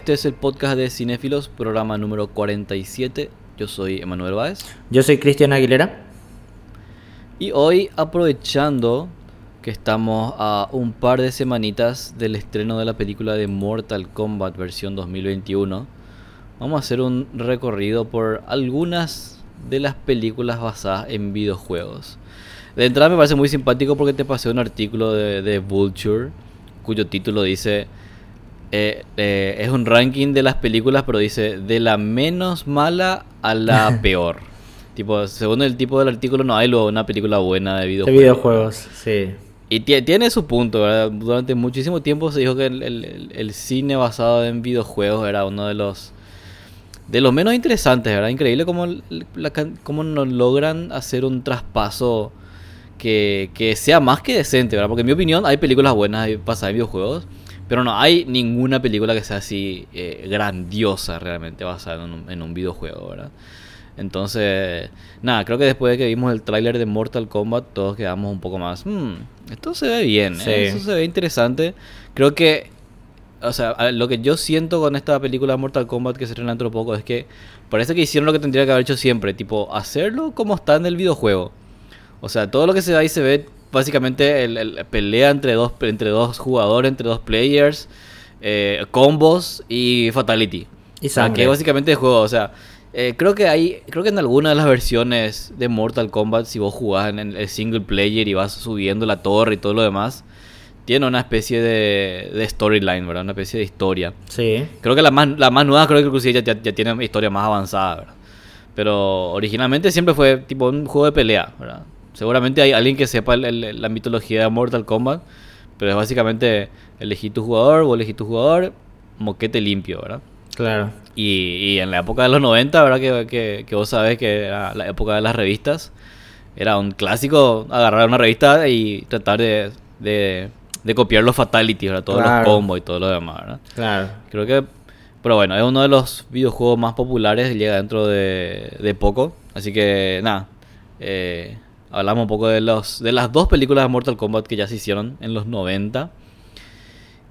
este es el podcast de Cinéfilos, programa número 47. Yo soy Emanuel Báez. Yo soy Cristian Aguilera. Y hoy, aprovechando que estamos a un par de semanitas del estreno de la película de Mortal Kombat versión 2021, vamos a hacer un recorrido por algunas de las películas basadas en videojuegos. De entrada me parece muy simpático porque te pasé un artículo de, de Vulture cuyo título dice eh, eh, es un ranking de las películas, pero dice de la menos mala a la peor. tipo, según el tipo del artículo, no hay luego una película buena de videojuegos. De videojuegos, sí. Y tiene su punto, ¿verdad? Durante muchísimo tiempo se dijo que el, cine basado en videojuegos era uno de los de los menos interesantes, ¿verdad? Increíble cómo, la, cómo nos logran hacer un traspaso que, que, sea más que decente, ¿verdad? Porque en mi opinión hay películas buenas basadas en videojuegos, pero no hay ninguna película que sea así eh, grandiosa realmente basada en un, videojuego, ¿verdad? Entonces, nada, creo que después de que vimos el tráiler de Mortal Kombat, todos quedamos un poco más, hmm, esto se ve bien, ¿eh? esto se ve interesante. Creo que, o sea, lo que yo siento con esta película de Mortal Kombat que se estrena dentro de poco es que parece que hicieron lo que tendría que haber hecho siempre, tipo, hacerlo como está en el videojuego. O sea, todo lo que se ve ahí se ve básicamente el, pelea entre dos, entre dos jugadores, entre dos players, eh, combos y fatality. Y o sea, que básicamente el juego, o sea, eh, creo que hay, creo que en alguna de las versiones de Mortal Kombat, si vos jugás en el single player y vas subiendo la torre y todo lo demás, tiene una especie de, de storyline, ¿verdad? Una especie de historia. Sí. Creo que la más, la más nueva, creo que inclusive ya, ya, tiene historia más avanzada, ¿verdad? Pero originalmente siempre fue tipo un juego de pelea, ¿verdad? Seguramente hay alguien que sepa la mitología de Mortal Kombat, pero es básicamente elegí tu jugador o elegí tu jugador, moquete limpio, ¿verdad? Claro. Y, en la época de los 90, ¿verdad? Que, que, vos sabés que era la época de las revistas, era un clásico agarrar una revista y tratar de, de, copiar los fatalities, ¿verdad? Todos los combos y todo lo demás, ¿verdad? Claro. Creo que, pero bueno, es uno de los videojuegos más populares, llega dentro de, de poco, así que nada. Eh, Hablamos un poco de, los, de las dos películas de Mortal Kombat que ya se hicieron en los 90.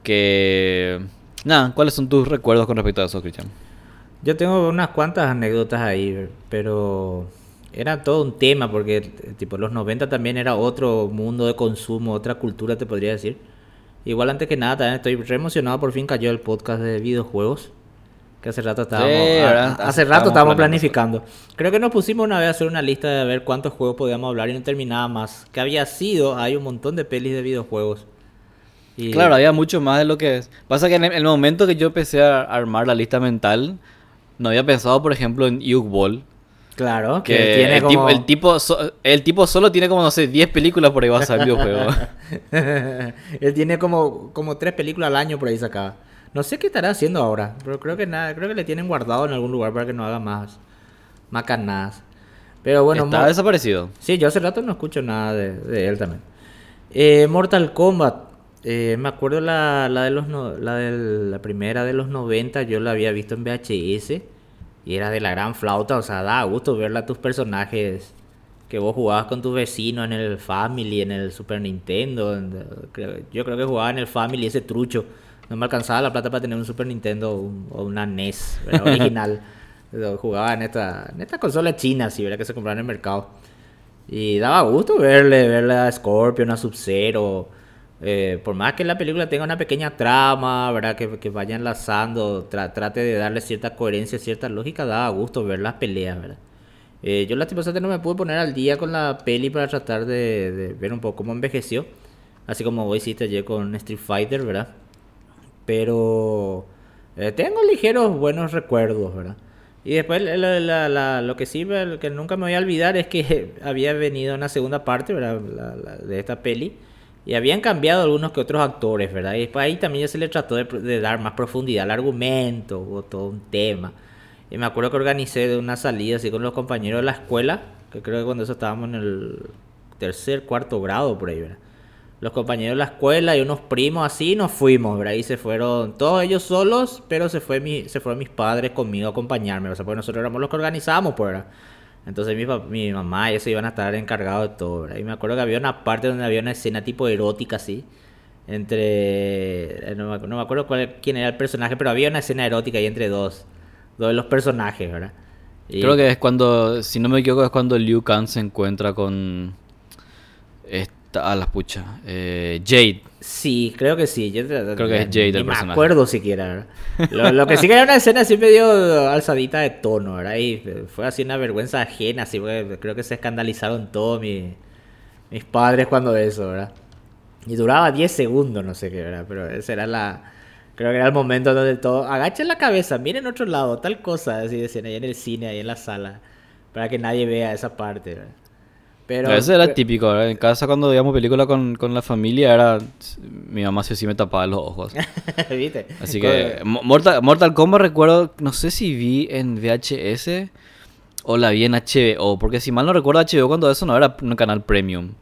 Que... Nada, ¿cuáles son tus recuerdos con respecto a eso, Cristian? Yo tengo unas cuantas anécdotas ahí, pero era todo un tema porque tipo los 90 también era otro mundo de consumo, otra cultura te podría decir. Igual antes que nada también estoy re emocionado por fin cayó el podcast de videojuegos que hace rato estábamos, hace rato estábamos planificando. Creo que nos pusimos una vez a hacer una lista de ver cuántos juegos podíamos hablar y no terminaba más. Que había sido, hay un montón de pelis de videojuegos. Y... Claro, había mucho más de lo que es. Pasa que en el, momento que yo empecé a armar la lista mental, no había pensado, por ejemplo, en Hugh Ball. Claro, que, tiene el, tipo, el, tipo el tipo solo tiene como, no sé, 10 películas por ahí va a salir videojuego. Él tiene como, como 3 películas al año por ahí sacaba. No sé qué estará haciendo ahora, pero creo que nada, creo que le tienen guardado en algún lugar para que no haga más macanadas. Pero bueno, está desaparecido. Sí, yo hace rato no escucho nada de, él también. Eh, Mortal Kombat, eh, me acuerdo la, la de los la de la primera de los 90, yo la había visto en VHS y era de la gran flauta, o sea, da gusto verla a tus personajes que vos jugabas con tus vecinos en el Family, en el Super Nintendo. yo creo que jugaba en el Family ese trucho no me alcanzaba la plata para tener un Super Nintendo o una NES original. Jugaba en esta, en esta consola china, sí, ¿verdad? que se compraba en el mercado. Y daba gusto verle, verle a Scorpion, a Sub-Zero. Eh, por más que la película tenga una pequeña trama, ¿verdad? Que, que vaya enlazando, trate de darle cierta coherencia, cierta lógica, daba gusto ver las peleas, ¿verdad? Eh, yo lastimosamente no me pude poner al día con la peli para tratar de, de ver un poco cómo envejeció. Así como vos hiciste ayer con Street Fighter, ¿verdad? Pero eh, tengo ligeros buenos recuerdos, ¿verdad? Y después lo que sí, que nunca me voy a olvidar es que había venido una segunda parte ¿verdad? de esta peli y habían cambiado algunos que otros actores, ¿verdad? Y después ahí también ya se le trató de, dar más profundidad al argumento o todo un tema. Y me acuerdo que organicé una salida así con los compañeros de la escuela, que creo que cuando eso estábamos en el tercer, cuarto grado por ahí, ¿verdad? Los compañeros de la escuela y unos primos así nos fuimos, ¿verdad? Y se fueron todos ellos solos, pero se fue mi, se fueron mis padres conmigo a acompañarme, o sea, porque nosotros éramos los que organizábamos, pues, ¿verdad? Entonces mi, mi mamá y eso iban a estar encargados de todo, ¿verdad? Y me acuerdo que había una parte donde había una escena tipo erótica así. entre... No me, no me acuerdo cuál, quién era el personaje, pero había una escena erótica ahí entre dos, dos de los personajes, ¿verdad? Y- Creo que es cuando, si no me equivoco, es cuando Liu Kang se encuentra con. Esta, a las puchas. eh, Jade. Sí, creo que sí. Yo Creo que es Jade ni el me personaje. acuerdo siquiera. Lo, lo que sí que era una escena así medio alzadita de tono, ¿verdad? Y fue así una vergüenza ajena, así, porque creo que se escandalizaron todos mi- mis padres cuando eso, ¿verdad? Y duraba 10 segundos, no sé qué, ¿verdad? Pero ese era la... Creo que era el momento donde todo... Agachen la cabeza, miren otro lado, tal cosa, así decían ahí en el cine, ahí en la sala, para que nadie vea esa parte, ¿verdad? Pero... Ese era pero- típico. En casa cuando veíamos película con, con la familia era... Mi mamá sí sí me tapaba los ojos. ¿Viste? Así que Mo- Mortal, Mortal Kombat recuerdo, no sé si vi en VHS o la vi en HBO, porque si mal no recuerdo HBO cuando eso no era un canal premium.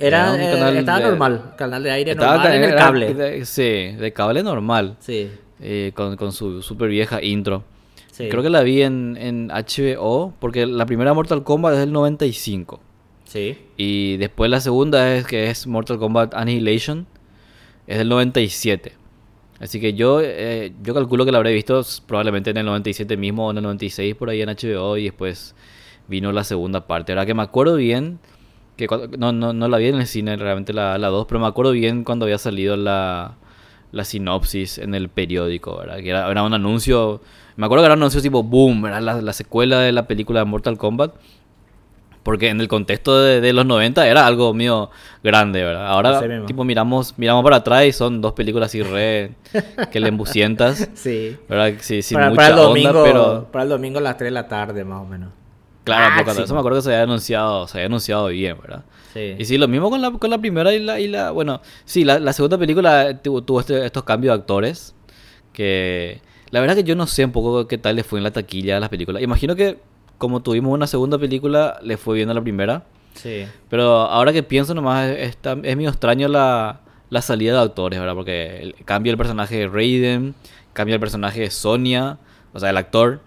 Era, un eh, canal estaba de- normal, canal de aire normal en el era cable. de- sí, de cable normal, Sí, eh, con, con su super vieja intro. sí. Creo que la vi en, en HBO, porque la primera Mortal Kombat es del 95. Sí. Y después la segunda es que es Mortal Kombat Annihilation. Es del 97. Así que yo, eh, yo calculo que la habré visto probablemente en el 97 mismo o en el 96 por ahí en HBO y después vino la segunda parte. Ahora que me acuerdo bien, que no, no, no la vi en el cine realmente la, la 2, pero me acuerdo bien cuando había salido la, la sinopsis en el periódico, ¿verdad? Que era, era un anuncio, me acuerdo que era un anuncio tipo boom, era la, la secuela de la película de Mortal Kombat. Porque en el contexto de, de los 90 era algo mío grande, ¿verdad? Ahora, tipo, miramos, miramos para atrás y son dos películas así re que le embucientas, Sí. ¿verdad? Sí, sin para, mucha para el onda, domingo, pero... para el domingo a las 3 de la tarde, más o menos. Claro, Ah, cuando sí. eso me acuerdo que se había anunciado, se había anunciado bien, ¿verdad? Sí. Y sí, lo mismo con la, con la primera y la, y la... Bueno, sí, la, la segunda película tuvo, tuvo este- estos cambios de actores que... La verdad que yo no sé un poco qué tal le fue en la taquilla a las películas. Imagino que como tuvimos una segunda película, le fue bien a la primera. Sí. Pero ahora que pienso nomás, es, está- es medio extraño la, la salida de actores, ¿verdad? Porque cambia el personaje de Raiden, cambia el personaje de Sonia, o sea, el actor.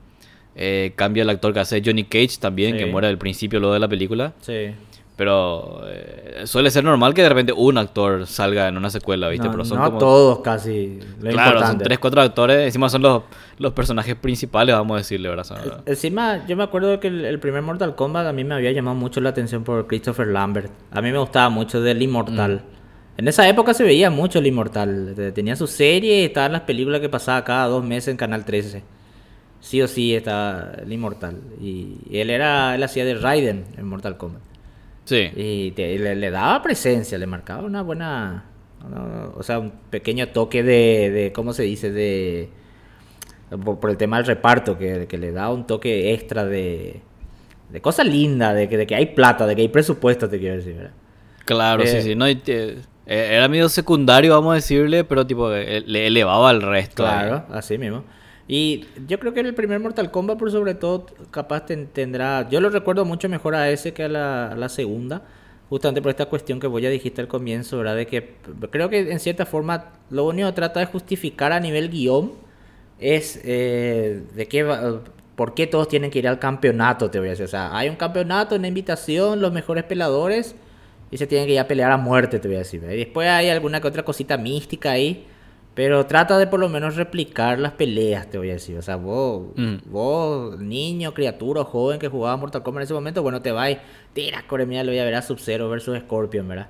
eh, cambia el actor que hace Johnny Cage también, que muere al principio luego de la película. Sí. Pero eh, suele ser normal que de repente un actor salga en una secuela, ¿viste? No, Pero son no como... todos casi. Lo Claro, son tres, cuatro actores. Encima son los, los personajes principales, vamos a decirle, ¿verdad? Encima, yo me acuerdo que el, el primer Mortal Kombat a mí me había llamado mucho la atención por Christopher Lambert. A mí me gustaba mucho del Inmortal. Mm. En esa época se veía mucho el Inmortal. Te- Tenía su serie y estaban las películas que pasaba cada dos meses en Canal 13. Sí o sí estaba el Inmortal. Y él era, él hacía de Raiden en Mortal Kombat. Sí. Y te- le, le daba presencia, le marcaba una buena. una- o sea, un pequeño toque de, de. ¿Cómo se dice? De. Por, por el tema del reparto, que, que le da un toque extra de. De cosa linda, de que, de que hay plata, de que hay presupuesto, te quiero decir, ¿verdad? Claro, sí, Eh, sí. No, y te- eh, era medio secundario, vamos a decirle, pero tipo, eh, le elevaba al resto. Claro, así mismo. Y yo creo que el primer Mortal Kombat, por sobre todo, capaz ten- tendrá. Yo lo recuerdo mucho mejor a ese que a la, la segunda. Justamente por esta cuestión que vos ya dijiste al comienzo, ¿verdad? De que creo que en cierta forma lo único que trata de justificar a nivel guion es eh, de qué va- por qué todos tienen que ir al campeonato, te voy a decir. O sea, hay un campeonato, una invitación, los mejores peladores y se tienen que ir a pelear a muerte, te voy a decir. Y después hay alguna que otra cosita mística ahí, pero trata de por lo menos replicar las peleas, te voy a decir. O sea, vos, Mm. vos niño, criatura o joven que jugaba Mortal Kombat en ese momento, bueno, te vas y tira, core, mira, lo voy a ver a Sub-Zero versus Scorpion, ¿verdad?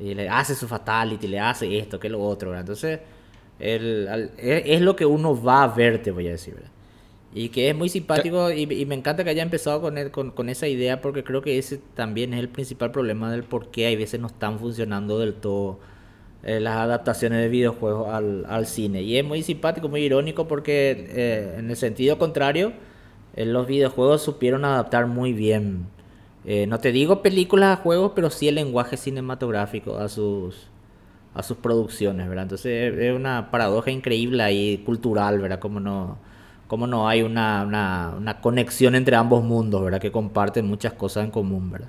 Y le hace su fatality, le hace esto, que lo otro, ¿verdad? Entonces, el, al- es, es lo que uno va a ver, te voy a decir, ¿verdad? Y que es muy simpático y, y me encanta que haya empezado con, el- con, con esa idea porque creo que ese también es el principal problema del por qué hay veces no están funcionando del todo eh, las adaptaciones de videojuegos al, al cine. Y es muy simpático, muy irónico porque eh, en el sentido contrario, eh, los videojuegos supieron adaptar muy bien. eh, no te digo películas a juegos, pero sí el lenguaje cinematográfico a sus a sus producciones, ¿verdad? Entonces es una paradoja increíble ahí cultural, ¿verdad? Como no como no hay una, una, una conexión entre ambos mundos, ¿verdad? Que comparten muchas cosas en común, ¿verdad?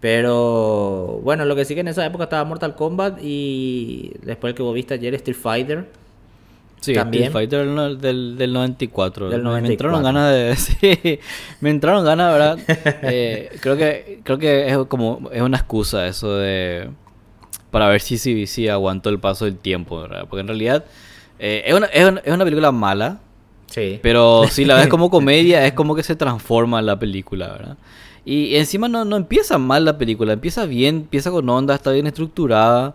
Pero bueno, lo que sí que en esa época estaba Mortal Kombat y después el que vos viste ayer Street Fighter. Sí, También. Street Fighter del, del, del 94. Del Me- Me 94. entraron ganas de... Sí, me entraron ganas, ¿verdad? Eh, creo que creo que es como es una excusa eso de... para ver si, si, si aguanto el paso del tiempo, ¿verdad? Porque en realidad eh, es, una, es, una, es una película mala, Sí. pero si la ves como comedia, es como que se transforma la película, ¿verdad? Y encima no, no empieza mal la película, empieza bien, empieza con onda, está bien estructurada.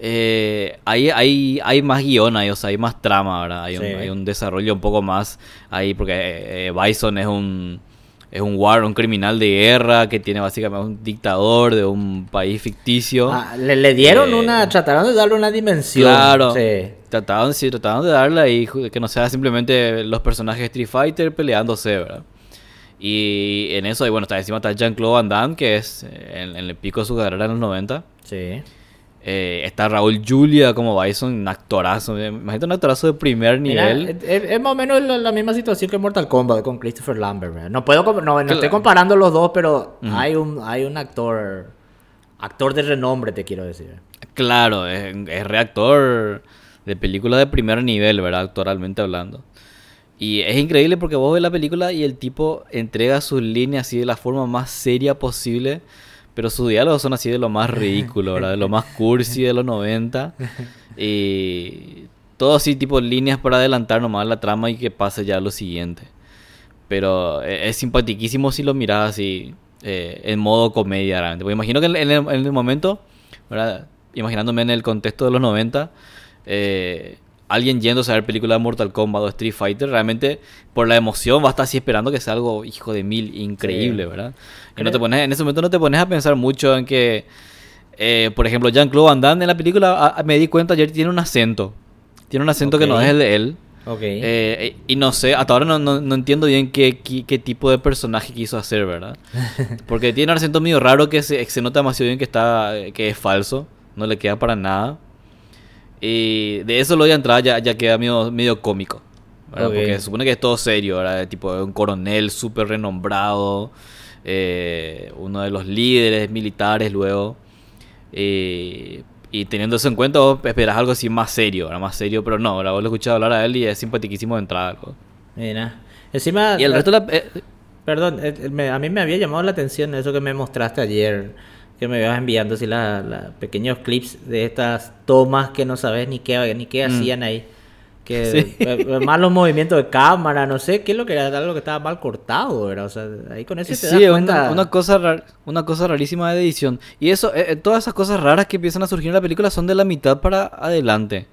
Eh, hay, hay, hay más guion ahí, o sea, hay más trama, ¿verdad? Hay, Sí. un, hay un desarrollo un poco más ahí, porque eh, Bison es un, es un war, un criminal de guerra que tiene básicamente un dictador de un país ficticio. Ah, le, le dieron Eh, una, trataron de darle una dimensión. Claro. Sí. Trataban, sí, trataban de darle ahí que no sea simplemente los personajes Street Fighter peleándose, ¿verdad? Y en eso, y bueno, está encima está Jean-Claude Van Damme, que es eh, en, en el pico de su carrera en los 90. Sí. Eh, está Raúl Julia como Bison, un actorazo. Imagínate un actorazo de primer nivel. es, es- es más o menos la, la misma situación que Mortal Kombat con Christopher Lambert. ¿verdad? No puedo, no, no estoy comparando los dos, pero hay un hay un actor actor de renombre, te quiero decir. Claro, es, es reactor de película de primer nivel, ¿verdad? Actoralmente hablando. Y es increíble porque vos ves la película y el tipo entrega sus líneas así de la forma más seria posible, pero sus diálogos son así de lo más ridículo, ¿verdad? De lo más cursi de los 90. Y todo así tipo líneas para adelantar nomás la trama y que pase ya lo siguiente. Pero e- es simpatiquísimo si lo miras así eh, en modo comedia, realmente. Porque imagino que en el, en el momento, ¿verdad? imaginándome en el contexto de los 90, eh, alguien yéndose a ver películas de Mortal Kombat o Street Fighter, realmente por la emoción va a estar así esperando que sea algo, hijo de mil, increíble, Sí. ¿verdad? Y no te pones, en ese momento no te pones a pensar mucho en que, eh, por ejemplo, Jean-Claude Van Damme en la película, a- me di cuenta ayer, tiene un acento. Tiene un acento que no es el de él. Ok. Eh, y no sé, hasta ahora no, no, no entiendo bien qué, qué, qué tipo de personaje quiso hacer, ¿verdad? Porque tiene un acento medio raro que se, se nota demasiado bien que está que es falso, no le queda para nada. Y de eso lo de entrada ya, ya queda medio, medio cómico, ¿verdad? Porque se supone que es todo serio, ¿verdad? Tipo un coronel súper renombrado, eh, uno de los líderes militares luego. Eh, y teniendo eso en cuenta, vos esperas algo así más serio, ¿verdad? Más serio, pero no, ¿verdad? Vos lo escuchás hablar a él y es simpatiquísimo de entrada. ¿no? Mira. Encima. Y el resto de la... eh, Perdón, a mí me había llamado la atención eso que me mostraste ayer, que me ibas enviando así la- pequeños clips de estas tomas que no sabes ni qué, ni qué Mm. hacían ahí. Que Sí. eh, eh, más los movimientos de cámara, no sé qué es lo que era, algo que estaba mal cortado, ¿verdad? O sea, ahí con eso te Sí, das es cuenta. una, una cosa rar- una cosa rarísima de edición. Y eso, eh, eh, todas esas cosas raras que empiezan a surgir en la película son de la mitad para adelante.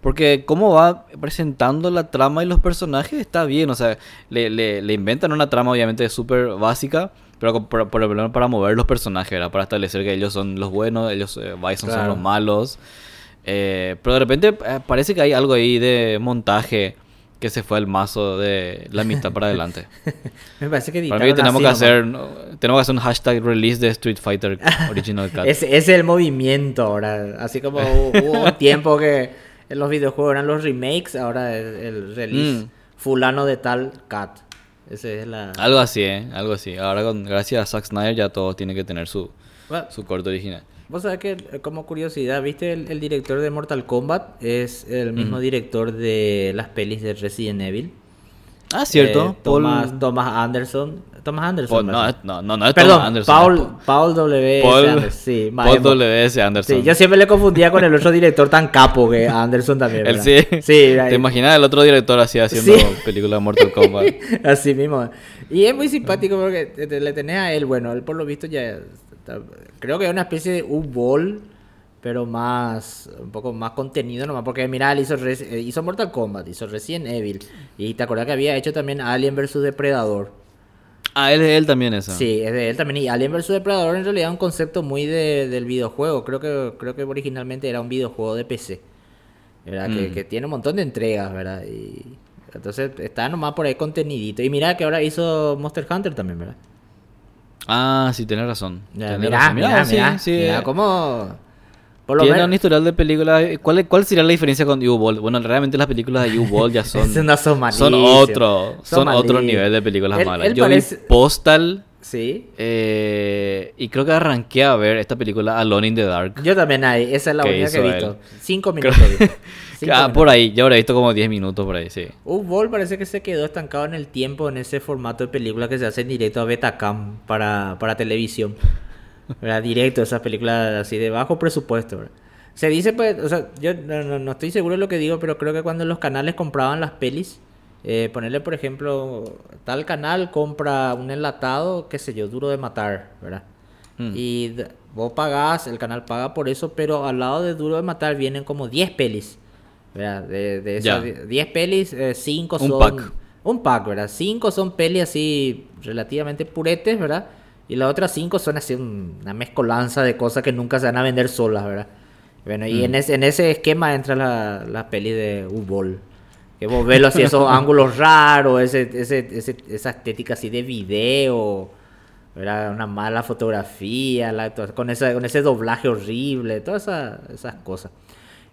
Porque cómo va presentando la trama y los personajes está bien. O sea, le, le- le inventan una trama obviamente súper básica. Pero por, por ejemplo para mover los personajes, ¿verdad? Para establecer que ellos son los buenos, ellos eh, Bison son Claro. los malos. Eh, pero de repente eh, parece que hay algo ahí de montaje que se fue al mazo de la mitad para adelante. Me parece que Para mí tenemos así que hacer no, tenemos que hacer un hashtag release de Street Fighter Original Cut. Ese es el movimiento ahora. Así como hubo, hubo un tiempo que en los videojuegos eran los remakes, ahora es el release Mm. fulano de tal cat. Ese es la... Algo así, ¿eh? Algo así. Ahora con, gracias a Zack Snyder ya todo tiene que tener su, Bueno, su corto original. Vos sabés que, eh, como curiosidad, ¿viste? El, el director de Mortal Kombat es el mismo director de las pelis de Resident Evil. Ah, cierto. Eh, Paul- Thomas, Thomas Anderson. Thomas Anderson. Paul- no, no, no, no es Perdón, Thomas Anderson. Paul, Paul- Paul W. Paul- Anderson. Sí, Paul Maemo. W.S. Anderson. Sí, yo siempre le confundía con el otro director tan capo que Anderson también. ¿verdad? sí. Sí, ¿Te imaginas el otro director así haciendo Sí. películas de Mortal Kombat? Así mismo. Y es muy simpático porque le tenés a él, bueno, él por lo visto ya está- creo que es una especie de U-Ball, pero más, un poco más contenido nomás, porque mira, él hizo, eh, hizo Mortal Kombat, hizo Resident Evil, y te acuerdas que había hecho también Alien vs Depredador. Ah, es él también esa. Sí, es de él también. Y Alien vs Depredador en realidad es un concepto muy de, del videojuego. Creo que, creo que originalmente era un videojuego de PC. ¿verdad? Que, Mm. que tiene un montón de entregas, ¿verdad? Y entonces está nomás por ahí contenidito. Y mira que ahora hizo Monster Hunter también, ¿verdad? Ah, sí, razón. Tenés mira, razón. mira, sí, mira, sí, mira eh, cómo... Por lo Tiene menos... un historial de películas. ¿Cuál, ¿Cuál sería la diferencia con U-Ball? Bueno, realmente las películas de U-Ball ya son. No son son otro, Son son otro nivel de películas Él- malas. él Yo parece- vi Postal Sí. eh, y creo que arranqué a ver esta película Alone in the Dark. Yo también hay. Esa es la ¿Qué única que he visto. él? Cinco minutos he visto. Cinco Ah, minutos. por ahí, yo habré visto como 10 minutos por ahí, sí. U-Ball parece que se quedó estancado en el tiempo en ese formato de película que se hace en directo a Betacam para, para televisión. ¿Verdad? Directo, esas películas así de bajo presupuesto. ¿verdad? Se dice, pues, o sea, yo no, no- no estoy seguro de lo que digo, pero creo que cuando los canales compraban las pelis, eh, ponerle, por ejemplo, tal canal compra un enlatado, qué sé yo, duro de matar, ¿verdad? Mm. Y vos pagás, el canal paga por eso, pero al lado de duro de matar vienen como 10 pelis, ¿verdad? De, de esas die- 10 pelis, 5 Un son... pack. Un pack, ¿verdad? 5 son pelis así relativamente puretes, ¿verdad? Y las otras 5 son así un- una mezcolanza de cosas que nunca se van a vender solas, ¿verdad? Bueno, y Mm. en, ese, en ese esquema entra la, la peli de U-Ball. Que vos ves así, esos ángulos raros, ese, ese, ese- esa estética así de video, ¿verdad? Una mala fotografía, la con, esa, con ese doblaje horrible, todas esa- esas cosas.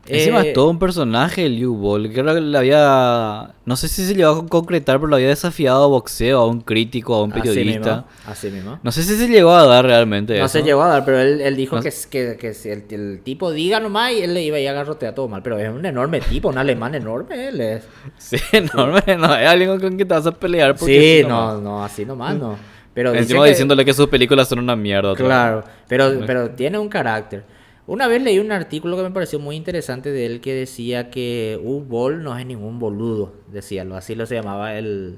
Encima Eh, es todo un personaje el U-Ball. Creo que le había. No sé si se llegó a concretar, pero lo había desafiado a boxeo, a un crítico, a un así periodista. mismo, así mismo. No sé si se llegó a dar realmente No eso. se llegó a dar, pero él, él dijo No que, que, que si el, el tipo diga nomás y él le iba a ir a garrotear todo mal. Pero es un enorme tipo, un alemán enorme él es. Sí, enorme. No, es alguien con quien te vas a pelear. porque Sí, así no, no, así nomás no. Pero Encima que- diciéndole que sus películas son una mierda. Claro, pero, pero tiene un carácter. Una vez leí un artículo que me pareció muy interesante de él que decía que U Ball no es ningún boludo, decía, así lo se llamaba el,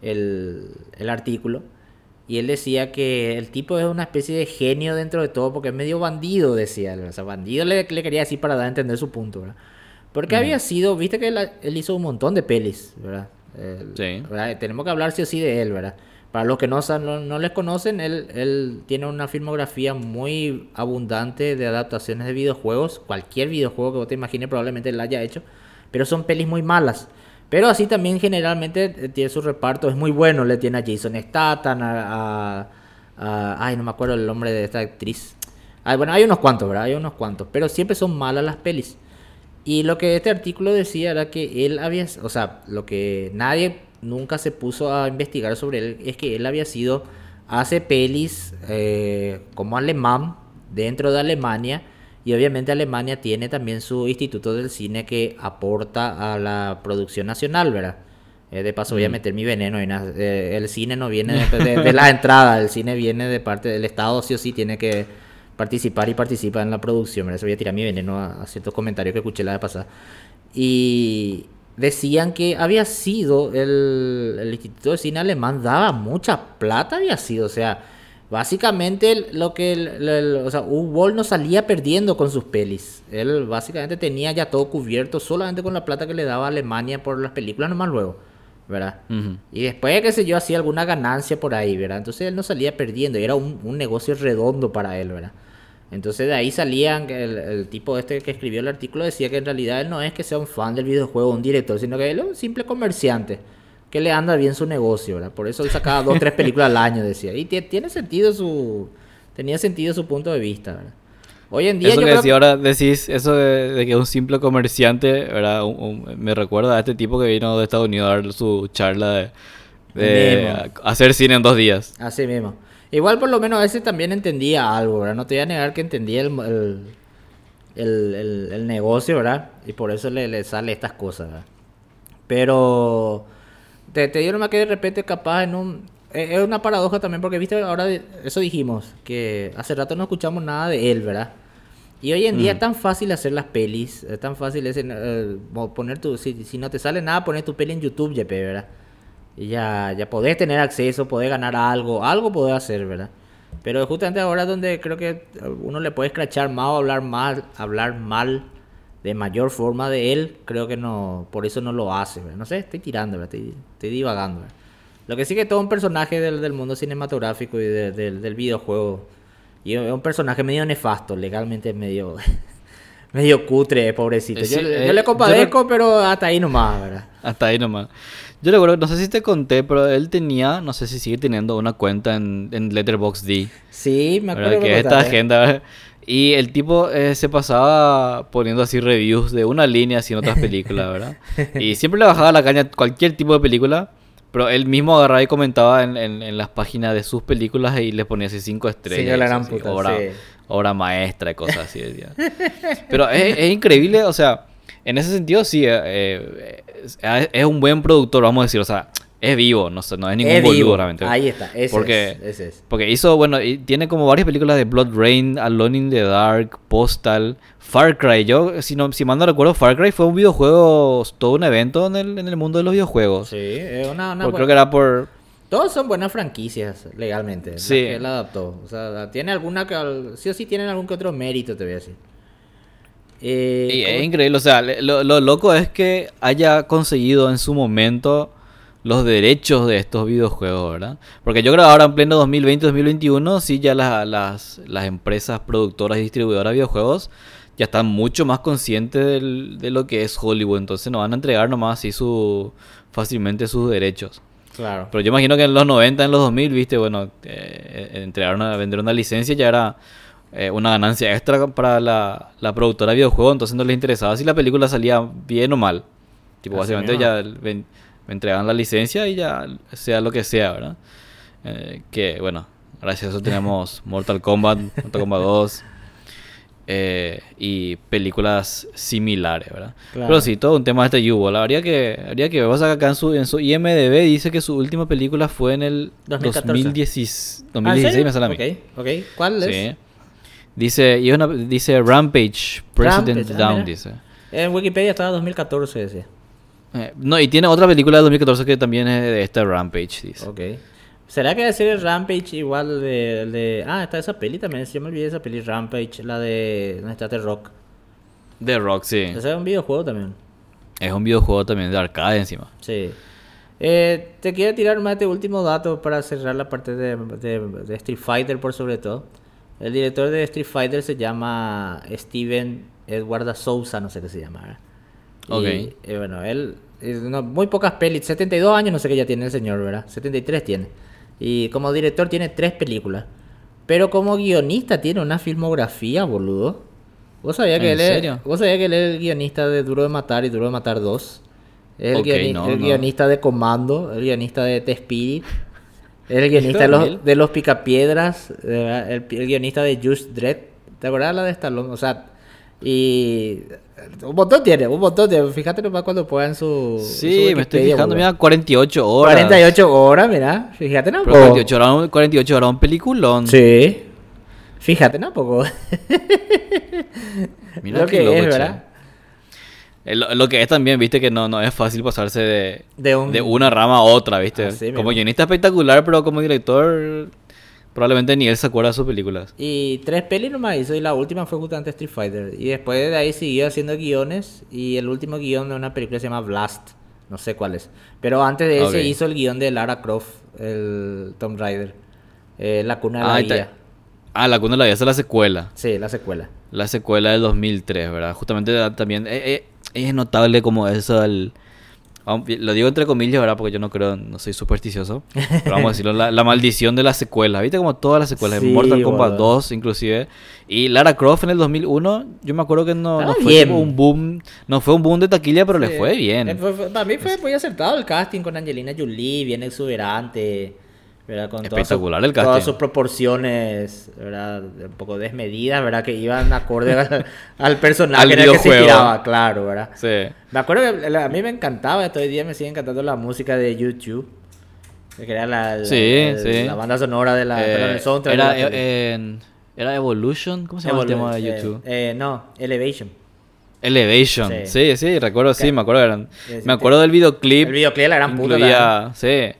el, el artículo. Y él decía que el tipo es una especie de genio dentro de todo porque es medio bandido, decía. O sea, bandido le, le quería decir para dar a entender su punto, ¿verdad? Porque había sido, viste que él, él hizo un montón de pelis, ¿verdad? El- Sí. ¿verdad? Tenemos que hablar sí o sí de él, ¿verdad? Para los que no, no, les conocen, él, él tiene una filmografía muy abundante de adaptaciones de videojuegos. Cualquier videojuego que vos te imagines probablemente él haya hecho. Pero son pelis muy malas. Pero así también generalmente eh, tiene su reparto, es muy bueno. Le tiene a Jason Statham, a- a- Ay, no me acuerdo el nombre de esta actriz. Ay, bueno, hay unos cuantos, ¿verdad? Hay unos cuantos. Pero siempre son malas las pelis. Y lo que este artículo decía era que él había, o sea, lo que nadie nunca se puso a investigar sobre él es que él había sido, hace pelis eh, como alemán dentro de Alemania y obviamente Alemania tiene también su instituto del cine que aporta a la producción nacional, ¿verdad? Eh, de paso voy a meter mi veneno. y eh, el cine no viene de, de- de la entrada, el cine viene de parte del Estado, sí o sí tiene que participar y participa en la producción. ¿verdad? Eso voy a tirar mi veneno a, a ciertos comentarios que escuché la vez pasada. Y decían que había sido el, el Instituto de Cine Alemán, daba mucha plata, había sido, o sea, básicamente lo que, el, o sea, no salía perdiendo con sus pelis, él básicamente tenía ya todo cubierto solamente con la plata que le daba a Alemania por las películas nomás luego, ¿verdad? Y después, qué sé yo, hacía alguna ganancia por ahí, ¿verdad? Entonces él no salía perdiendo, y era un, un negocio redondo para él, ¿verdad? Entonces de ahí salían, que el, el tipo este que escribió el artículo decía que en realidad él no es que sea un fan del videojuego, un director, sino que él es un simple comerciante, que le anda bien su negocio, ¿verdad? Por eso él sacaba dos, tres películas al año, decía. Y tie- tiene sentido su... tenía sentido su punto de vista, ¿verdad? Hoy en día Eso yo que creo decía ahora, decís eso de, de que un simple comerciante, ¿verdad? Un- un- me recuerda a este tipo que vino de Estados Unidos a dar su charla de, de hacer cine en dos días. Así mismo. Igual por lo menos a veces también entendía algo, ¿verdad? No te voy a negar que entendía el, el, el- el- el negocio, ¿verdad? Y por eso le, le sale estas cosas, ¿verdad? Pero te, te dieron más que de repente capaz en un... Es es una paradoja también porque, viste, ahora eso dijimos, que hace rato no escuchamos nada de él, ¿verdad? Y hoy en día es tan fácil hacer las pelis, es tan fácil ese, eh, poner tu... Si, si no te sale nada, poner tu peli en YouTube, YP, ¿verdad? Y ya, ya podés tener acceso, podés ganar algo, algo podés hacer, ¿verdad? Pero justamente ahora es donde creo que uno le puede escrachar más o hablar mal, hablar mal de mayor forma de él, creo que no, por eso no lo hace, ¿verdad? No sé, estoy tirando, ¿verdad? Estoy, estoy divagando, ¿verdad? Lo que sí que es todo un personaje del, del mundo cinematográfico y de- del- del videojuego. Y es un personaje medio nefasto, legalmente medio... medio cutre, pobrecito. Yo, sí, yo eh, le yo compadezco, pero hasta ahí nomás, ¿verdad? Hasta ahí nomás. Yo recuerdo, no sé si te conté, pero él tenía, no sé si sigue teniendo una cuenta en, en Letterboxd. Sí, me acuerdo ¿verdad? Que es esta agenda. Y el tipo eh, se pasaba poniendo así reviews de una línea así en otras películas, ¿verdad? Y siempre le bajaba la caña a cualquier tipo de película, pero él mismo agarraba y comentaba en, en- en las páginas de sus películas y le ponía así cinco estrellas. Sí, la gran así, puta, obra, sí. obra maestra y cosas así. decía. Pero es, es increíble, o sea, en ese sentido sí, eh, eh, es, un buen productor, vamos a decir, o sea, es vivo, no, no es ningún Es boludo vivo. realmente. Ahí está, ese Porque- es, ese es. Porque hizo, bueno, y tiene como varias películas de Blood Rain, Alone in the Dark, Postal, Far Cry. Yo, si, no, si mal no recuerdo, Far Cry fue un videojuego, todo un evento en el, en el mundo de los videojuegos. Sí, es una, una Porque buena- creo que era por... Todos son buenas franquicias legalmente. Sí. que él adaptó. O sea, tiene alguna que. Sí o sí tienen algún que otro mérito, te voy a decir. Eh, Y ¿cómo- es increíble, o sea, lo, lo loco es que haya conseguido en su momento los derechos de estos videojuegos, ¿verdad? Porque yo creo que ahora en pleno 2020-2021, sí, ya la- las, las empresas productoras y distribuidoras de videojuegos ya están mucho más conscientes del- de lo que es Hollywood, entonces no van a entregar nomás así su, fácilmente sus derechos. Claro. Pero yo imagino que en los 90, en los 2000, viste, bueno, eh, entregar una, vender una licencia ya era eh, una ganancia extra para la, la productora de videojuegos, entonces no les interesaba si la película salía bien o mal. Tipo, Así básicamente mismo. ya ven- me entregaban la licencia y ya sea lo que sea, ¿verdad? Eh, que, bueno, gracias a eso tenemos Mortal Kombat, Mortal Kombat 2 eh, y películas similares, ¿verdad? Claro. Pero sí, todo un tema de este Yubo. La habría que, habría que ver. Vos acá en su, en su IMDB dice que su última película fue en el 2014. 2016, Ah, ¿en 2016 serio? me sale a mí. Ok, ok. ¿Cuál es? Sí. Dice, y una- dice Rampage, President Rampage, ah, Down, dice. En Wikipedia estaba 2014 ese. Eh, no, y tiene otra película de 2014 que también es de esta Rampage, dice. Ok. ¿Será que el Rampage igual de, de- Ah, está esa peli también. Yo me olvidé de esa peli Rampage, la de... ¿Dónde está The Rock? The Rock, sí. Ese es un videojuego también. Es un videojuego también de arcade encima. Sí. Eh, te quiero tirar más este último dato para cerrar la parte de, de- de Street Fighter por sobre todo. El director de Street Fighter se llama Steven Eduardo Souza, no sé qué se llama. ¿verdad? Y, Ok. eh, bueno, él, eh, no, muy pocas pelis, 72 años no sé qué ya tiene el señor, ¿verdad? 73 tiene. Y como director tiene tres películas. Pero como guionista tiene una filmografía, boludo. ¿Vos sabías que, ¿En él es, serio? ¿Vos sabías que él es el guionista de Duro de Matar y Duro de Matar 2? Es el, Ok, guioni- no, el no. guionista de Comando, el guionista de The Spirit, el guionista de los, de los Picapiedras, el, el guionista de Just Dread. ¿Te acuerdas la de Stallone? O sea, y un montón tiene, un montón tiene. Fíjate nomás cuando puedan su. su Sí, me estoy fijando, mira, 48 horas. 48 horas, mira. Fíjate no Pero 48 horas, 48 horas, un peliculón. Sí. Fíjate no poco. Mira Lo qué que loco, es. ¿verdad? Lo, lo que es también, viste, que no, no es fácil pasarse de, De un- una rama a otra, viste. Así mismo. como guionista espectacular, pero como director, probablemente ni él se acuerda de sus películas. Y tres pelis nomás hizo y la última fue justamente Street Fighter. Y después de ahí siguió haciendo guiones y el último guion de una película se llama Blast. No sé cuál es. Pero antes de ese Ok. hizo el guion de Lara Croft, el Tomb Raider. Eh, la cuna de la Ah, vida. Ah, La Cuna de la Vida, esa es la secuela. Sí, la secuela. La secuela del 2003, ¿verdad? Justamente da- también eh, eh, es notable como eso el... aunque- Lo digo entre comillas, ¿verdad? Porque yo no creo, no soy supersticioso. Pero vamos a decirlo, la, la maldición de las secuelas. ¿Viste? Como todas las secuelas. Sí, Mortal Kombat boludo. 2, inclusive. Y Lara Croft en el 2001, yo me acuerdo que no, fue un boom. No fue un boom de taquilla, pero le fue bien. Eh, fue- fue- para mí fue muy acertado el casting con Angelina Jolie, bien exuberante. ¿Verdad? Con todas sus- Espectacular el Todas casting. sus proporciones, ¿verdad? Un poco desmedidas, ¿verdad? Que iban acorde al, al personaje Al en el que se inspiraba, claro, ¿verdad? Sí. Me acuerdo que a mí me encantaba, hasta hoy día me sigue encantando la música de YouTube. Que era la, la, Sí, la banda sonora de la... Eh, perdón, el soundtrack de era, la peli. en- era Evolution, ¿cómo se llama el tema de eh, YouTube? eh, no, Elevation. Elevation. Sí. Sí, sí, recuerdo, sí, me acuerdo. eran- me acuerdo del videoclip. El videoclip de la gran puta. incluía, sí,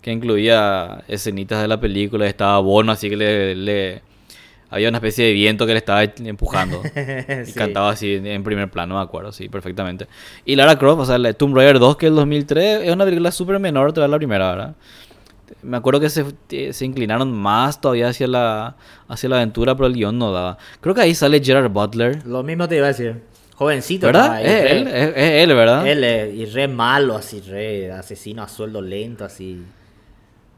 que incluía escenitas de la película, estaba Bono, así que le, le- había una especie de viento que le estaba empujando. y Sí. cantaba así en, primer plano, me acuerdo, sí, perfectamente. Y Lara Croft, o sea, la Tomb Raider 2, que es el 2003, es una película súper menor tras la primera, ¿verdad? Me acuerdo que se, se inclinaron más todavía hacia la, hacia la aventura, pero el guion no daba. Creo que ahí sale Gerard Butler. Lo mismo te iba a decir. Jovencito. ¿Verdad? ahí, Es re- él, es, es él, ¿verdad? Él, eh, y re malo, así, re asesino a sueldo lento, así.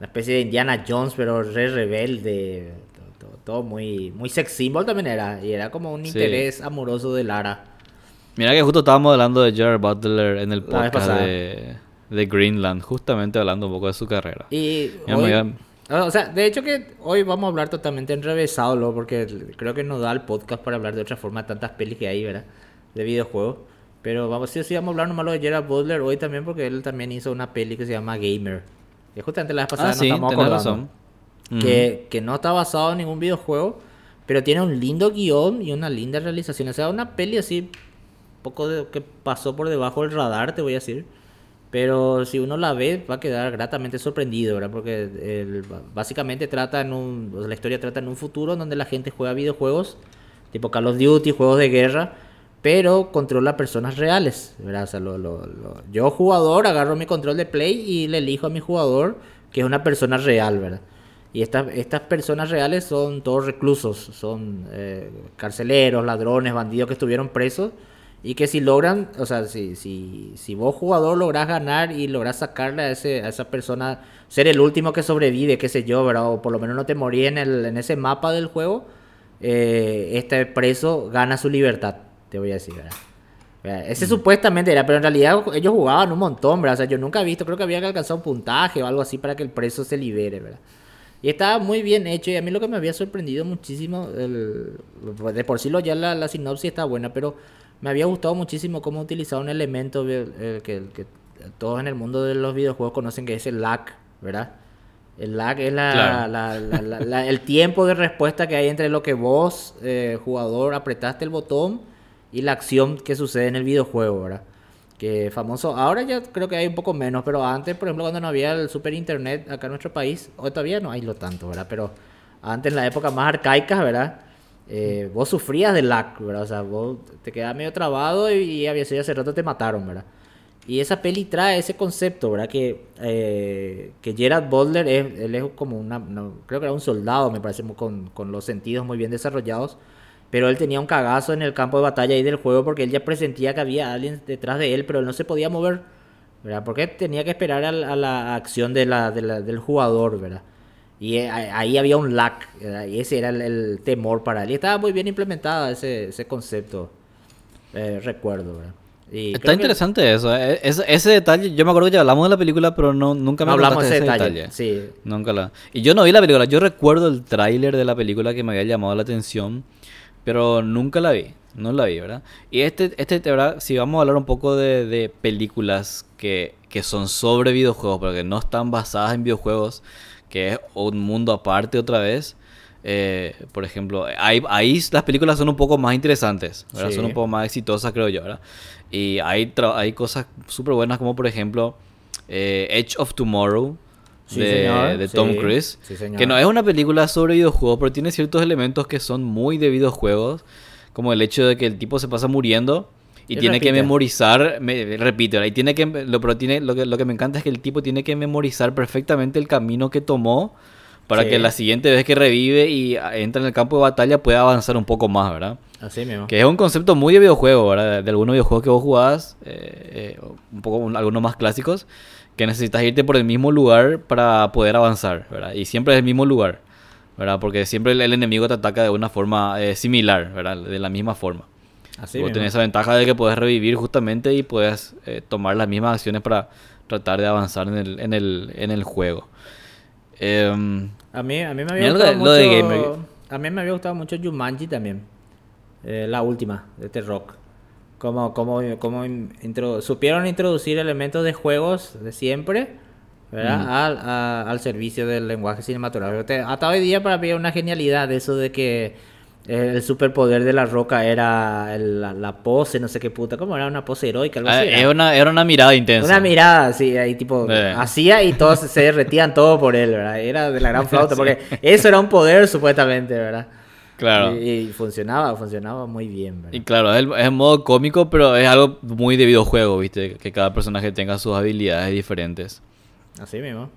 Una especie de Indiana Jones, pero re rebelde. Todo, todo- todo muy, muy sex symbol también era. Y era como un Sí. interés amoroso de Lara. Mira que justo estábamos hablando de Gerard Butler en el podcast de, de Greenland, justamente hablando un poco de su carrera. Y hoy- o sea, de hecho que hoy vamos a hablar totalmente enrevesado, ¿no? porque creo que nos da el podcast para hablar de otra forma tantas pelis que hay, ¿verdad? De videojuegos. Pero vamos, sí, sí, vamos a hablar nomás lo de Gerard Butler hoy también porque él también hizo una peli que se llama Gamer. Que justamente la vez pasada Ah, nos sí, estamos acordando. razón. Que, que no está basado en ningún videojuego, pero tiene un lindo guion y una linda realización. O sea, una peli así, poco de que pasó por debajo del radar, te voy a decir. Pero si uno la ve, va a quedar gratamente sorprendido, ¿verdad? Porque el- básicamente trata en un, la historia trata en un futuro donde la gente juega videojuegos, tipo Call of Duty, juegos de guerra, pero controla personas reales, ¿verdad? O sea, yo jugador agarro mi control de play y le elijo a mi jugador que es una persona real, ¿verdad? Y estas, estas personas reales son todos reclusos, son eh, carceleros, ladrones, bandidos que estuvieron presos y que si logran, o sea, si, si, si vos jugador lográs ganar y lográs sacarle a, ese, a esa persona, ser el último que sobrevive, qué sé yo, ¿verdad? O por lo menos no te morí en, el, en ese mapa del juego, eh, este preso gana su libertad, te voy a decir, ¿verdad? Ese supuestamente era, pero en realidad ellos jugaban un montón, ¿verdad? O sea, yo nunca he visto, creo que había que alcanzar un puntaje o algo así para que el preso se libere, ¿verdad? Y estaba muy bien hecho y a mí lo que me había sorprendido muchísimo, el- de por sí lo ya la, la sinopsis está buena, pero me había gustado muchísimo cómo utilizaba un elemento eh, que, que todos en el mundo de los videojuegos conocen que es el lag, ¿verdad? El lag es la, Claro. la- la- la- la- el tiempo de respuesta que hay entre lo que vos, eh, jugador, apretaste el botón y la acción que sucede en el videojuego, ¿verdad? Que famoso, ahora ya creo que hay un poco menos, pero antes, por ejemplo, cuando no había el super internet acá en nuestro país, hoy todavía no hay lo tanto, ¿verdad? Pero antes, en la época más arcaica, ¿verdad? Eh, vos sufrías de lag, ¿verdad? O sea, vos te quedabas medio trabado y, y había sido hace rato te mataron, ¿verdad? Y esa peli trae ese concepto, ¿verdad? Que, eh, que Gerard Butler es, él es como una, no, creo que era un soldado, me parece, con, con los sentidos muy bien desarrollados. Pero él tenía un cagazo en el campo de batalla ahí del juego porque él ya presentía que había alguien detrás de él, pero él no se podía mover, ¿verdad? Porque tenía que esperar a, la acción de la, de la- del jugador, ¿verdad? Y eh, ahí había un lag, ¿verdad? y ese era el, el temor para él. Y estaba muy bien implementado ese, ese concepto, eh, recuerdo, ¿verdad? Y Está creo que- interesante eso. eh, Ese, ese detalle, yo me acuerdo que ya hablamos de la película, pero no, nunca me No hablamos de ese ese detalle. detalle. Sí. Nunca la... Y yo no vi la película. Yo recuerdo el tráiler de la película que me había llamado la atención, pero nunca la vi. No la vi, ¿verdad? Y este, este ¿verdad? si vamos a hablar un poco de, de películas que, que son sobre videojuegos, pero que no están basadas en videojuegos, que es un mundo aparte otra vez. eh, por ejemplo, ahí, ahí las películas son un poco más interesantes, ¿verdad? Sí. Son un poco más exitosas, creo yo, ¿verdad? Y hay, hay cosas súper buenas como, por ejemplo, eh, Edge of Tomorrow, Sí, de, Tom Sí, Cruise. sí, que no es una película sobre videojuegos, pero tiene ciertos elementos que son muy de videojuegos. Como el hecho de que el tipo se pasa muriendo y Y tiene que memorizar, me, ¿verdad? y tiene que, lo, pero tiene, lo, que, lo que me encanta es que el tipo tiene que memorizar perfectamente el camino que tomó para que la siguiente vez que revive y entra en el campo de batalla pueda avanzar un poco más, ¿verdad? Así mismo. Que es un concepto muy de videojuego, ¿verdad? De, de algunos videojuegos que vos jugabas, eh, eh, un poco un- algunos más clásicos, que necesitas irte por el mismo lugar para poder avanzar, ¿verdad? Y siempre es el mismo lugar, ¿verdad? Porque siempre el, el enemigo te ataca de una forma eh, similar, ¿verdad? De la misma forma. Así vos tenés esa ventaja de que puedes revivir justamente y puedes eh, tomar las mismas acciones para tratar de avanzar en el, en el, en el juego. Em, A mí, a mí me había gustado mucho. A mí me había gustado mucho Jumanji también. Eh, la última, de este rock. Como, como, como in- intro- supieron introducir elementos de juegos de siempre, ¿verdad? Al, a- al servicio del lenguaje cinematográfico. Hasta hoy día para mí es una genialidad eso de que eh, el superpoder de la roca era el- la, la pose, no sé qué puta. ¿Cómo era? Una pose heroica, algo ah, así. era. una, era una mirada intensa. Una mirada así, ahí tipo, Eh. hacía y todos se derretían todo por él, ¿verdad? Era de la gran flauta, porque eso era un poder supuestamente, ¿verdad? Claro. Y, y funcionaba, funcionaba muy bien, ¿verdad? Y claro, es, el- es modo cómico, pero es algo muy de videojuego, ¿viste? Que cada personaje tenga sus habilidades diferentes. Así mismo.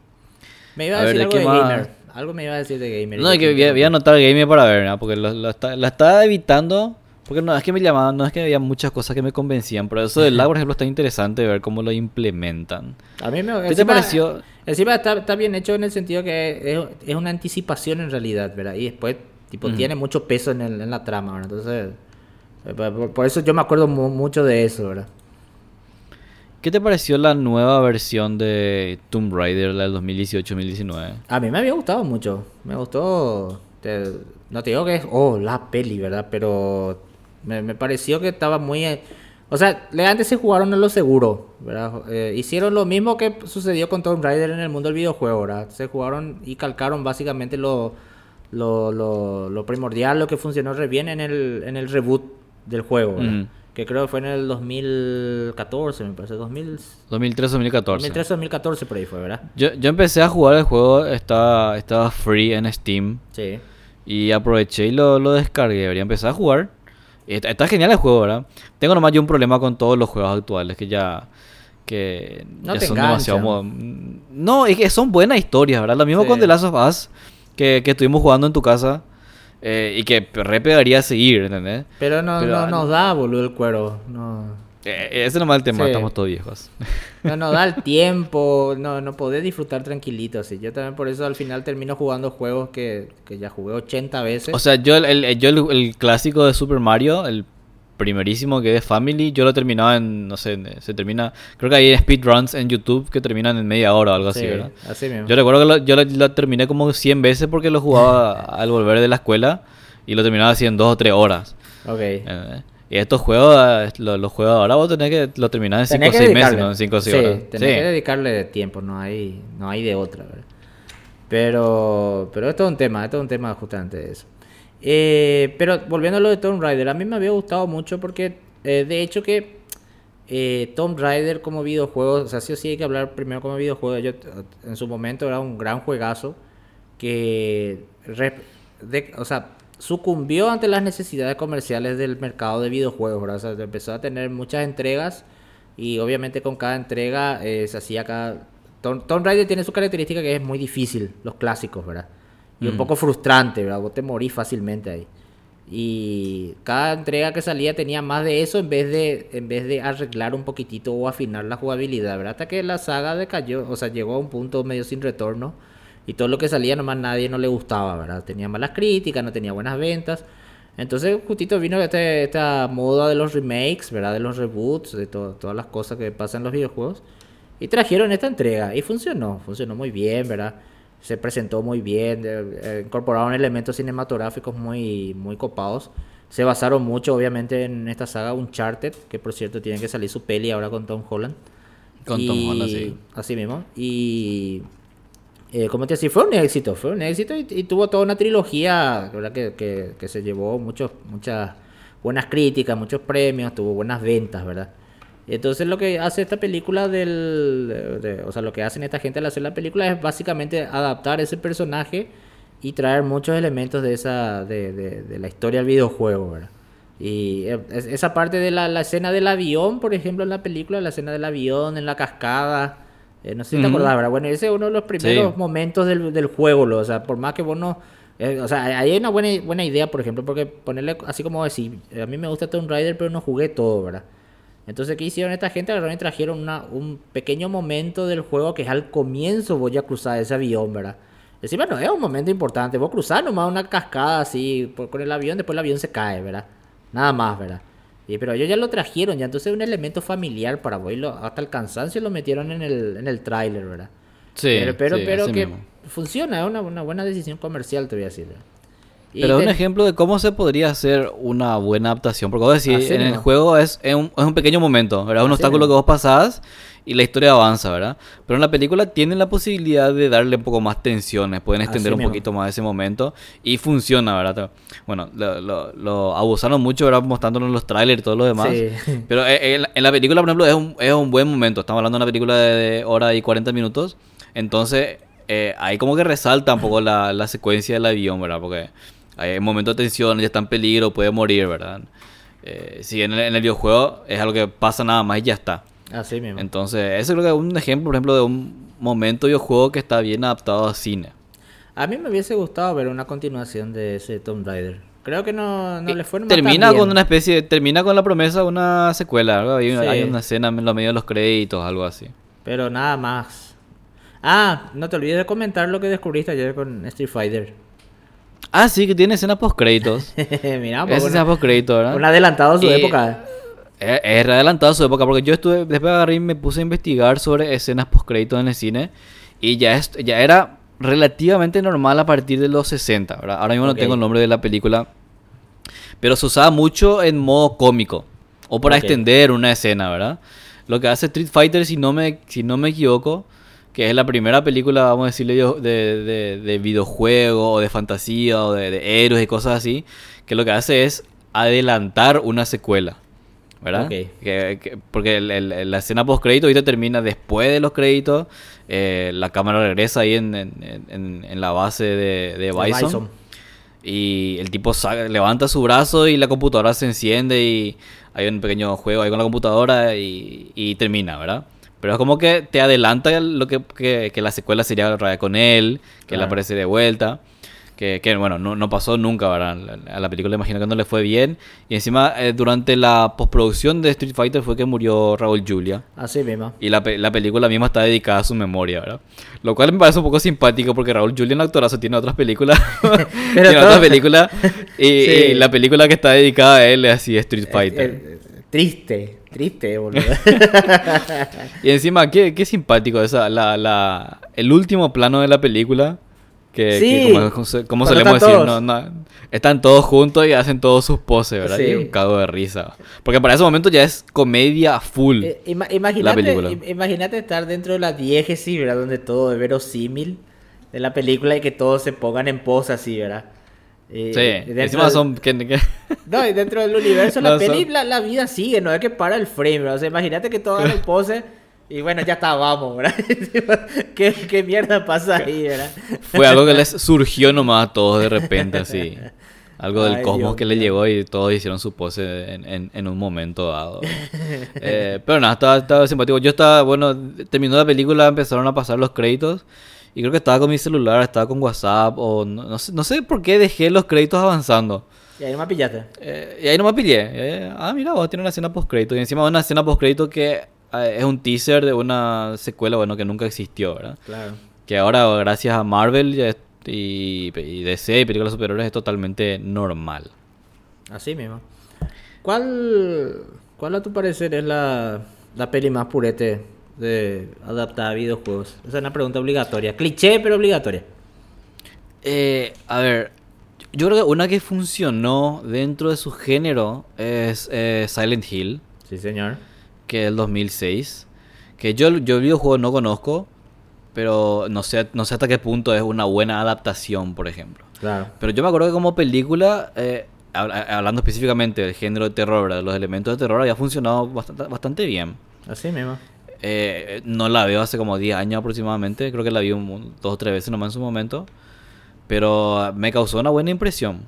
Me iba a, decir ¿de algo de más? gamer. Algo me iba a decir de gamer. No, es que voy a, voy a anotar Game para ver, ¿no? Porque lo, lo está- la estaba evitando. Porque no es que me llamaban, no es que había muchas cosas que me convencían. Pero eso del lag, por ejemplo, está interesante ver cómo lo implementan. A mí me ¿Qué te encima- pareció? Encima está, está bien hecho en el sentido que es, es una anticipación en realidad, ¿verdad? Y después, tipo, Ujú. tiene mucho peso en, el- en la trama, ¿verdad? Entonces, eh, por, eso yo me acuerdo mu- mucho de eso, ¿verdad? ¿Qué te pareció la nueva versión de Tomb Raider, la del 2018-2019? A mí me había gustado mucho. Me gustó. te- no te digo que es, oh, la peli, ¿verdad? Pero me, me pareció que estaba muy, eh, O sea, antes se jugaron en lo seguro, ¿verdad? Eh, hicieron lo mismo que sucedió con Tomb Raider en el mundo del videojuego, ¿verdad? Se jugaron y calcaron básicamente lo, lo, lo, lo primordial, lo que funcionó re bien en el, en el reboot del juego, ¿verdad? Que creo que fue en el 2014, me parece, 2000... 2013-2014. 2013-2014 por ahí fue, ¿verdad? Yo, yo empecé a jugar el juego, estaba, estaba free en Steam. Sí. Y aproveché y lo, lo descargué, debería empezar a jugar. Está, está genial el juego, ¿verdad? Tengo nomás yo un problema con todos los juegos actuales que ya que No ya son demasiado mo- no es que son buenas historias verdad lo mismo Sí. con The Last of Us que, que estuvimos jugando en tu casa eh, y que re pegaría a seguir ¿entendés? Pero no, Pero, no ah, nos da, boludo, el cuero. No, Eh, ese es el tema Sí. estamos todos viejos no nos da el tiempo, no, no podés disfrutar tranquilito así. Yo también por eso al final termino jugando juegos que, que ya jugué 80 veces. o sea yo el, el- yo el, el clásico de Super Mario el primerísimo que es Family yo lo terminaba en no sé se termina creo que hay speedruns en YouTube que terminan en media hora o algo así Sí, verdad así mismo. Yo recuerdo que lo- yo lo, lo terminé como 100 veces porque lo jugaba al volver de la escuela y lo terminaba así en 2 o 3 horas. Ok. Eh, Y estos juegos, eh, lo- los juegos ahora vos tenés que lo terminás en 5 Tenés o que 6 meses, no en 5 o 6 sí, horas. tenés Sí. que dedicarle tiempo, no hay, no hay de otra, ¿verdad? Pero, pero esto es un tema, esto es un tema justamente de eso. Eh, pero volviendo a lo de Tomb Raider, a mí me había gustado mucho porque, eh, de hecho que eh, Tomb Raider como videojuego, o sea, sí o sí hay que hablar primero como videojuego, yo en su momento era un gran juegazo que, o sea, sucumbió ante las necesidades comerciales del mercado de videojuegos, ¿verdad? O sea, empezó a tener muchas entregas y obviamente con cada entrega eh, se hacía cada... Tomb, Tomb Raider tiene su característica que es muy difícil, los clásicos, ¿verdad? Y un Mm. poco frustrante, ¿verdad? Vos te morís fácilmente ahí. Y cada entrega que salía tenía más de eso en vez de, en vez de arreglar un poquitito o afinar la jugabilidad, ¿verdad? Hasta que la saga decayó, o sea, llegó a un punto medio sin retorno. Y todo lo que salía nomás nadie no le gustaba, ¿verdad? Tenía malas críticas, no tenía buenas ventas. Entonces justito vino este, esta moda de los remakes, ¿verdad? De los reboots, de to- todas las cosas que pasan en los videojuegos. Y trajeron esta entrega y funcionó, funcionó muy bien, ¿verdad? Se presentó muy bien, de- eh, incorporaron elementos cinematográficos muy, muy copados. Se basaron mucho, obviamente, en esta saga Uncharted, que por cierto tiene que salir su peli ahora con Tom Holland. Con Tom Holland, sí. Así mismo. Y eh, como te decía, fue un éxito, fue un éxito y, y tuvo toda una trilogía ¿verdad? Que, que, que se llevó muchos, muchas buenas críticas, muchos premios, tuvo buenas ventas, ¿verdad? Entonces lo que hace esta película del... de- de- o sea, lo que hacen esta gente al hacer la película es básicamente adaptar ese personaje y traer muchos elementos de esa de, de- de la historia del videojuego, ¿verdad? Y es- esa parte de la, la escena del avión, por ejemplo, en la película, la escena del avión, en la cascada, eh, no sé si te Ujú. acordás, ¿verdad? Bueno, ese es uno de los primeros Sí. momentos del, del juego, lo- o sea, por más que vos no... eh, o sea, ahí hay una buena, buena idea, por ejemplo, porque ponerle así como decir, a mí me gusta Tomb Raider, pero no jugué todo, ¿verdad? Entonces, ¿qué hicieron esta gente? Agarraron y trajeron una, un pequeño momento del juego que es al comienzo voy a cruzar ese avión, ¿verdad? Encima no es un momento importante, vos cruzás nomás una cascada así por- con el avión, después el avión se cae, ¿verdad? Nada más, ¿verdad? Y, pero ellos ya lo trajeron, ya entonces es un elemento familiar para vos y lo- hasta el cansancio lo metieron en el, en el tráiler, ¿verdad? Sí, pero pero, sí, pero que mismo. funciona, es una, una buena decisión comercial, te voy a decir. ¿verdad? Pero te- un ejemplo de cómo se podría hacer una buena adaptación. Porque vos decís, Así en el juego es, es, un, es un pequeño momento, ¿verdad? Un Así obstáculo mismo. que vos pasás y la historia avanza, ¿verdad? Pero en la película tienen la posibilidad de darle un poco más tensiones, pueden Así extender un mismo. poquito más ese momento y funciona, ¿verdad? Bueno, lo, lo- lo abusaron mucho, ¿verdad? Mostrándonos los trailers y todo lo demás. Sí. Pero eh, en, la- en la película, por ejemplo, es un, es un buen momento. Estamos hablando de una película de, de hora y 40 minutos. Entonces, eh, ahí como que resalta un poco la, la secuencia del avión, ¿verdad? Porque hay un momento de tensión, ya está en peligro, puede morir, ¿verdad? Eh, si en el, en el videojuego es algo que pasa nada más y ya está. Así mismo. Entonces, ese creo que es un ejemplo, por ejemplo, de un momento de videojuego que está bien adaptado a cine. A mí me hubiese gustado ver una continuación de ese Tomb Raider. Creo que no, no le fue nomás termina tan bien. con una especie, termina con la promesa de una secuela, ¿verdad? Hay, Sí. hay una escena en lo medio de los créditos, algo así. Pero nada más. Ah, no te olvides de comentar lo que descubriste ayer con Street Fighter. Ah, sí, que tiene escena post créditos. Mira, Esa pues, escena post créditos, ¿verdad? un adelantado a su Y- época. Es, es adelantado a su época, porque yo estuve, después agarré y me puse a investigar sobre escenas post créditos en el cine y ya, es, ya era relativamente normal a partir de los 60, ¿verdad? Ahora mismo no tengo el nombre de la película, pero se usaba mucho en modo cómico. O para extender una escena, ¿verdad? Lo que hace Street Fighter, si no me, si no me equivoco, que es la primera película, vamos a decirle, yo, de, de, de videojuego o de fantasía o de, de héroes y cosas así, que lo que hace es adelantar una secuela. ¿Verdad? Ok. Que- que- porque el- el- la escena post crédito ahorita termina después de los créditos. eh, la cámara regresa ahí en, en- en- en la base de, Bison. Bison. Y el tipo saca- levanta su brazo y la computadora se enciende y hay un pequeño juego ahí con la computadora y, y termina, ¿verdad? Pero es como que te adelanta lo que, que, que la secuela sería en con él, que él aparece de vuelta. Que, que, bueno, no, no pasó nunca, ¿verdad? A la película imagino que no le fue bien. Y encima, eh, durante la postproducción de Street Fighter fue que murió Raúl Julia. Así mismo. Y la, la película misma está dedicada a su memoria, ¿verdad? Lo cual me parece un poco simpático porque Raúl Julián, actorazo, tiene otras películas. tiene otras películas. Y, Sí. y la película que está dedicada a él es así, Street Fighter. Eh, eh, triste, triste, boludo. Y encima, qué, qué simpático esa, la, la, el último plano de la película. Que, Sí. que como, como solemos están decir, todos. no, no, están todos juntos y hacen todos sus poses, ¿verdad? Sí. Y un cago de risa. Porque para ese momento ya es comedia full. Eh, ima- imagínate estar dentro de la diégesis, ¿verdad? Donde todo es verosímil de la película y que todos se pongan en pose así, ¿verdad? Eh, sí, encima del- son... que- No, y dentro del universo de la No, son- peli la, la vida sigue, no es que para el frame, ¿verdad? O sea, imagínate que todos hagan pose y bueno, ya está, vamos, ¿verdad? ¿Qué, ¿Qué mierda pasa ahí, ¿verdad? Fue algo que les surgió nomás a todos de repente, así. Algo del Ay, cosmos Dios que le llegó y todos hicieron su pose en, en- en un momento dado. Eh, pero nada, estaba, estaba simpático. Yo estaba, bueno, terminó la película, empezaron a pasar los créditos. Y creo que estaba con mi celular, estaba con WhatsApp, o no, no sé, no sé por qué dejé los créditos avanzando. Y ahí no me pillaste. Eh, y ahí no me pillé. Eh, ah, mira, vos tiene una escena post crédito. Y encima una escena post crédito que eh, es un teaser de una secuela, bueno, que nunca existió, ¿verdad? Claro. Que ahora, gracias a Marvel ya es- y, y DC y películas superiores, es totalmente normal. Así mismo. ¿Cuál, cuál a tu parecer es la, la peli más purete de adaptada a videojuegos? Esa es una pregunta obligatoria. Cliché, pero obligatoria. Eh, a ver, yo creo que una que funcionó dentro de su género es eh, Silent Hill, Sí, señor. que es el 2006. Que yo, yo el videojuego no conozco, pero no sé, no sé hasta qué punto es una buena adaptación, por ejemplo. Claro. Pero yo me acuerdo que como película, eh, hab- hablando específicamente del género de terror, ¿verdad? los elementos de terror, había funcionado bastante, bastante bien. Así mismo. Eh, no la veo hace como 10 años aproximadamente. Creo que la vi un- dos o tres veces nomás en su momento. Pero me causó una buena impresión.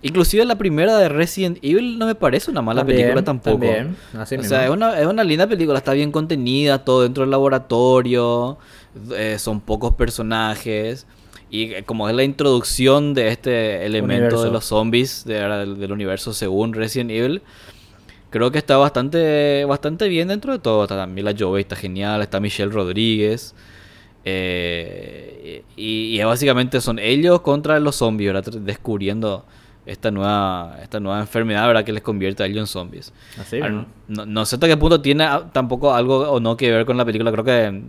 Inclusive la primera de Resident Evil no me parece una mala También, película tampoco. también, así o mismo. sea, es una, es una linda película, está bien contenida, todo dentro del laboratorio, eh, son pocos personajes. Y eh, como es la introducción de este elemento Universo. de los zombies de- del, del universo según Resident Evil, creo que está bastante, bastante bien dentro de todo. Está Mila Jovovich, está genial, está Michelle Rodríguez. eh, y, básicamente son ellos contra los zombies, ¿verdad? Descubriendo esta nueva, esta nueva enfermedad, ¿verdad? Que les convierte a ellos en zombies. Así. No, no sé hasta qué punto tiene ah, tampoco algo o no que ver con la película. Creo que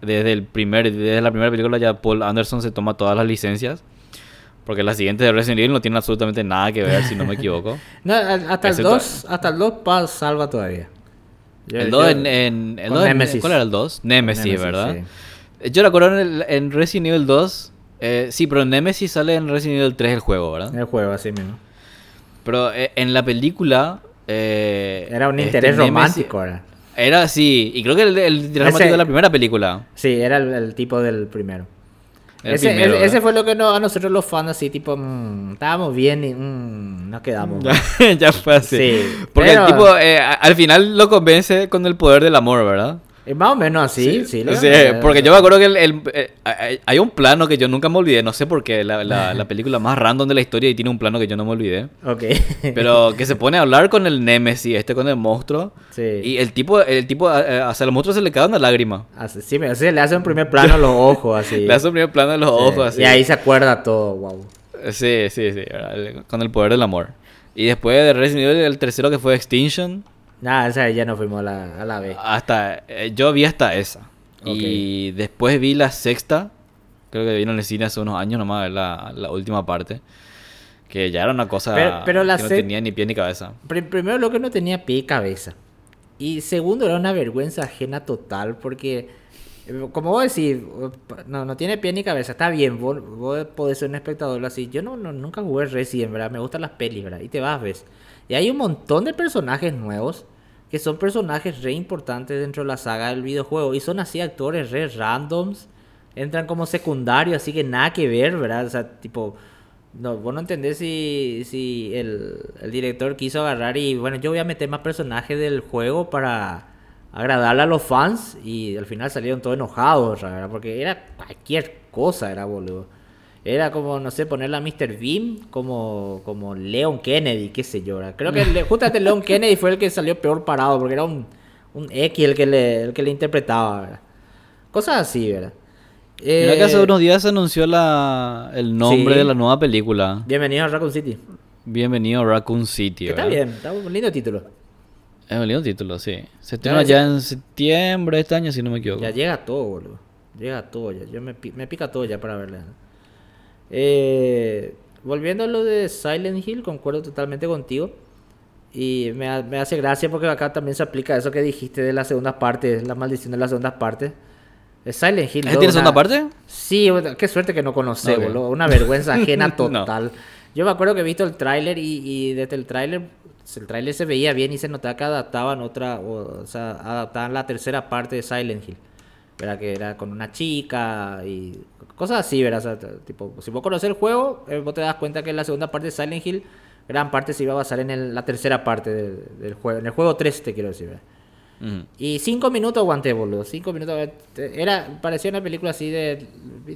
desde el primer, desde la primera película ya Paul Anderson se toma todas las licencias. Porque la siguiente de Resident Evil no tiene absolutamente nada que ver, si no me equivoco. No, hasta el Excepto- 2, hasta el 2 pa- salva todavía. Yo- El 2 yo- en, en- el con 2 en- Nemesis. ¿Cuál era el 2? Nemesis, Nemesis, ¿verdad? sí. Yo recuerdo en, el- en Resident Evil 2. eh, sí, pero Nemesis sale en Resident Evil 3 el juego, ¿verdad? El juego, así mismo. Pero eh, en la película. eh, Era un este interés Nemesis- romántico, era. Era así. Y creo que el, el interés Ese- romántico de la primera película. Sí, era el, el tipo del primero. Ese, primero, ese- fue lo que no- a nosotros los fans así, tipo, mm, estábamos bien y mm, nos quedamos. Ya, ya fue así. Sí, Porque pero- el tipo eh, al final lo convence con el poder del amor, ¿verdad? Eh, más o menos así, sí. lo- Sí, porque yo me acuerdo que el, el- eh, hay- un plano que yo nunca me olvidé, no sé por qué, la, la, la película más random de la historia y tiene un plano que yo no me olvidé. Ok. Pero que se pone a hablar con el Nemesis, este con el monstruo. Sí. Y el tipo, el tipo, eh, hasta el monstruo se le cae una lágrima. Así, sí, me- sí, le hace un primer plano a los ojos, así. Le hace un primer plano de los Sí, ojos así. Y ahí se acuerda todo, wow. Sí, sí, sí, con el poder del amor. Y después de Resident Evil, el tercero que fue Extinction, Nada, esa ya nos fuimos a la, a la B. hasta eh, yo vi hasta esa. Y después vi la sexta, creo que vino en el cine hace unos años nomás, la, la última parte. Que ya era una cosa Pero- pero la que no tenía ni pie ni cabeza. Pri- Primero lo que no tenía pie y cabeza. Y segundo era una vergüenza ajena total porque, eh, como vos decís, no, no tiene pie ni cabeza. Está bien, vos, vos podés ser un espectador así. Yo no, no- nunca jugué Resident, ¿verdad? Me gustan las pelis, ¿verdad? Y te vas, ves. Y hay un montón de personajes nuevos que son personajes re importantes dentro de la saga del videojuego. Y son así actores re randoms. Entran como secundarios, así que nada que ver, ¿verdad? O sea, tipo... No, vos no entendés si, si el, el director quiso agarrar y bueno, yo voy a meter más personajes del juego para agradarle a los fans y al final salieron todos enojados. Porque era cualquier cosa, era boludo. Era como, no sé, ponerle a Mr. Beam como, como Leon Kennedy, qué sé yo. Creo que justamente Leon Kennedy fue el que salió peor parado porque era un, un X el que le, el que le interpretaba, ¿verdad? Cosas así, ¿verdad? Mira que hace Eh, unos días se anunció la, el nombre sí. de la nueva película. Bienvenido a Raccoon City. Bienvenido a Raccoon City. Está bien, está un lindo título. Es un lindo título, sí. Se estrena ya en septiembre de este año, si no me equivoco. Ya llega todo, boludo. Llega todo ya. Yo me, me pica todo ya para verla. Eh, volviendo a lo de Silent Hill, concuerdo totalmente contigo. Y me, ha- me hace gracia porque acá también se aplica eso que dijiste de la segunda parte, la maldición de las segundas partes. Silent Hill. ¿Ese 2, tiene segunda parte? Sí, qué suerte que no conocí, Ok. boludo. Una vergüenza ajena No. total. Yo me acuerdo que he visto el tráiler y, y desde el tráiler, el tráiler se veía bien y se notaba que adaptaban otra, o, o sea, adaptaban la tercera parte de Silent Hill. ¿Verdad? Que era con una chica y cosas así, ¿verdad? O sea, t- tipo, si vos conoces el juego, eh, vos te das cuenta que la segunda parte de Silent Hill, gran parte se iba a basar en el- la tercera parte de- del juego. En el juego 3, te quiero decir, ¿verdad? Y cinco minutos aguanté, boludo. Cinco minutos. eh, Era, parecía una película así de.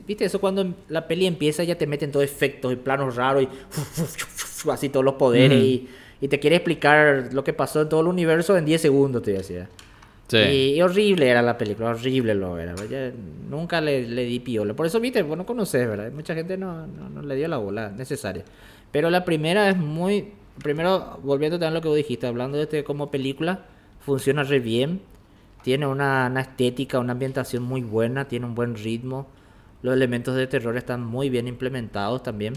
¿Viste eso cuando la peli empieza ya te meten todos efectos y planos raros y. Así todos los poderes y, y te quiere explicar lo que pasó en todo el universo en 10 segundos, te decía. Sí. Y, y horrible era la película, horrible lo era. Nunca le, le di piola. Por eso, viste, vos no conoces, ¿verdad? Mucha gente no, no, no le dio la bola necesaria. Pero la primera es muy. Primero, volviendo también a lo que vos dijiste, hablando de este como película, funciona re bien. Tiene una, una estética, una ambientación muy buena, tiene un buen ritmo. Los elementos de terror están muy bien implementados también.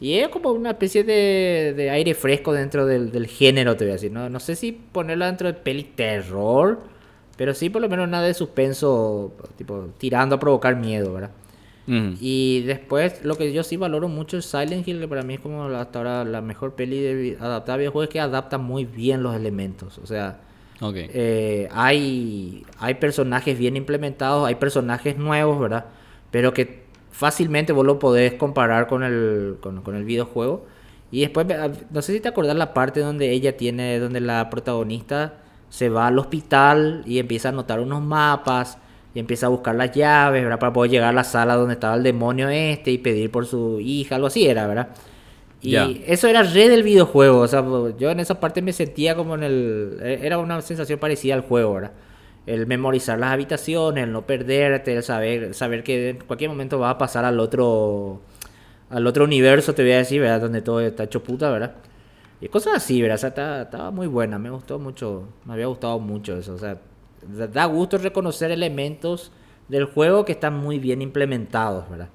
Y es como una especie de, de aire fresco dentro del, del género, te voy a decir. No, no sé si ponerla dentro de peli terror, pero sí por lo menos nada de suspenso, tipo tirando a provocar miedo, ¿verdad? Y después, lo que yo sí valoro mucho es Silent Hill, que para mí es como hasta ahora la mejor peli de adaptada a videojuegos, es que adapta muy bien los elementos. O sea, Ok. eh, hay, hay personajes bien implementados, hay personajes nuevos, ¿verdad? Pero que fácilmente vos lo podés comparar con el, con, con el videojuego. Y después, ah, no sé si te acordás la parte donde ella tiene, donde la protagonista se va al hospital y empieza a anotar unos mapas y empieza a buscar las llaves, ¿verdad? Para poder llegar a la sala donde estaba el demonio este y pedir por su hija, algo así era, ¿verdad? Y eso era re del videojuego, o sea, yo en esa parte me sentía como en el... e- Era una sensación parecida al juego, ¿verdad? El memorizar las habitaciones, el no perderte, el saber, saber que en cualquier momento vas a pasar al otro... Al otro universo, te voy a decir, ¿verdad? Donde todo está hecho puta, ¿verdad? Y cosas así, ¿verdad? O sea, estaba, estaba muy buena, me gustó mucho, me había gustado mucho eso, o sea, da- gusto reconocer elementos del juego que están muy bien implementados, ¿verdad?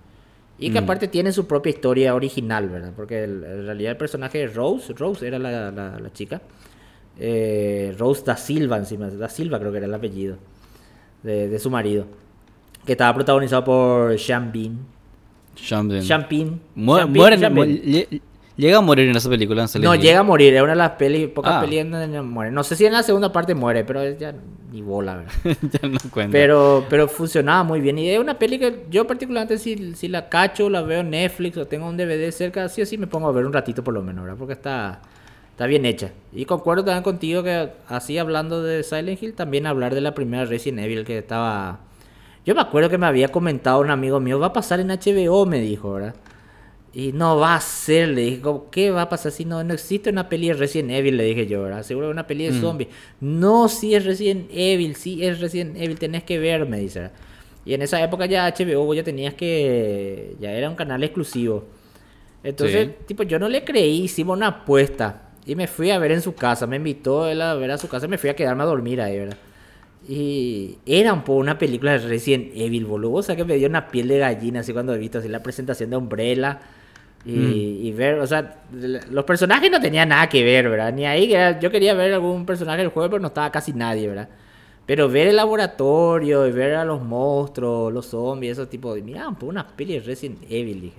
Y que Mm. aparte tiene su propia historia original, ¿verdad? Porque el- en realidad el personaje de Rose, Rose era la, la- la chica, eh, Rose da Silva encima, da Silva creo que era el apellido de, de su marido, que estaba protagonizado por Sean Bean. Shamden. Sean Bean. Mu- Sean Bean, mueren- Sean mu- Bean. Lle- llega a morir en esa película. en No, llega a morir, es una de las pelis, pocas Ah. pelis donde muere. No sé si en la segunda parte muere, pero ya ni bola, ¿verdad? ya no cuenta. Pero, pero funcionaba muy bien. Y es una peli que yo particularmente si, si la cacho, la veo en Netflix o tengo un DVD cerca, sí o sí me pongo a ver un ratito por lo menos, ¿verdad? Porque está, está bien hecha. Y concuerdo también contigo que así hablando de Silent Hill, también hablar de la primera Resident Evil que estaba... Yo me acuerdo que me había comentado un amigo mío, va a pasar en HBO, me dijo, ¿verdad? Y no va a ser, le dije, ¿cómo- ¿qué va a pasar si no, no existe una peli de Resident Evil? Le dije yo, ¿verdad? Seguro que una peli de Mm. zombies. No, sí es Resident Evil, sí es Resident Evil, tenés que ver, me dice. ¿verdad? Y en esa época ya HBO ya tenías que, ya era un canal exclusivo. Entonces, Sí. tipo, yo no le creí, hicimos una apuesta. Y me fui a ver en su casa, me invitó él a ver a su casa, me fui a quedarme a dormir ahí, ¿verdad? Y era un poco una película de Resident Evil, boludo. O sea que me dio una piel de gallina así cuando he visto así la presentación de Umbrella. Y, y ver, o sea, los personajes no tenían nada que ver, ¿verdad? Ni ahí, era- yo quería ver algún personaje del juego, pero no estaba casi nadie, ¿verdad? Pero ver el laboratorio y ver a los monstruos, los zombies, esos tipos de... Mira, pues una peli de Resident Evil, dije.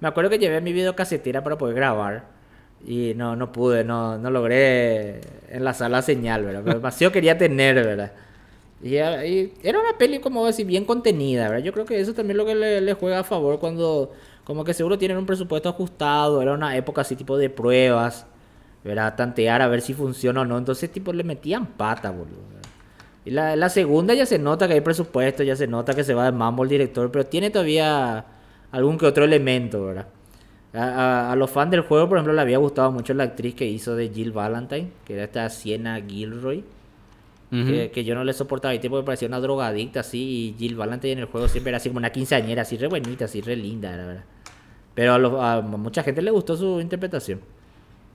Me acuerdo que llevé mi videocasetera para poder grabar. Y no, no pude, no, no logré enlazar la señal, ¿verdad? Pero demasiado quería tener, ¿verdad? Y, era- y era una peli, como decir, bien contenida, ¿verdad? Yo creo que eso también es lo que le, le juega a favor cuando, como que seguro tienen un presupuesto ajustado, era una época así tipo de pruebas, ¿verdad? Tantear a ver si funciona o no, entonces tipo le metían pata, boludo. Y la, la segunda ya se nota que hay presupuesto, ya se nota que se va de mambo el director, pero tiene todavía algún que otro elemento, ¿verdad? A, a- los fans del juego, por ejemplo, le había gustado mucho la actriz que hizo de Jill Valentine, que era esta Sienna Gilroy Ujú. que, que yo no le soportaba y tipo me parecía una drogadicta así y Jill Valentine en el juego siempre era así como una quinceañera así re buenita así re linda la verdad. Pero a, los- a mucha gente le gustó su interpretación.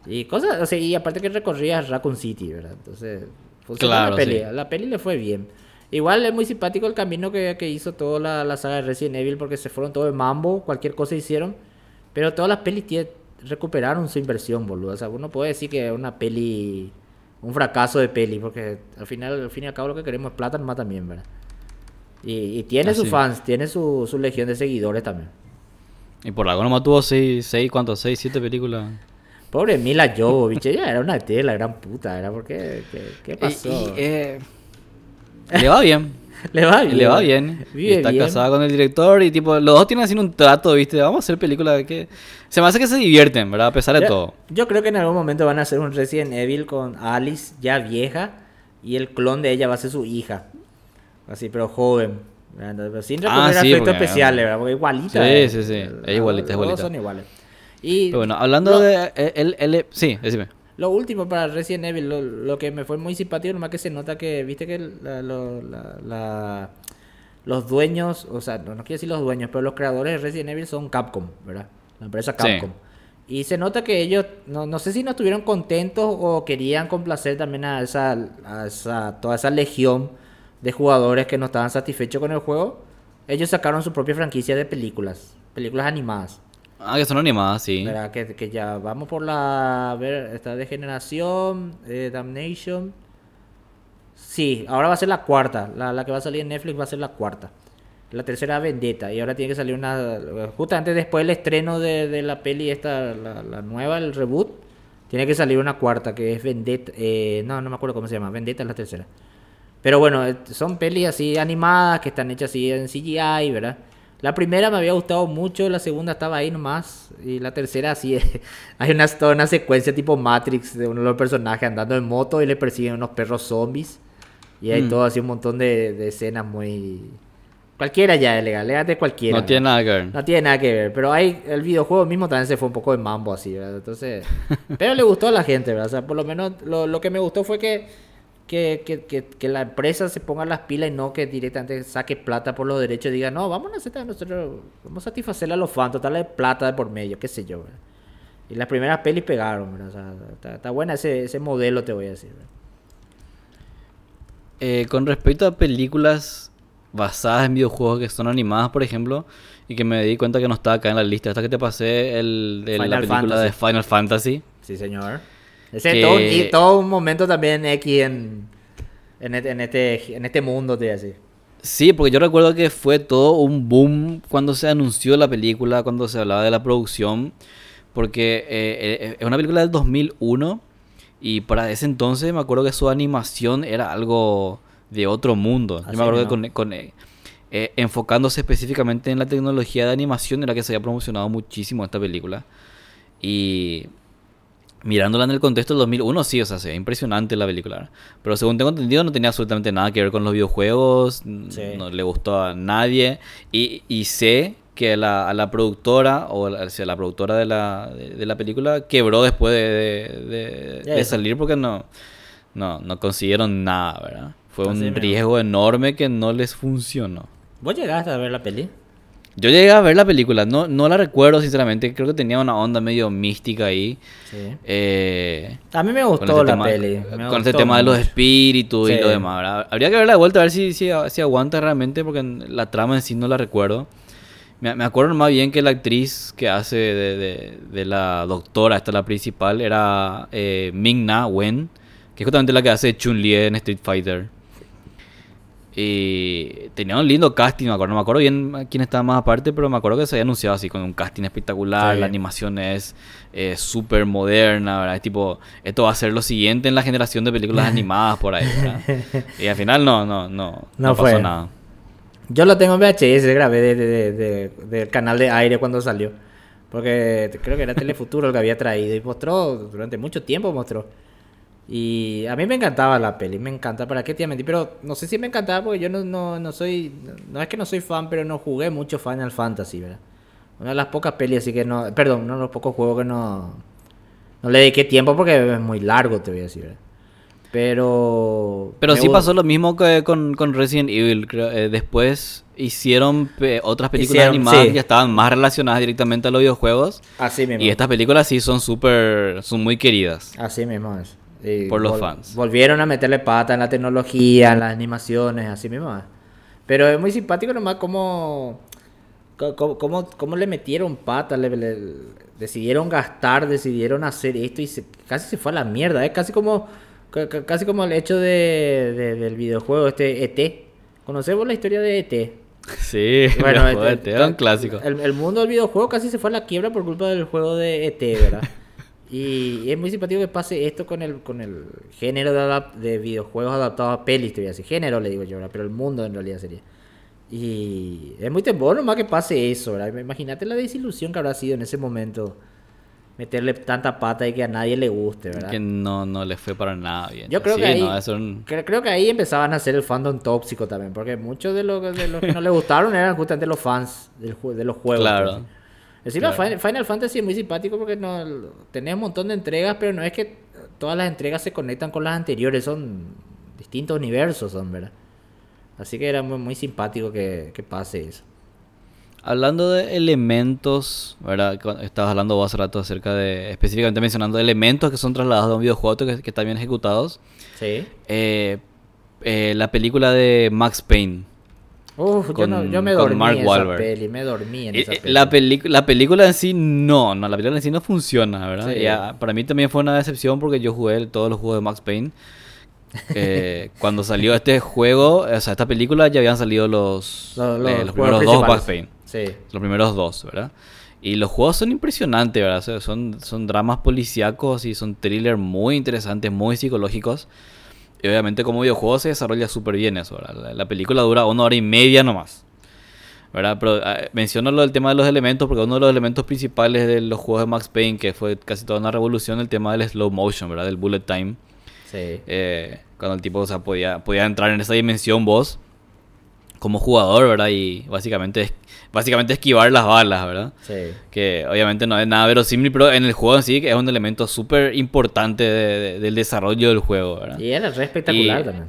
Y cosas o sea, y aparte que recorría Raccoon City verdad entonces funcionó Claro, la peli sí. la peli le fue bien. Igual es muy simpático el camino que, que hizo toda la, la saga de Resident Evil porque se fueron todo de mambo cualquier cosa hicieron pero todas las pelis recuperaron su inversión boludo. O sea uno puede decir que una peli un fracaso de peli, porque al final, al fin y al cabo lo que queremos es plata nomás también, ¿verdad? Y, y tiene sus fans, tiene su, su legión de seguidores también. Y por algo nomás tuvo 6, seis, ¿cuántos? 6, 7 películas. Pobre Mila Jovovich, ella era una tía, la gran puta, ¿era? ¿Por qué? ¿Qué, qué pasó? Y- y, eh, le va bien. Le va bien. Le va bien. Y Vive está bien. casada con el director y tipo, los dos tienen así un trato, ¿viste? Vamos a hacer películas que... Se me hace que se divierten, ¿verdad? A pesar de Yo- todo. Yo creo que en algún momento van a hacer un Resident Evil con Alice ya vieja y el clon de ella va a ser su hija. Así, pero joven. Pero Sin Ah, recurrir a sí, efectos porque- especiales, ¿verdad? Porque igualita. Sí, eh. sí, sí. Es igualita, es igualita. son iguales. Y Pero bueno, hablando de... eh, El, el- sí, decime. Lo último para Resident Evil, lo, lo que me fue muy simpático, nomás que se nota que, viste que la- lo- la- la- los dueños, o sea, no, no quiero decir los dueños, pero los creadores de Resident Evil son Capcom, ¿verdad? La empresa Sí. Capcom. Y se nota que ellos, no, no sé si no estuvieron contentos o querían complacer también a esa, a esa, toda esa legión de jugadores que no estaban satisfechos con el juego. Ellos sacaron su propia franquicia de películas, películas animadas. Ah, que son animadas, sí. Verá, que, que ya vamos por la. A ver, esta de generación, eh, Damnation. Sí, ahora va a ser la cuarta. La, la que va a salir en Netflix va a ser la cuarta. La tercera Vendetta. Y ahora tiene que salir una. Justamente después del estreno de, de la peli, esta, la, la nueva, el reboot. Tiene que salir una cuarta que es Vendetta. eh, no, no me acuerdo cómo se llama. Vendetta es la tercera. Pero bueno, eh, son pelis así animadas que están hechas así en CGI, ¿verdad? La primera me había gustado mucho, la segunda estaba ahí nomás. Y la tercera así, hay una, toda una secuencia tipo Matrix de uno de los personajes andando en moto y le persiguen unos perros zombies. Y hay Mm. todo así un montón de, de escenas muy... Cualquiera ya es legal, léate cualquiera. No tiene nada que ver. No tiene nada que ver, pero hay el videojuego mismo también se fue un poco de mambo así, ¿verdad? Entonces, pero le gustó a la gente, ¿verdad? O sea, por lo menos lo, lo que me gustó fue que, que, que, que, que la empresa se ponga las pilas y no que directamente saque plata por los derechos y diga, no, vamos a hacer nosotros, vamos a satisfacerle a los fans, total plata de por medio, qué sé yo, ¿verdad? Y las primeras pelis pegaron, ¿verdad? O sea, está, está buena ese, ese modelo, te voy a decir. Eh, con respecto a películas basadas en videojuegos que son animadas, por ejemplo, y que me di cuenta que no estaba acá en la lista. Esta que te pasé, el, de la película de. Final Fantasy. Sí, señor. Ese Que- es todo, un- y todo un momento también X en, en, este, en, este, en este mundo, te voy a decir. Sí, porque yo recuerdo que fue todo un boom cuando se anunció la película, cuando se hablaba de la producción, porque eh, eh, es una película del 2001 y para ese entonces me acuerdo que su animación era algo de otro mundo. Yo me acuerdo que con, con, eh, enfocándose específicamente en la tecnología de animación era que se había promocionado muchísimo esta película. Y mirándola en el contexto del 2001, sí, o sea, se ve impresionante la película. Pero según tengo entendido, no tenía absolutamente nada que ver con los videojuegos, Sí. no le gustó a nadie. Y, y sé que la, a la productora, o sea, la productora de la, de, de la película, quebró después de, de- salir porque no, no, no consiguieron nada, ¿verdad? Fue Así un riesgo enorme que no les funcionó. ¿Vos llegaste a ver la peli? Yo llegué a ver la película, no, no la recuerdo sinceramente, creo que tenía una onda medio mística ahí. Sí. Eh, A mí me gustó la tema, peli. me con gustó tema de los espíritus y lo demás, ¿verdad? Habría que verla de vuelta a ver si, si, si aguanta realmente porque la trama en sí no la recuerdo. Me, me acuerdo más bien que la actriz que hace de, de- de la doctora, esta la principal, era eh, Ming-Na Wen, que es justamente la que hace Chun-Li en Street Fighter. Y tenía un lindo casting, me acuerdo. No me acuerdo bien quién estaba más aparte, pero me acuerdo que se había anunciado así con un casting espectacular. Sí. La animación es eh, súper moderna, ¿verdad? Es tipo, esto va a ser lo siguiente en la generación de películas animadas por ahí, ¿verdad? Y al final no, no, no, no, No pasó fue. nada. Yo lo tengo en VHS, grabé de, de- de- del canal de aire cuando salió. Porque creo que era Telefuturo el que había traído y mostró, durante mucho tiempo mostró. Y a mí me encantaba la peli, me encanta, ¿para qué te mentir? Pero no sé si me encantaba porque yo no, no, no soy, no es que no soy fan, pero no jugué mucho Final Fantasy, ¿verdad? Una de las pocas pelis así que no, perdón, uno de los pocos juegos que no, no le dediqué tiempo porque es muy largo, te voy a decir, ¿verdad? Pero... Pero sí pasó lo mismo que con, con Resident Evil. creo. Eh, después hicieron pe- otras películas Hicieron, animadas sí. que estaban más relacionadas directamente a los videojuegos. Así mismo. Y estas películas sí son súper, son muy queridas. Así mismo es. Y Por los fans. Volvieron a meterle pata en la tecnología, en las animaciones, así mismo es. Pero es muy simpático nomás cómo, cómo, cómo, cómo le metieron pata, le, le- decidieron gastar, decidieron hacer esto y se- casi se fue a la mierda. Es casi como, ca- ca- casi como el hecho de, de- del videojuego este ET. ¿Conocemos la historia de E ET? Sí, Bueno, bueno, este- era un clásico. El, el mundo del videojuego casi se fue a la quiebra por culpa del juego de ET, ¿verdad? y es muy simpático que pase esto con el, con el género de, de videojuegos adaptados a pelis, te voy a decir. Género le digo yo, ¿verdad? Pero el mundo en realidad sería. Y es muy temor nomás que pase eso, ¿verdad? Imagínate la desilusión que habrá sido en ese momento meterle tanta pata y que a nadie le guste, ¿verdad? Que no, no le fue para nada bien. Yo creo Sí, que ahí, no, un- creo que ahí empezaban a hacer el fandom tóxico también, porque muchos de los, de los que no le gustaron eran justamente los fans del, de los juegos. Claro. pues. Encima Claro. Final, Final Fantasy es muy simpático porque no tenés un montón de entregas, pero no es que todas las entregas se conectan con las anteriores, son distintos universos, son, ¿verdad? Así que era muy, muy simpático que, que pase eso. Hablando de elementos, ¿verdad? Estabas hablando vos hace rato acerca de, específicamente mencionando elementos que son trasladados de un videojuego que, que están bien ejecutados. Sí. Eh, eh, la película de Max Payne. Uf, yo, Con- no- yo me con dormí Mark en esa peli, me dormí en esa eh, peli. La, peli- la película en sí no, no, la película en sí no funciona, ¿verdad? Sí. Para mí también fue una decepción porque yo jugué todos los juegos de Max Payne. Eh, cuando salió este juego, o sea, esta película ya habían salido los, Los- los eh, los primeros dos. Max Payne. Sí. Los primeros dos, ¿verdad? Y los juegos son impresionantes, ¿verdad? O sea, son, son dramas policíacos y son thrillers muy interesantes, muy psicológicos. Y obviamente como videojuego se desarrolla súper bien eso, ¿verdad? La, la película dura una hora y media nomás. ¿Verdad? Pero ah, menciono lo del tema de los elementos porque uno de los elementos principales de los juegos de Max Payne, que fue casi toda una revolución, el tema del slow motion, ¿verdad? Del bullet time. Sí. Eh, cuando el tipo o sea, podía, podía entrar en esa dimensión vos como jugador, ¿verdad? Y básicamente, es- básicamente esquivar las balas, ¿verdad? Sí. Que obviamente no es nada verosímil, pero en el juego en sí es un elemento súper importante de- de- del desarrollo del juego, ¿verdad? Y era re espectacular Y- también.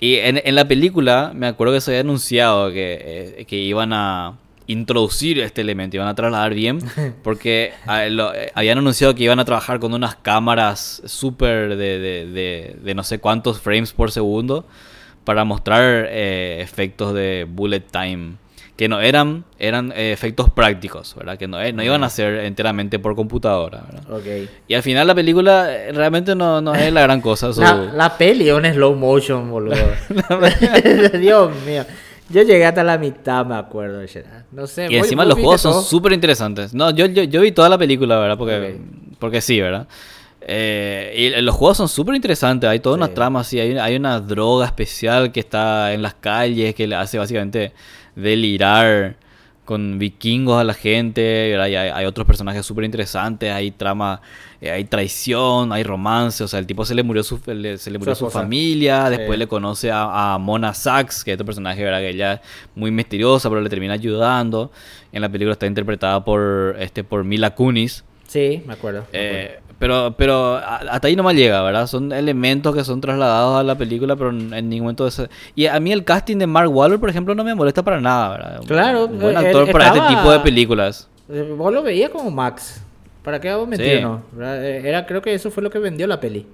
Y en, en la película me acuerdo que se había anunciado que, eh, que iban a introducir este elemento, iban a trasladar bien, porque ah, lo- eh, habían anunciado que iban a trabajar con unas cámaras súper de, de, de- de no sé cuántos frames por segundo para mostrar eh, efectos de bullet time. Que no eran, eran eh, efectos prácticos, ¿verdad? Que no, eh, no iban a ser enteramente por computadora, ¿verdad? Ok. Y al final la película eh, realmente no, no es la gran cosa. su- La, la peli es un slow motion, boludo. Dios mío. Yo llegué hasta la mitad, me acuerdo. No sé. Y encima los juegos son súper interesantes. No, yo, yo, yo vi toda la película, ¿verdad? Porque, porque sí, ¿verdad? Eh, y los juegos son súper interesantes. Hay toda una Sí. trama así. Hay, hay una droga especial que está en las calles que le hace básicamente delirar con vikingos a la gente. hay, hay otros personajes súper interesantes. Hay trama, eh, hay traición, hay romance. O sea, el tipo se le murió su, se le murió su, familia. Después le conoce a, a Mona Sachs, que es otro personaje, ¿verdad? Que ella es muy misteriosa, pero le termina ayudando. En la película está interpretada por, este, por Mila Kunis. Sí, me acuerdo. me Eh, acuerdo. Pero, pero hasta ahí nomás llega, ¿verdad? Son elementos que son trasladados a la película, pero en ningún momento... ese- Y a mí el casting de Mark Wahlberg, por ejemplo, no me molesta para nada, ¿verdad? Claro, Un buen eh, actor él para este tipo de películas. Eh, Vos lo veías como Max. ¿Para qué vamos a mentir Sí. Eh, Era, creo que eso fue lo que vendió la peli.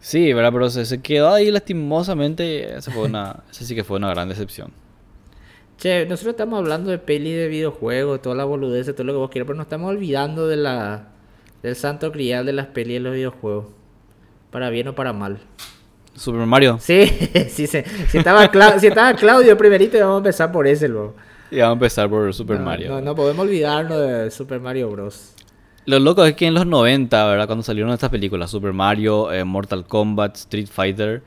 Sí, ¿verdad? Pero se, se quedó ahí lastimosamente. Esa fue una... Esa sí que fue una gran decepción. Che, nosotros estamos hablando de peli de videojuegos, toda la boludez, todo lo que vos quieras, pero nos estamos olvidando de la del santo crial de las pelis de los videojuegos. Para bien o para mal. Super Mario. Sí, sí, sí. Si estaba, si estaba Claudio primerito, vamos a empezar por ese luego. Y vamos a empezar por Super No, Mario. No, no podemos olvidarnos de Super Mario Bros. Lo loco es que en los 90, ¿verdad? Cuando salieron estas películas, Super Mario, eh, Mortal Kombat, Street Fighter,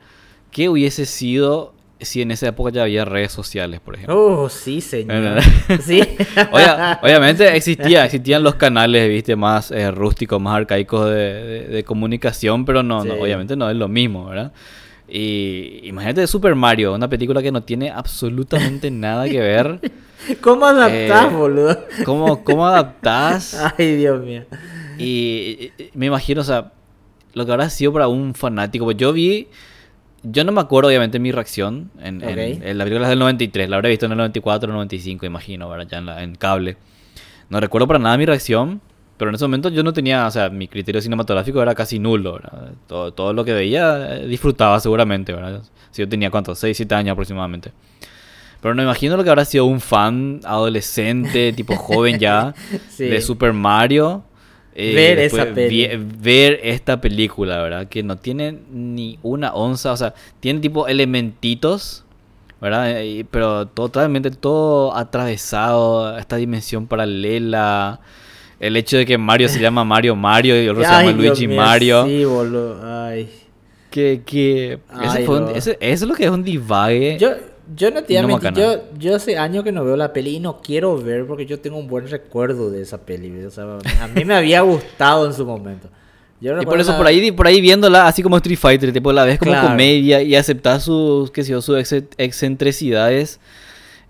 ¿qué hubiese sido si en esa época ya había redes sociales, por ejemplo? Oh, sí, señor. Sí. Obvia- obviamente existía, existían los canales, viste, más eh, rústicos, más arcaicos de, de- de comunicación, pero no, no, obviamente no es lo mismo, ¿verdad? Y imagínate Super Mario, una película que no tiene absolutamente nada que ver. ¿Cómo adaptás, Eh, boludo? ¿Cómo, cómo adaptás? Ay, Dios mío. Y, y- y me imagino, o sea, lo que habrá sido para un fanático. Pues yo vi, yo no me acuerdo obviamente mi reacción en, en- Ok. en la película es del 93, la habré visto en el 94 o 95, imagino, ¿verdad? Ya en, la- en cable. No recuerdo para nada mi reacción, pero en ese momento yo no tenía, o sea, mi criterio cinematográfico era casi nulo, ¿verdad? Todo, todo lo que veía eh, disfrutaba seguramente, ¿verdad? Si yo tenía, ¿cuántos? 6, 7 años aproximadamente. Pero no imagino lo que habrá sido un fan adolescente, tipo joven ya, Sí. de Super Mario. Eh, Ver esa peli. ver esta película, ¿verdad? Que no tiene ni una onza, o sea, tiene tipo elementitos, ¿verdad? Eh, pero totalmente todo atravesado, esta dimensión paralela. El hecho de que Mario se llama Mario Mario y otro se llama Dios Luigi mío, Mario. Sí, boludo. Ay. Que, que ese Ay, fue un- no. ese- eso es lo que es un divague. Yo, yo no te voy a No mentir, macana. yo, yo hace años que no veo la peli y no quiero ver porque yo tengo un buen recuerdo de esa peli. O sea, a mí me había gustado en su momento. Yo Y por eso la- por ahí, por ahí viéndola, así como Street Fighter, tipo la ves como Claro. comedia y aceptas sus, qué sé yo, sus ex- excentricidades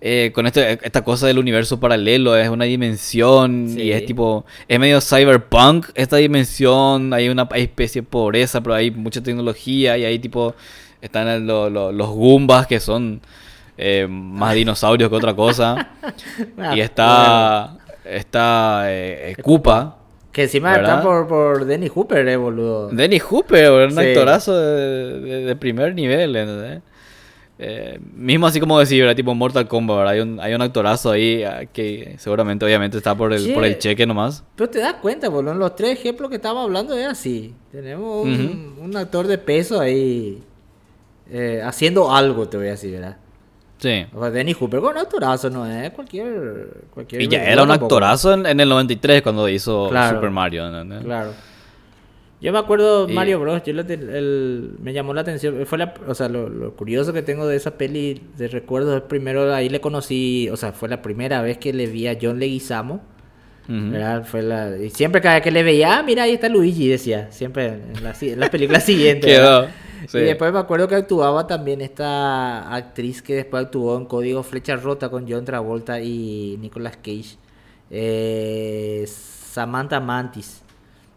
eh, con este, esta cosa del universo paralelo, es una dimensión Sí. y es tipo, es medio cyberpunk esta dimensión, hay una hay especie de pobreza, pero hay mucha tecnología y ahí tipo están el- lo- lo- los Goombas que son eh, más dinosaurios que otra cosa y está, está eh, eh, Koopa. Que encima ¿verdad? está por, por Denny Hooper, eh, boludo. Dennis Hooper, un Sí. actorazo de, de- de primer nivel, ¿entendés? Eh, mismo así como decir, ¿verdad? Tipo Mortal Kombat, ¿verdad? Hay un, hay un actorazo ahí ah, que seguramente obviamente está por el, por el cheque nomás. Pero te das cuenta, boludo, en los tres ejemplos que estamos hablando es así. Tenemos un, un actor de peso ahí eh, haciendo algo, te voy a decir, ¿verdad? Sí. O sea, Denny Hooper con un actorazo, no es cualquier... cualquier Y ya era un tampoco. actorazo en, en el 93 cuando hizo Claro. Super Mario, ¿entendés? Claro. Yo me acuerdo Mario Bros. Yo el- me llamó la atención. Fue la, o sea, lo, lo curioso que tengo de esa peli de recuerdos es primero ahí le conocí, o sea, fue la primera vez que le vi a John Leguizamo. Fue la, y siempre cada vez que le veía, ah, mira, ahí está Luigi, decía. Siempre en la, en la película siguiente. Quedó. ¿verdad? sí. Y después me acuerdo que actuaba también esta actriz que después actuó en Código Flecha Rota con John Travolta y Nicolas Cage. Eh, Samantha Mantis.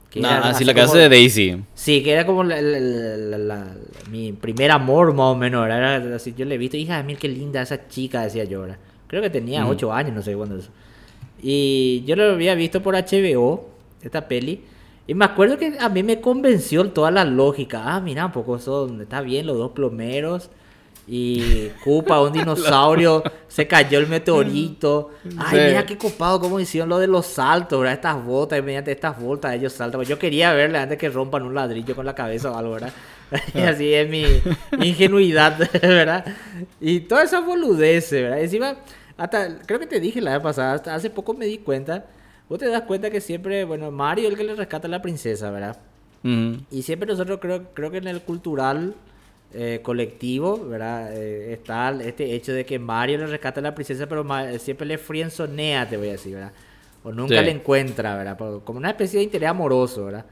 que Nah, era así así la que hace de Daisy. Sí, que era como la- la- la- la- mi primer amor más o menos. Era así, yo le he visto, hija de mil, qué linda esa chica, decía yo. ¿verdad? Creo que tenía Ujú. 8 años, no sé cuándo eso. Y yo lo había visto por HBO, esta peli. Y me acuerdo que a mí me convenció toda la lógica. Ah, mira, un poco son, está bien los dos plomeros. Y Koopa, un dinosaurio, se cayó el meteorito. Ay, Sí. mira qué copado cómo hicieron lo de los saltos, ¿verdad? Estas botas, mediante estas botas ellos saltan. Yo quería verle antes que rompan un ladrillo con la cabeza o algo, ¿verdad? Y así es mi ingenuidad, ¿verdad? Y todas esas boludeces, ¿verdad? Encima, hasta, creo que te dije la vez pasada, hasta hace poco me di cuenta, vos te das cuenta que siempre, bueno, Mario es el que le rescata a la princesa, ¿verdad? Y siempre nosotros creo, creo que en el cultural eh, colectivo, ¿verdad? Eh, está este hecho de que Mario le rescata a la princesa, pero Ma- siempre le frienzonea, te voy a decir, ¿verdad? O nunca Sí. le encuentra, ¿verdad? Como una especie de interés amoroso, ¿verdad?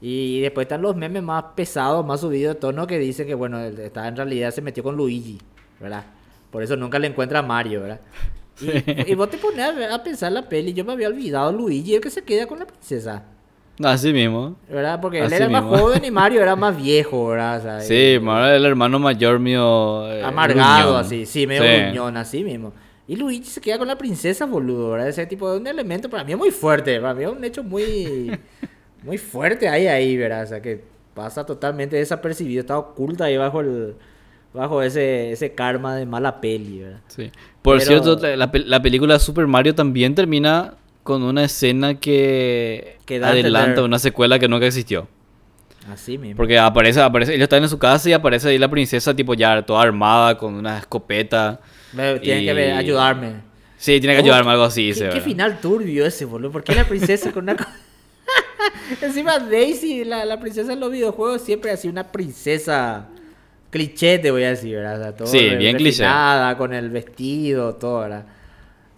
Y después están los memes más pesados, más subidos de tono que dicen que, bueno, está, en realidad se metió con Luigi, ¿verdad? Por eso nunca le encuentra a Mario, ¿verdad? Y, y vos te pones a, a pensar la peli, yo me había olvidado Luigi, el que se queda con la princesa. Así mismo. ¿Verdad? Porque él Así era más mismo. joven y Mario era más viejo, ¿verdad? O sea, Sí, eh, Mario el hermano mayor mío. eh, amargado, gruñón. así, sí, medio Sí. gruñón, así mismo. Y Luigi se queda con la princesa, boludo, ¿verdad? Ese tipo de un elemento para mí es muy fuerte, para mí es un hecho muy, muy fuerte ahí, ahí, ¿verdad? O sea, que pasa totalmente desapercibido, está oculta ahí bajo el, bajo ese, ese karma de mala peli, ¿verdad? Sí. Por Pero- cierto, la, la película Super Mario también termina con una escena que, Que adelanta una secuela que nunca existió. Así mismo. Porque aparece, aparece, ellos están en su casa y aparece ahí la princesa tipo ya toda armada con una escopeta. Que y- ver- ayudarme. Sí, tiene que Oh, ayudarme algo así. ¿Qué, qué final turbio ese, boludo? ¿Por qué la princesa con una... Encima Daisy, la, la princesa en los videojuegos, siempre ha sido una princesa cliché, te voy a decir, ¿verdad? O sea, todo Sí, bien cliché. con el vestido, todo, ¿verdad?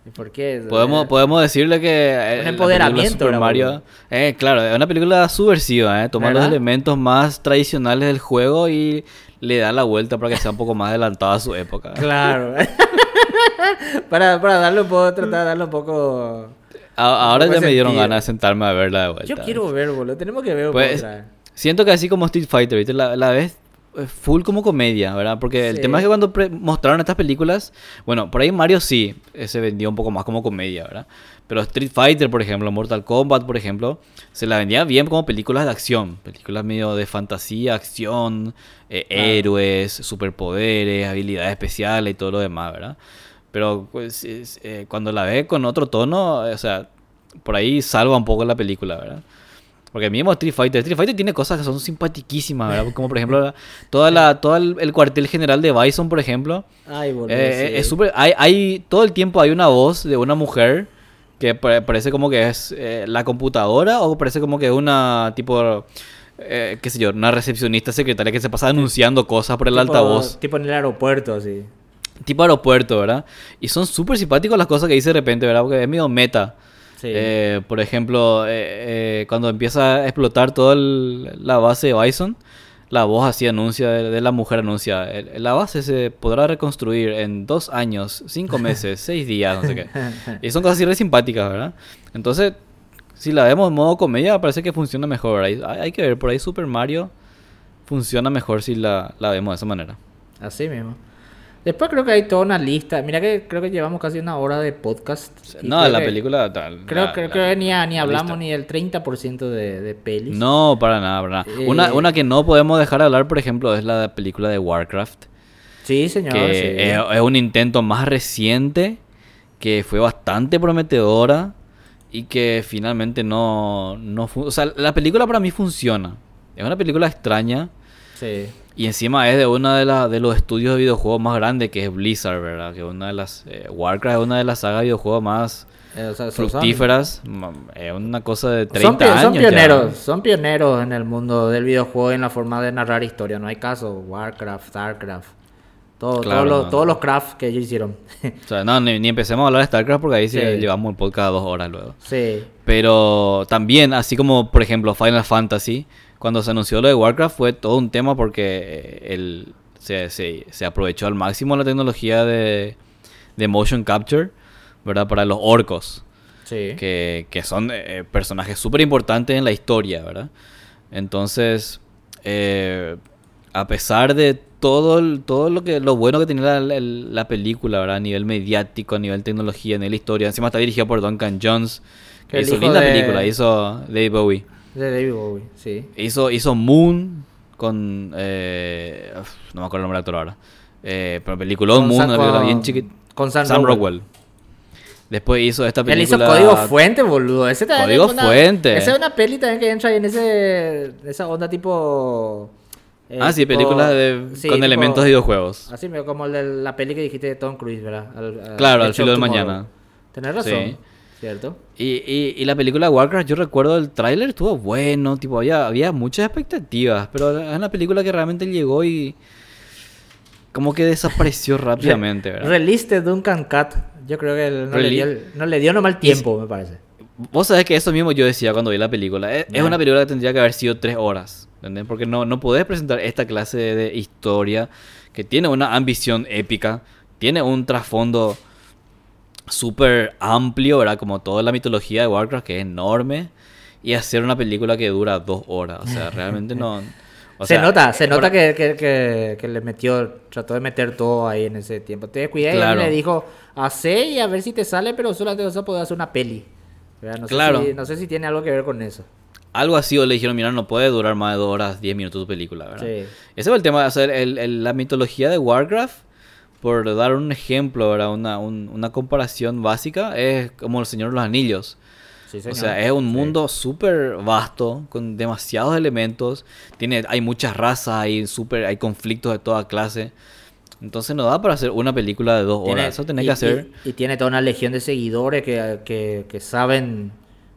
¿Y por qué? Podemos, podemos decirle que eh, película empoderamiento, Super Mario, eh, claro, es una película subversiva, eh, toma los elementos más tradicionales del juego y le da la vuelta para que sea un poco más adelantado a su época. Claro. para, para darle un poco, tratar de darle un poco... A- ahora Un ya poco me dieron sentido. ganas de sentarme a verla de vuelta. Yo quiero ver, boludo. Tenemos que ver un Pues, otra vez. siento que así como Street Fighter, ¿viste? La, la eh, full como comedia, ¿verdad? Porque el Sí. tema es que cuando mostraron estas películas, bueno, por ahí Mario sí eh, se vendió un poco más como comedia, ¿verdad? Pero Street Fighter, por ejemplo, Mortal Kombat, por ejemplo, se la vendía bien como películas de acción, películas medio de fantasía, acción, eh, héroes, superpoderes, habilidades especiales y todo lo demás, ¿verdad? Pero pues, es- eh, cuando la ves con otro tono, eh, o sea, por ahí salva un poco la película, ¿verdad? Porque mismo Street Fighter, Street Fighter tiene cosas que son simpatiquísimas, ¿verdad? Como por ejemplo, toda la, todo el, el cuartel general de Bison, por ejemplo. Ay, boludo. eh, sí. Es súper. Hay, hay, todo el tiempo hay una voz de una mujer que pare- parece como que es eh, la computadora o parece como que es una tipo. eh, qué sé yo, una recepcionista secretaria que se pasa anunciando cosas por el Tipo- altavoz. Tipo en el aeropuerto, así. Tipo aeropuerto, ¿verdad? Y son súper simpáticos las cosas que dice de repente, ¿verdad? Porque es medio meta. Sí. Eh, por ejemplo, eh, eh, cuando empieza a explotar toda el- la base de Bison, la voz así anuncia, de, de la mujer anuncia, "El- la base se podrá reconstruir en dos años, cinco meses, seis días, no sé qué. Y son cosas así re simpáticas, ¿verdad? Entonces, si la vemos en modo comedia, parece que funciona mejor. Hay, hay que ver, por ahí Super Mario funciona mejor si la, la vemos de esa manera. Así mismo. Después creo que hay toda una lista. Mira que creo que llevamos casi una hora de podcast. No, la que- película tal. Creo, la- creo la- que ni, ni la hablamos lista. ni del 30% de, de pelis. No, para nada, para nada. Eh, Una, una que no podemos dejar de hablar, por ejemplo, es la película de Warcraft. Sí, señor. que sí. es, es un intento más reciente, que fue bastante prometedora y que finalmente no, no O sea, la película para mí funciona. Es una película extraña Sí. Y encima es de uno de, la- de los estudios de videojuegos más grandes que es Blizzard, ¿verdad? Que una de las... eh, Warcraft es una de las sagas de videojuegos más Eh, o sea, son- fructíferas. Es una cosa de Son, 30 pi- son años. ya. pioneros, son pioneros en el mundo del videojuego en la forma de narrar historia. No hay caso. Warcraft, Starcraft. Todo, Claro, todos, los, no. todos los craft que ellos hicieron. O sea, no, ni, ni empecemos a hablar de StarCraft porque ahí sí Sí. llevamos el podcast dos horas luego. sí. Pero también, así como por ejemplo Final Fantasy, cuando se anunció lo de Warcraft fue todo un tema porque eh, el, se, se- se aprovechó al máximo la tecnología de, de motion capture, ¿verdad? Para los orcos, Sí. que, que son eh, personajes súper importantes en la historia, ¿verdad? Entonces, eh, a pesar de todo, el- todo lo que lo bueno que tenía la, la película, ¿verdad? A nivel mediático, a nivel tecnología, a nivel historia, encima está dirigida por Duncan Jones, que El hizo linda de- película, hizo David Bowie. De David Bowie, sí. Hizo, hizo Moon con... eh, no me acuerdo el nombre del actor ahora. Eh, pero película Con Moon, Sam- una película con- bien chiquita. con Sam Sam Rockwell. Rockwell. Después hizo esta Él película... hizo Código Fuente, boludo. Ese también Código es una- Fuente. Esa es una peli también que entra ahí en ese, esa onda tipo... eh, Ah, sí, películas de, sí, con tipo- elementos de videojuegos. Así como el de la peli que dijiste de Tom Cruise, ¿verdad? Al- Claro, al filo del mañana. Tenés razón, Sí. ¿Cierto? Y, y, y la película de Warcraft, yo recuerdo el tráiler estuvo bueno, tipo, había, había muchas expectativas, pero es una película que realmente llegó y como que desapareció rápidamente, ¿verdad? Release de Duncan Cat. Yo creo que él no, le dio, no le dio nomás tiempo, me parece. Vos sabés que eso mismo yo decía cuando vi la película. Es, una película que tendría que haber sido tres horas, ¿entendés? Porque no, no podés presentar esta clase de, de historia que tiene una ambición épica, tiene un trasfondo súper amplio, ¿verdad? Como toda la mitología de Warcraft, que es enorme, y hacer una película que dura dos horas. O sea, realmente no... o se sea, nota, se nota que, que, que, que le metió, trató de meter todo ahí en ese tiempo. Te cuidado Claro. y le dijo, hacé y a ver si te sale, pero solo te vas a poder hacer una peli. No, Claro. sé si, no sé si tiene algo que ver con eso. algo así, o le dijeron, mira, no puede durar más de dos horas, 10 minutos tu película, ¿verdad? Sí. Ese fue el tema, o sea, el- el- la mitología de Warcraft, por dar un ejemplo, ¿verdad? Una, un- una comparación básica, es como el Señor de los Anillos. Sí, O sea, es un Sí. mundo súper vasto, con demasiados elementos. Tiene, hay muchas razas, hay, súper, hay conflictos de toda clase. Entonces no da para hacer una película de dos Tiene- horas. Eso tenés y- que hacer. Y, y tiene toda una legión de seguidores que, que, que saben,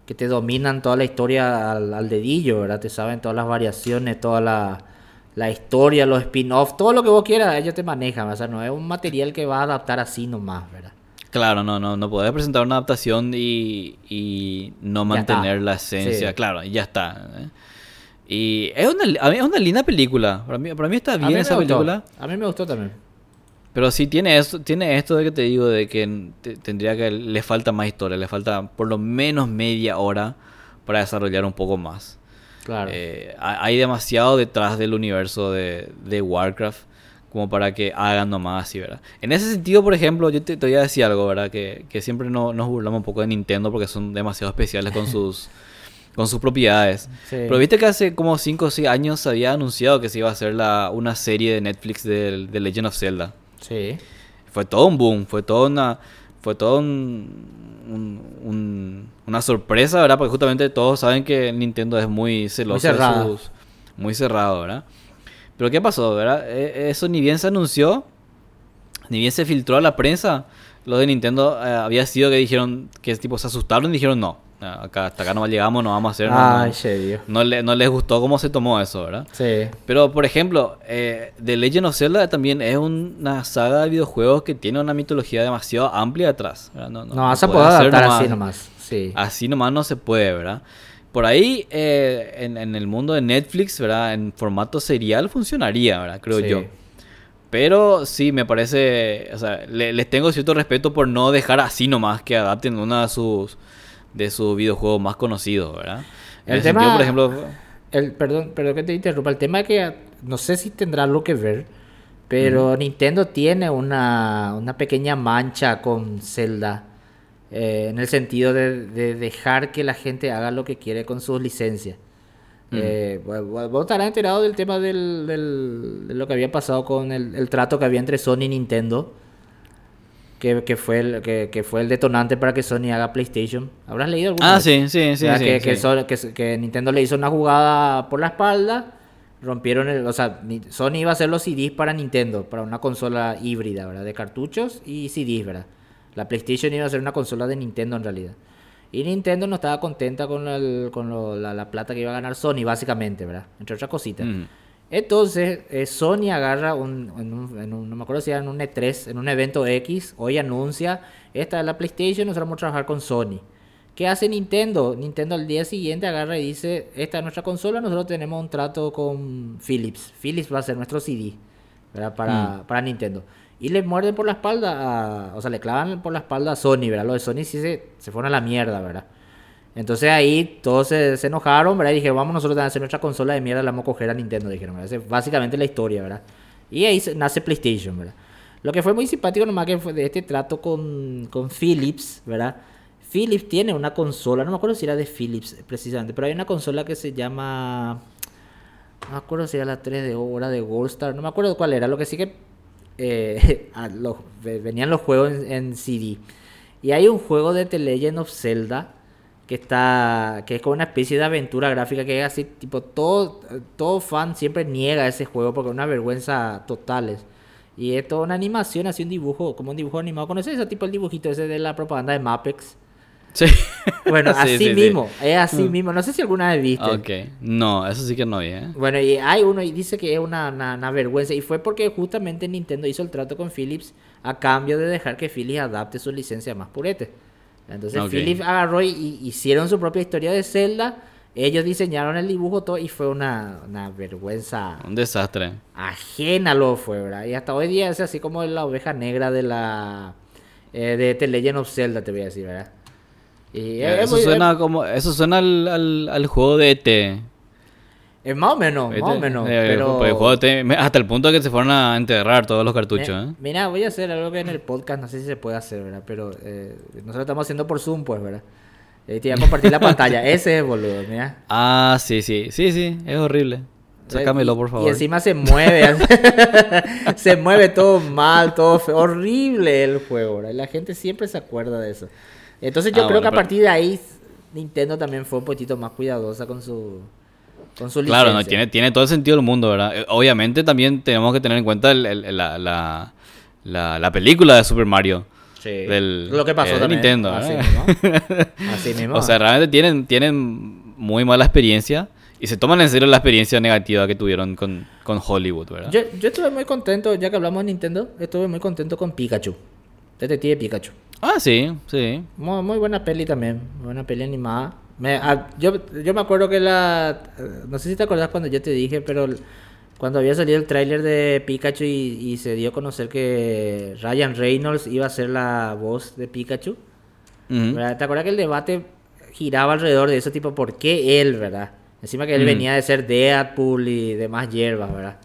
que te dominan toda la historia al, al dedillo, ¿verdad? Te saben todas las variaciones, toda la, la historia, los spin-offs, todo lo que vos quieras, ellos te manejan. O sea, no es un material que va a adaptar así nomás, ¿verdad? Claro, no, no, no podés presentar una adaptación y, y no mantener la esencia. Sí. Claro, ya está. ¿eh? Y es una, a mí es una linda película. Para mí, para mí está mí bien me esa gustó. película. A mí me gustó también. Pero sí tiene esto, tiene esto de que te digo de que te- tendría que le falta más historia, le falta por lo menos media hora para desarrollar un poco más. Claro. Eh, ha- hay demasiado detrás del universo de, de Warcraft como para que hagan nomás así, ¿verdad? En ese sentido, por ejemplo, yo te, te voy a decir algo, ¿verdad? Que, que siempre no- nos burlamos un poco de Nintendo porque son demasiado especiales con sus con sus propiedades. Sí. Pero viste que hace como 5 o 6 años se había anunciado que se iba a hacer la, una serie de Netflix de, de Legend of Zelda. Sí. Fue todo un boom, fue todo una, fue todo un, un- un- una sorpresa, ¿verdad? Porque justamente todos saben que Nintendo es muy celoso de cerrada. sus, muy cerrado, ¿verdad? Pero ¿qué pasó, verdad? E- Eso ni bien se anunció, ni bien se filtró a la prensa, lo de Nintendo eh, había sido que dijeron, que tipo se asustaron y dijeron no, acá, hasta acá no llegamos, no vamos a hacer nada. Ay, no, serio. no, le- no les gustó cómo se tomó eso, ¿verdad? Sí. Pero, por ejemplo, eh, The Legend of Zelda también es una saga de videojuegos que tiene una mitología demasiado amplia detrás. ¿verdad? No, No, vas a poder adaptar nomás- así nomás. Sí. Así nomás no se puede, ¿verdad? Por ahí, eh, en, en el mundo de Netflix, ¿verdad? En formato serial funcionaría, ¿verdad? Creo Sí. yo. Pero sí, me parece, o sea, le- les tengo cierto respeto por no dejar así nomás que adapten uno de sus, de sus videojuegos más conocidos, ¿verdad? En El tema- sentido, por ejemplo, El, perdón, perdón que te interrumpa. El tema es que no sé si tendrá algo que ver, pero Nintendo tiene una, una pequeña mancha con Zelda. Eh, en el sentido de, de dejar que la gente haga lo que quiere con sus licencias. Eh, vos- estarás enterado del tema del, del- de lo que había pasado con el, el trato que había entre Sony y Nintendo. Que, que fue el, que, que fue el detonante para que Sony haga PlayStation. ¿Habrás leído alguna Ah, vez? sí, sí, sí. Sí, que, que sí. Nintendo le hizo una jugada por la espalda, rompieron el, o sea, Sony iba a hacer los CDs para Nintendo, para una consola híbrida, ¿verdad? De cartuchos y CDs, ¿verdad? La PlayStation iba a ser una consola de Nintendo en realidad. Y Nintendo no estaba contenta con, el- con lo- la, la plata que iba a ganar Sony, básicamente, ¿verdad? Entre otras cositas. Mm. Entonces, eh, Sony agarra un, en un, en un- no me acuerdo si era en un E3, en un evento X, hoy anuncia, esta es la PlayStation, nosotros vamos a trabajar con Sony. ¿Qué hace Nintendo? Nintendo al día siguiente agarra y dice, esta es nuestra consola, nosotros tenemos un trato con Philips. Philips va a ser nuestro CD, ¿verdad? Para, para Nintendo. Y le muerden por la espalda, a- o sea, le clavan por la espalda a Sony, ¿verdad? Los de Sony sí se, se fueron a la mierda, ¿verdad? Entonces ahí todos se, enojaron, ¿verdad? Y dijeron, vamos nosotros a hacer nuestra consola de mierda, la vamos a coger a Nintendo, dijeron, ¿verdad? Es básicamente la historia, ¿verdad? Y ahí nace PlayStation, ¿verdad? Lo que fue muy simpático nomás que fue de este trato con, con Philips, ¿verdad? Philips tiene una consola, no me acuerdo si era de Philips precisamente, pero hay una consola que se llama... No me acuerdo si era la 3D o era de Goldstar, no me acuerdo cuál era. Lo que sí que eh, venían los juegos en, CD. Y hay un juego de The Legend of Zelda que está que es como una especie de aventura gráfica que es así, tipo, todo, todo fan siempre niega ese juego porque es una vergüenza total. es. Y es toda una animación, así un dibujo, como un dibujo animado. ¿Conoces ese tipo el dibujito ese de la propaganda de Mapex? Sí. Bueno, Sí, así sí, sí. mismo, es así Mm. mismo. No sé si alguna vez viste. Ok. No, eso sí que no vi, ¿eh? Bueno, y hay uno y dice que es una, una- una vergüenza. Y fue porque justamente Nintendo hizo el trato con Philips a cambio de dejar que Philips adapte su licencia más purete. Entonces. Philips agarró y, y hicieron su propia historia de Zelda. Ellos diseñaron el dibujo todo y fue una, una vergüenza Un desastre. ajena lo fue, ¿verdad? Y hasta hoy día es así como la oveja negra de la eh, de The Legend of Zelda, te voy a decir, ¿verdad? Y es- es eso muy- suena como. Eso suena al, al, al juego de ET. es más o menos, más o menos. eh, pero... el juego de ET, me- hasta el punto de que se fueron a enterrar todos los cartuchos, ¿eh? Mira, voy a hacer algo que en el podcast no sé si se puede hacer, ¿verdad? Pero eh, nosotros estamos haciendo por Zoom, pues, ¿verdad? Eh, te iba a compartir la pantalla. Ese es, boludo, mira. Ah, sí, sí. Sí, sí, es horrible. Sácamelo, por favor. Y encima se mueve. se mueve todo mal, todo feo. Horrible el juego, ¿verdad? Y la gente siempre se acuerda de eso. Entonces yo Ah, creo bueno, que a pero- partir de ahí Nintendo también fue un poquito más cuidadosa con su con su Claro, no, tiene, tiene todo el sentido del mundo, ¿verdad? Eh, Obviamente también tenemos que tener en cuenta el- el- la, la, la, la película de Super Mario. Sí. del- Lo que pasó eh, de también. Nintendo, Así mismo. Así mismo. O sea, realmente tienen, tienen muy mala experiencia y se toman en serio la experiencia negativa que tuvieron con, con Hollywood, ¿verdad? yo, yo estuve muy contento, ya que hablamos de Nintendo, estuve muy contento con Pikachu. Detective Pikachu. Ah, sí, sí. Muy, muy buena peli también, buena peli animada. Me, ah, yo, yo me acuerdo que la... No sé si te acordás cuando yo te dije, pero cuando había salido el tráiler de Pikachu y, y se dio a conocer que Ryan Reynolds iba a ser la voz de Pikachu. ¿verdad? ¿te acuerdas que el debate giraba alrededor de eso? Tipo, ¿por qué él, verdad? Encima que él venía de ser Deadpool y demás hierbas, ¿verdad?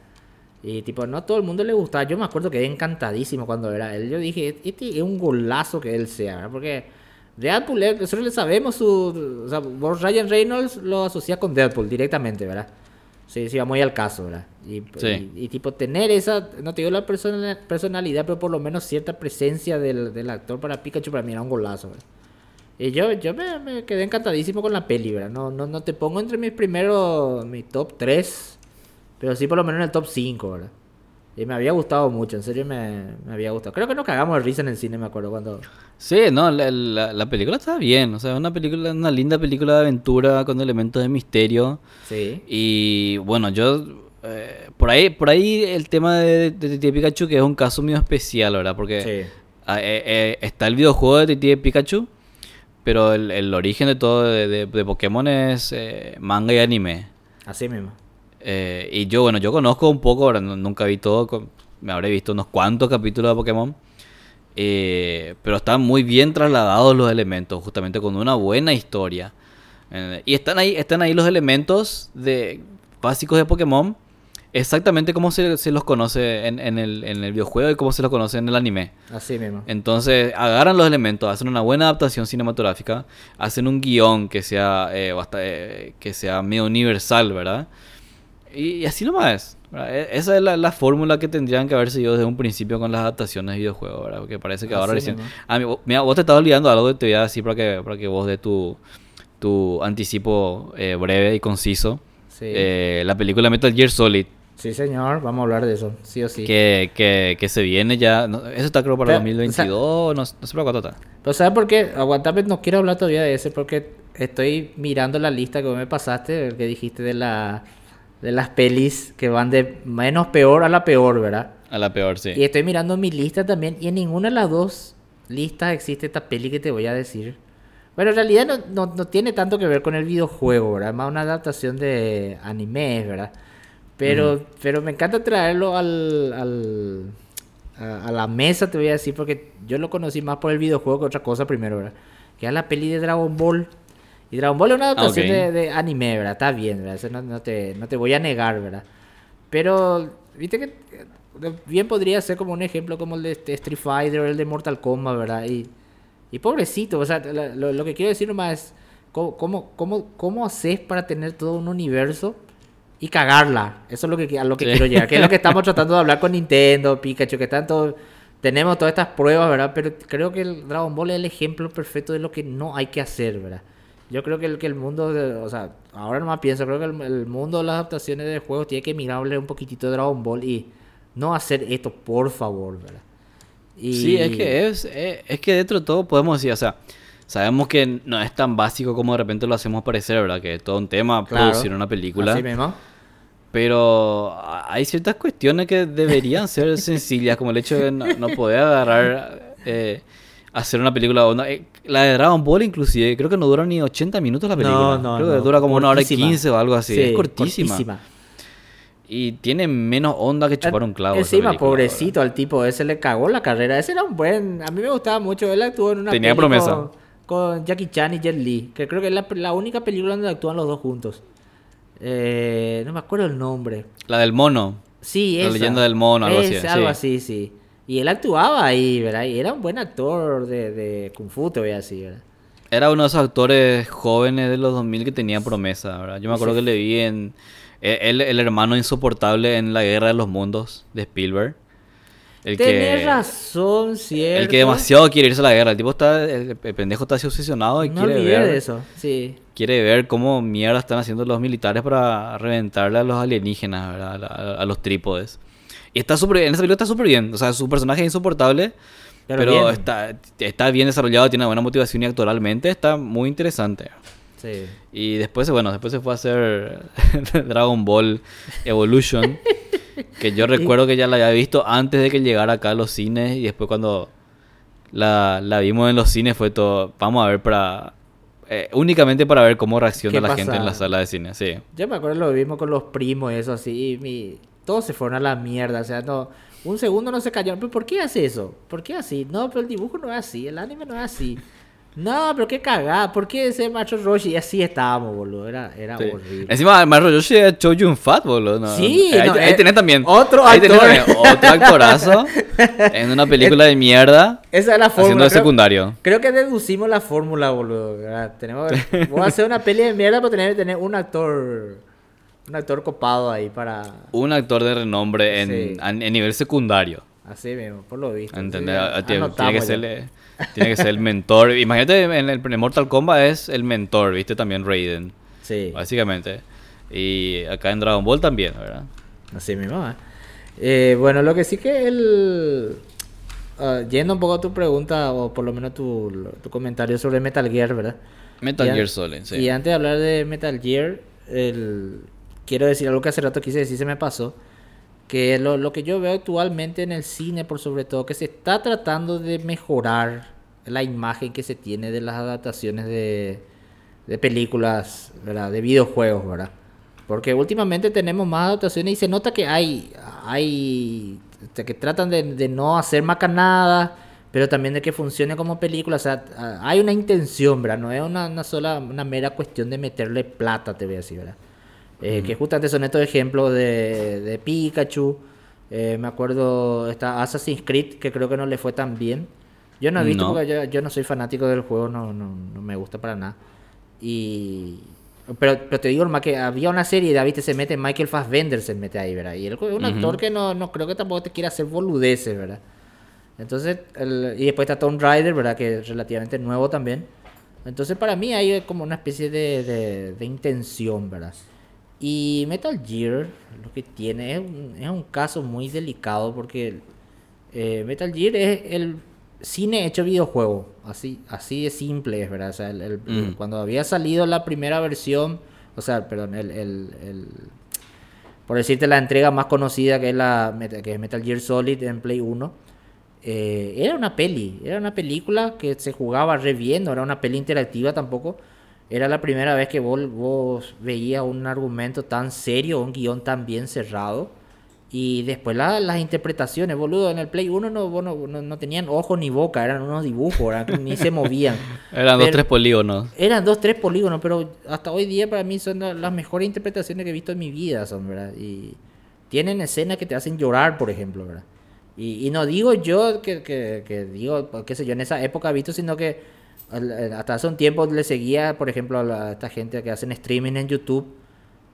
Y tipo, no a todo el mundo le gustaba. Yo me acuerdo que quedé encantadísimo cuando era él. Yo dije, este es un golazo que él sea, ¿verdad? Porque Deadpool, eh, nosotros le sabemos su... O sea, vos Ryan Reynolds lo asocia con Deadpool directamente, ¿verdad? Sí, sí, va muy al caso, ¿verdad? Y, Sí. y, y, tipo, tener esa, no te digo la persona- personalidad, pero por lo menos cierta presencia del, del actor para Pikachu para mí era un golazo, ¿verdad? Y yo, yo me, me quedé encantadísimo con la peli, ¿verdad? No, no, no te pongo entre mis primeros, mi top 3, pero sí por lo menos en el top 5, ¿verdad? Y me había gustado mucho, en serio me, me había gustado. Creo que nos cagamos de risa en el cine, me acuerdo, cuando... Sí, no, la, la- la película está bien. O sea, es una película, una linda película de aventura con elementos de misterio. Sí. Y bueno, yo eh, por ahí, por ahí el tema de Detective Pikachu que es un caso medio especial, ¿verdad? Porque Sí. ah, eh, eh, está el videojuego de Detective Pikachu, pero el, el origen de todo de, de- de Pokémon es manga y anime. Así mismo. Eh, y yo, bueno, yo conozco un poco, ahora nu- nunca vi todo, me habré visto unos cuantos capítulos de Pokémon. eh, pero están muy bien trasladados los elementos, justamente con una buena historia. Eh, y están ahí, están ahí los elementos de, básicos de Pokémon, exactamente como se, se los conoce en, en el, en el videojuego y como se los conoce en el anime. Así mismo. Entonces agarran los elementos, hacen una buena adaptación cinematográfica, hacen un guion que sea, eh, que sea medio universal, ¿verdad? Y, y así nomás. E- Esa es la, la fórmula que tendrían que haber seguido desde un principio con las adaptaciones de videojuegos, ¿verdad? Porque parece que ahora Así recién... Ah, mira, vos te estás olvidando algo que te voy a decir para que, para que vos de tu, tu anticipo eh, breve y conciso. Sí. Eh, la película Metal Gear Solid, Sí, señor, vamos a hablar de eso, sí o sí. que, que, que se viene ya... no, eso está creo para Pero, 2022, no, no sé para cuánto está. Pero ¿sabes por qué? Aguantame, no quiero hablar todavía de ese porque estoy mirando la lista que me pasaste, el que dijiste de la de las pelis que van de menos peor a la peor, ¿verdad? A la peor, sí. Y estoy mirando mi lista también y en ninguna de las dos listas existe esta peli que te voy a decir. Bueno, en realidad no, no, no tiene tanto que ver con el videojuego, ¿verdad? Es más una adaptación de anime, ¿verdad? Pero, pero me encanta traerlo al, al, a, a la mesa, te voy a decir, porque yo lo conocí más por el videojuego que otra cosa primero, ¿verdad? Que es la peli de Dragon Ball. Y Dragon Ball es una adaptación ok. de, de anime, ¿verdad? Está bien, ¿verdad? Eso no, no te, no te voy a negar, ¿verdad? Pero, viste que eh, bien podría ser como un ejemplo como el de este Street Fighter o el de Mortal Kombat, ¿verdad? Y, y pobrecito, o sea, lo, lo que quiero decir nomás es, ¿cómo, cómo, cómo, cómo haces para tener todo un universo y cagarla? Eso es lo que, a lo que Sí. quiero llegar, que es lo que estamos tratando de hablar con Nintendo, Pikachu, que tanto... Tenemos todas estas pruebas, ¿verdad? Pero creo que el Dragon Ball es el ejemplo perfecto de lo que no hay que hacer, ¿verdad? Yo creo que el, que el mundo, de- o sea, ahora nomás pienso, creo que el, el mundo de las adaptaciones de juegos tiene que mirarle un poquitito de Dragon Ball y no hacer esto, por favor, ¿verdad? Y... Sí, es que es, es, es que dentro de todo podemos decir, o sea, sabemos que no es tan básico como de repente lo hacemos parecer, ¿verdad? Que es todo un tema Claro. producir una película. Así mismo. Pero hay ciertas cuestiones que deberían ser sencillas, como el hecho de no, no poder agarrar, eh, hacer una película. o no, eh, la de Dragon Ball, inclusive, creo que no dura ni 80 minutos la película. No, no, creo que no, dura como una hora y cortísima. 15 o algo así. Sí, es cortísima. Y tiene menos onda que chupar un clavo. Encima, película, pobrecito al tipo ese le cagó la carrera. Ese era un buen. A mí me gustaba mucho. Él actuó en una Tenía promesa. Con, con Jackie Chan y Jet Li. Que creo que es la, la única película donde actúan los dos juntos. Eh, no me acuerdo el nombre. La del mono. Sí, La esa. leyenda del mono, algo así, algo sí. así, sí. Y él actuaba ahí, ¿verdad? Y era un buen actor de, de Kung Fu, te voy a decir, ¿verdad? Era uno de esos actores jóvenes de los 2000 que tenía promesa, ¿verdad? Yo me acuerdo Sí. que le vi en... eh, El, el hermano insoportable en La Guerra de los Mundos de Spielberg. El Tenés que, razón, cierto. el que demasiado quiere irse a la guerra. El tipo está... El, el pendejo está así obsesionado y No quiere ver... eso, sí. quiere ver cómo mierda están haciendo los militares para reventarle a los alienígenas, ¿verdad? A, a los trípodes. Y está súper en esa película está súper bien. O sea, su personaje es insoportable, Pero pero, bien. está, está bien desarrollado, tiene buena motivación y actoralmente está muy interesante. Sí. Y después, bueno, después se fue a hacer Dragon Ball Evolution, que yo recuerdo que ya la había visto antes de que llegara acá a los cines y después cuando la, la vimos en los cines fue todo, vamos a ver para... eh, únicamente para ver cómo reacciona ¿Qué la gente en la sala de cine, sí. Yo me acuerdo lo mismo con los primos y eso así. Y mi... Todos se fueron a la mierda. O sea, no. Un segundo no se callaron. ¿Pero por qué hace eso? ¿Por qué así? No, pero el dibujo no es así. El anime no es así. No, pero qué cagada. ¿Por qué ese macho Roshi? Y así estábamos, boludo. Era, era Sí. horrible. Encima, Mario Yoshi era Chojun Fat, boludo. ¿no? Sí, ahí, no, ahí eh, tenés también. otro ahí tenés actor. también otro actorazo en una película de mierda Esa es la haciendo fórmula. de Creo, secundario. creo que deducimos la fórmula, boludo. ¿verdad? Tenemos, voy a hacer una peli de mierda, pero tener que tener un actor. Un actor copado ahí para. Un actor de renombre en, Sí. a- en nivel secundario. Así mismo, por lo visto. ¿Entendés? Sí, Ah, tiene, tiene que ser, ya. eh, tiene que ser el mentor. Imagínate, en el Mortal Kombat es el mentor, ¿viste? También Raiden, Sí. básicamente. Y acá en Dragon Ball también, ¿verdad? Así mismo. ¿eh? Eh, bueno, lo que sí que el... ah, yendo un poco a tu pregunta, o por lo menos tu, tu comentario sobre Metal Gear, ¿verdad? Metal Y Gear Solid, sí. Y antes de hablar de Metal Gear, el- quiero decir algo que hace rato quise decir, se me pasó. Que lo, lo que yo veo actualmente en el cine, por sobre todo, que se está tratando de mejorar la imagen que se tiene de las adaptaciones de, de películas, ¿verdad? De videojuegos, ¿verdad? Porque últimamente tenemos más adaptaciones y se nota que hay, hay que tratan de, de no hacer macanada, pero también de que funcione como película. O sea, hay una intención, ¿verdad? No es una, una sola, una mera cuestión de meterle plata, te voy a decir, ¿verdad? Eh, Que justamente son estos ejemplos de, de Pikachu. Eh, me acuerdo, está Assassin's Creed, que creo que no le fue tan bien. Yo no he visto No. porque yo, yo no soy fanático del juego, no, no, no me gusta para nada. Y... Pero, pero te digo, más que había una serie, David, se mete Michael Fassbender, se mete ahí, ¿verdad? Y él es un Ujú. actor que no, no creo que tampoco te quiera hacer boludeces, ¿verdad? Entonces, el- y después está Tomb Raider, ¿verdad? Que es relativamente nuevo también. Entonces, para mí hay como una especie de, de, de intención, ¿verdad? Y Metal Gear lo que tiene es un, es un caso muy delicado porque eh, Metal Gear es el cine hecho videojuego. Así, así de simple es, ¿verdad? O sea, el- el- Mm. cuando había salido la primera versión, o sea, perdón, el, el- por decirte la entrega más conocida que es la que es Metal Gear Solid en Play 1, eh, era una peli, era una película que se jugaba re bien, no era una peli interactiva tampoco. Era la primera vez que vos, vos veías un argumento tan serio, un guion tan bien cerrado. Y después la- las interpretaciones, boludo, en el Play 1 no, no, no- no tenían ojos ni boca, eran unos dibujos, eran ni se movían. Eran dos, Pero- tres polígonos. eran dos, tres polígonos, pero hasta hoy día para mí son la- las mejores interpretaciones que he visto en mi vida, son, ¿verdad? Y tienen escenas que te hacen llorar, por ejemplo, ¿verdad? Y, y no digo yo que, que, que digo, qué sé yo, en esa época he visto, sino que hasta hace un tiempo le seguía, por ejemplo, a, esta gente que hacen streaming en YouTube,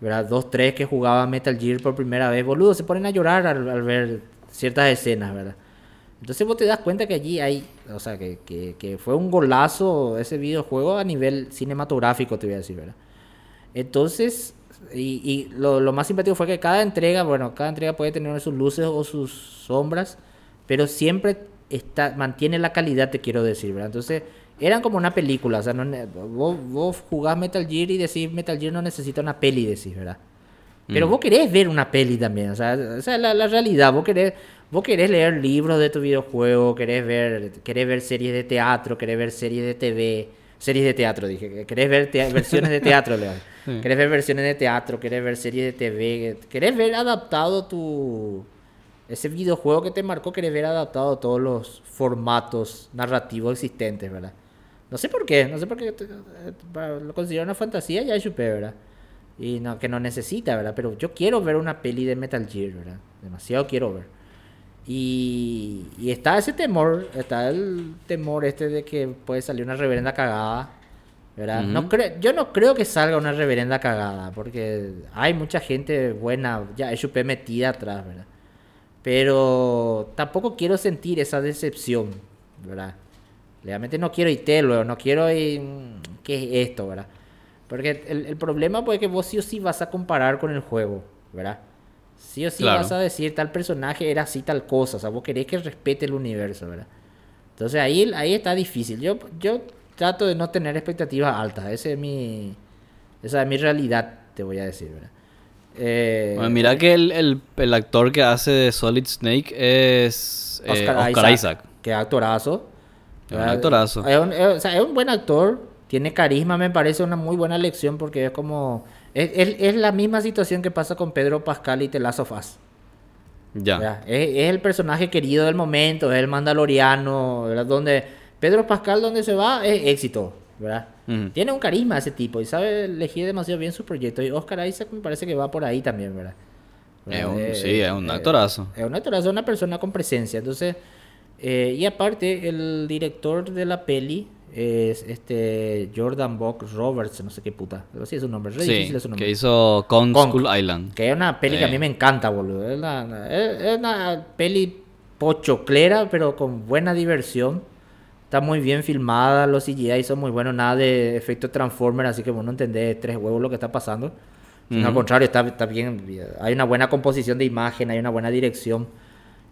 ¿verdad? Dos, tres que jugaban Metal Gear por primera vez, boludo, se ponen a llorar al, al ver ciertas escenas, ¿verdad? Entonces vos te das cuenta que allí hay, o sea, que, que, que fue un golazo ese videojuego a nivel cinematográfico, te voy a decir, ¿verdad? Entonces, y, y lo, lo más simpático fue que cada entrega, bueno, cada entrega puede tener sus luces o sus sombras, pero siempre está, mantiene la calidad, te quiero decir, ¿verdad? Entonces, eran como una película, o sea, no vos, vos jugás Metal Gear y decís, Metal Gear no necesita una peli, decís, ¿verdad? Pero Mm. vos querés ver una peli también, o sea, o sea, la, la realidad, vos querés, vos querés leer libros de tu videojuego, querés ver, querés ver series de teatro, querés ver series de TV, series de teatro, dije, querés ver versiones de teatro, León. Sí. querés ver versiones de teatro, querés ver series de TV, querés ver adaptado tu, ese videojuego que te marcó, querés ver adaptado todos los formatos narrativos existentes, ¿verdad? No sé por qué, no sé por qué, eh, lo considero una fantasía, ya chupé, ¿verdad? Y no, que no necesita, ¿verdad? Pero yo quiero ver una peli de Metal Gear, ¿verdad? Demasiado quiero ver. Y, y está ese temor, está el temor este de que puede salir una reverenda cagada. ¿verdad? Ujú. no creo, yo no creo que salga una reverenda cagada, porque hay mucha gente buena, ya HP metida atrás, ¿verdad? Pero tampoco quiero sentir esa decepción, ¿verdad? Realmente no quiero IT luego, no quiero ir, ¿qué es esto, verdad? Porque el, el problema pues, es que vos sí o sí vas a comparar con el juego, ¿verdad? Sí o sí Claro. vas a decir tal personaje era así tal cosa, o sea, vos querés que respete el universo, ¿verdad? Entonces ahí, ahí está difícil. Yo, yo trato de no tener expectativas altas, esa es mi, esa es mi realidad, te voy a decir, ¿verdad? Eh, Bueno, mira que el, el, el actor que hace de Solid Snake es eh, Oscar, Isaac. Que actorazo. Es un ¿verdad? actorazo. Es un, es- o sea, es un buen actor. Tiene carisma, me parece una muy buena elección porque es como... Es, es- es la misma situación que pasa con Pedro Pascal y The Last of Us. Ya. ¿verdad? Es, es el personaje querido del momento, es el mandaloriano, ¿verdad? Donde Pedro Pascal donde se va es éxito, ¿verdad? Ujú. Tiene un carisma ese tipo y sabe elegir demasiado bien sus proyectos. Y Oscar Isaac me parece que va por ahí también, ¿verdad? Es un- Eh, sí, es un eh, actorazo. Es un actorazo, una persona con presencia. Entonces, eh, y aparte, el director de la peli es este Jordan Buck Roberts, no sé qué puta. Pero sí es un nombre, es re Sí, difícil su nombre. que hizo Con Kong. School Island. Que es una peli que a mí me encanta, boludo. Es una, es- es una peli pochoclera, pero con buena diversión. Está muy bien filmada, los CGI son muy buenos, nada de efecto Transformer, así que vos no entendés tres huevos lo que está pasando. Sino Al contrario, está, está bien. Hay una buena composición de imagen, hay una buena dirección.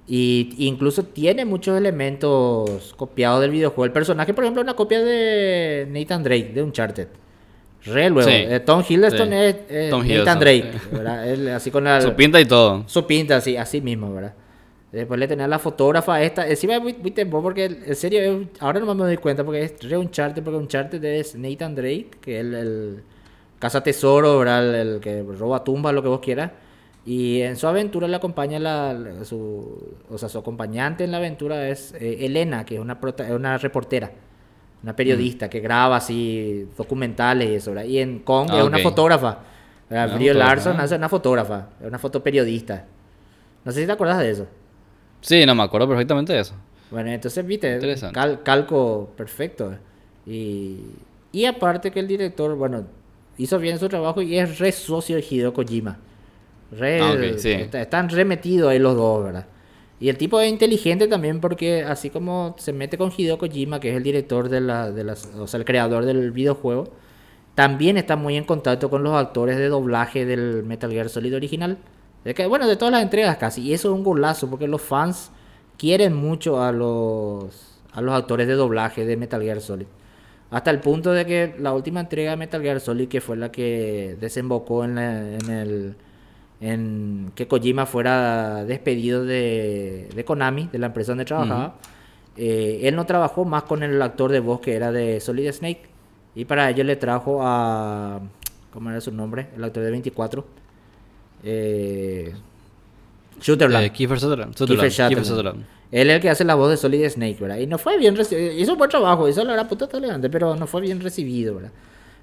Y incluso tiene muchos elementos copiados del videojuego. El personaje, por ejemplo, una copia de Nathan Drake, de Uncharted. Re luego. Sí. Eh, Tom Hiddleston Sí. es, es Tom Nathan Drake, sí. ¿verdad? Él, así con la, Su pinta y todo. su pinta, así, así mismo, ¿verdad? Después le tenía la fotógrafa esta. Encima es muy, muy tempo porque, en serio, ahora no me doy cuenta porque es re Uncharted, porque Uncharted es Nathan Drake, que es el, el caza tesoro, ¿verdad? El, el que roba tumbas, lo que vos quieras. Y en su aventura le acompaña la, la- su, o sea, su acompañante en la aventura es eh, Elena, que es una, prota- es una reportera, una periodista que graba así documentales y eso, ¿verdad? Y en Kong Ah, es una ok. fotógrafa. Una Brie fotógrafa, Larson ah. hace una fotógrafa, es una fotoperiodista. No sé si te acuerdas de eso. Sí, no me acuerdo perfectamente de eso. Bueno, entonces, viste, cal- calco perfecto. Y, y aparte que el director, bueno, hizo bien su trabajo y es re socio de Hideo Kojima. Re, Ah, ok, sí. está- están remetidos ahí los dos, ¿verdad? Y el tipo es inteligente también porque así como se mete con Hideo Kojima, que es el director de la, de las, o sea, el creador del videojuego, también está muy en contacto con los actores de doblaje del Metal Gear Solid original. De que, bueno, de todas las entregas casi. Y eso es un golazo porque los fans quieren mucho a los, a los actores de doblaje de Metal Gear Solid. Hasta el punto de que la última entrega de Metal Gear Solid, que fue la que desembocó en, la- en el en que Kojima fuera despedido de, de Konami, de la empresa donde trabajaba, eh, él no trabajó más con el actor de voz que era de Solid Snake. Y para ello le trajo a. ¿Cómo era su nombre? El actor de 24. Eh, Shooterland. Eh, Kiefer Sutherland. Kiefer Sutherland. Sutherland. Kiefer Sutherland. Él es el que hace la voz de Solid Snake, ¿verdad? Y no fue bien recibido. Hizo un buen trabajo, hizo la puta elegante, pero no fue bien recibido, ¿verdad?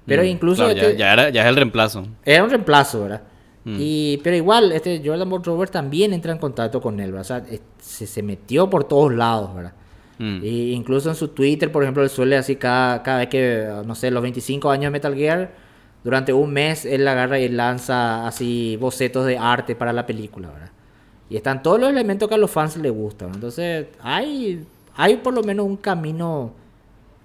Pero Mm, incluso claro, ya- este- ya, era, ya es el reemplazo. era un reemplazo, ¿verdad? Mm. Y, pero igual, este Jordan Roberts también entra en contacto con él, ¿verdad? O sea, se, se metió por todos lados, ¿verdad? Mm. Y incluso en su Twitter, por ejemplo, él suele así cada, cada vez que, no sé, los 25 años de Metal Gear, durante un mes él agarra y lanza así bocetos de arte para la película, ¿verdad? Y están todos los elementos que a los fans les gustan. Entonces, hay, hay por lo menos un camino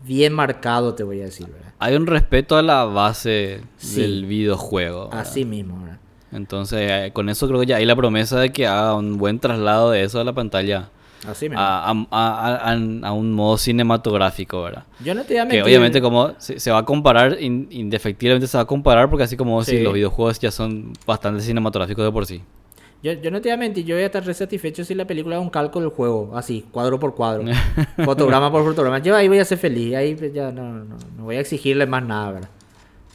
bien marcado, te voy a decir, ¿verdad? Hay un respeto a la base Sí. del videojuego. ¿verdad? Así mismo, ¿verdad? Entonces, eh, con eso creo que ya hay la promesa de que haga un buen traslado de eso a la pantalla. Así mismo. A, a- a- a- un modo cinematográfico, ¿verdad? Yo no te voy a Que mentir. obviamente como se, se va a comparar, in- indefectiblemente se va a comparar porque así como si Sí. los videojuegos ya son bastante cinematográficos de por sí. Yo, yo no te voy a mentir, yo voy a estar re satisfecho si la película es un calco del juego, así, cuadro por cuadro, fotograma por fotograma. Yo ahí voy a ser feliz, ahí pues ya no, no, no voy a exigirle más nada, ¿verdad?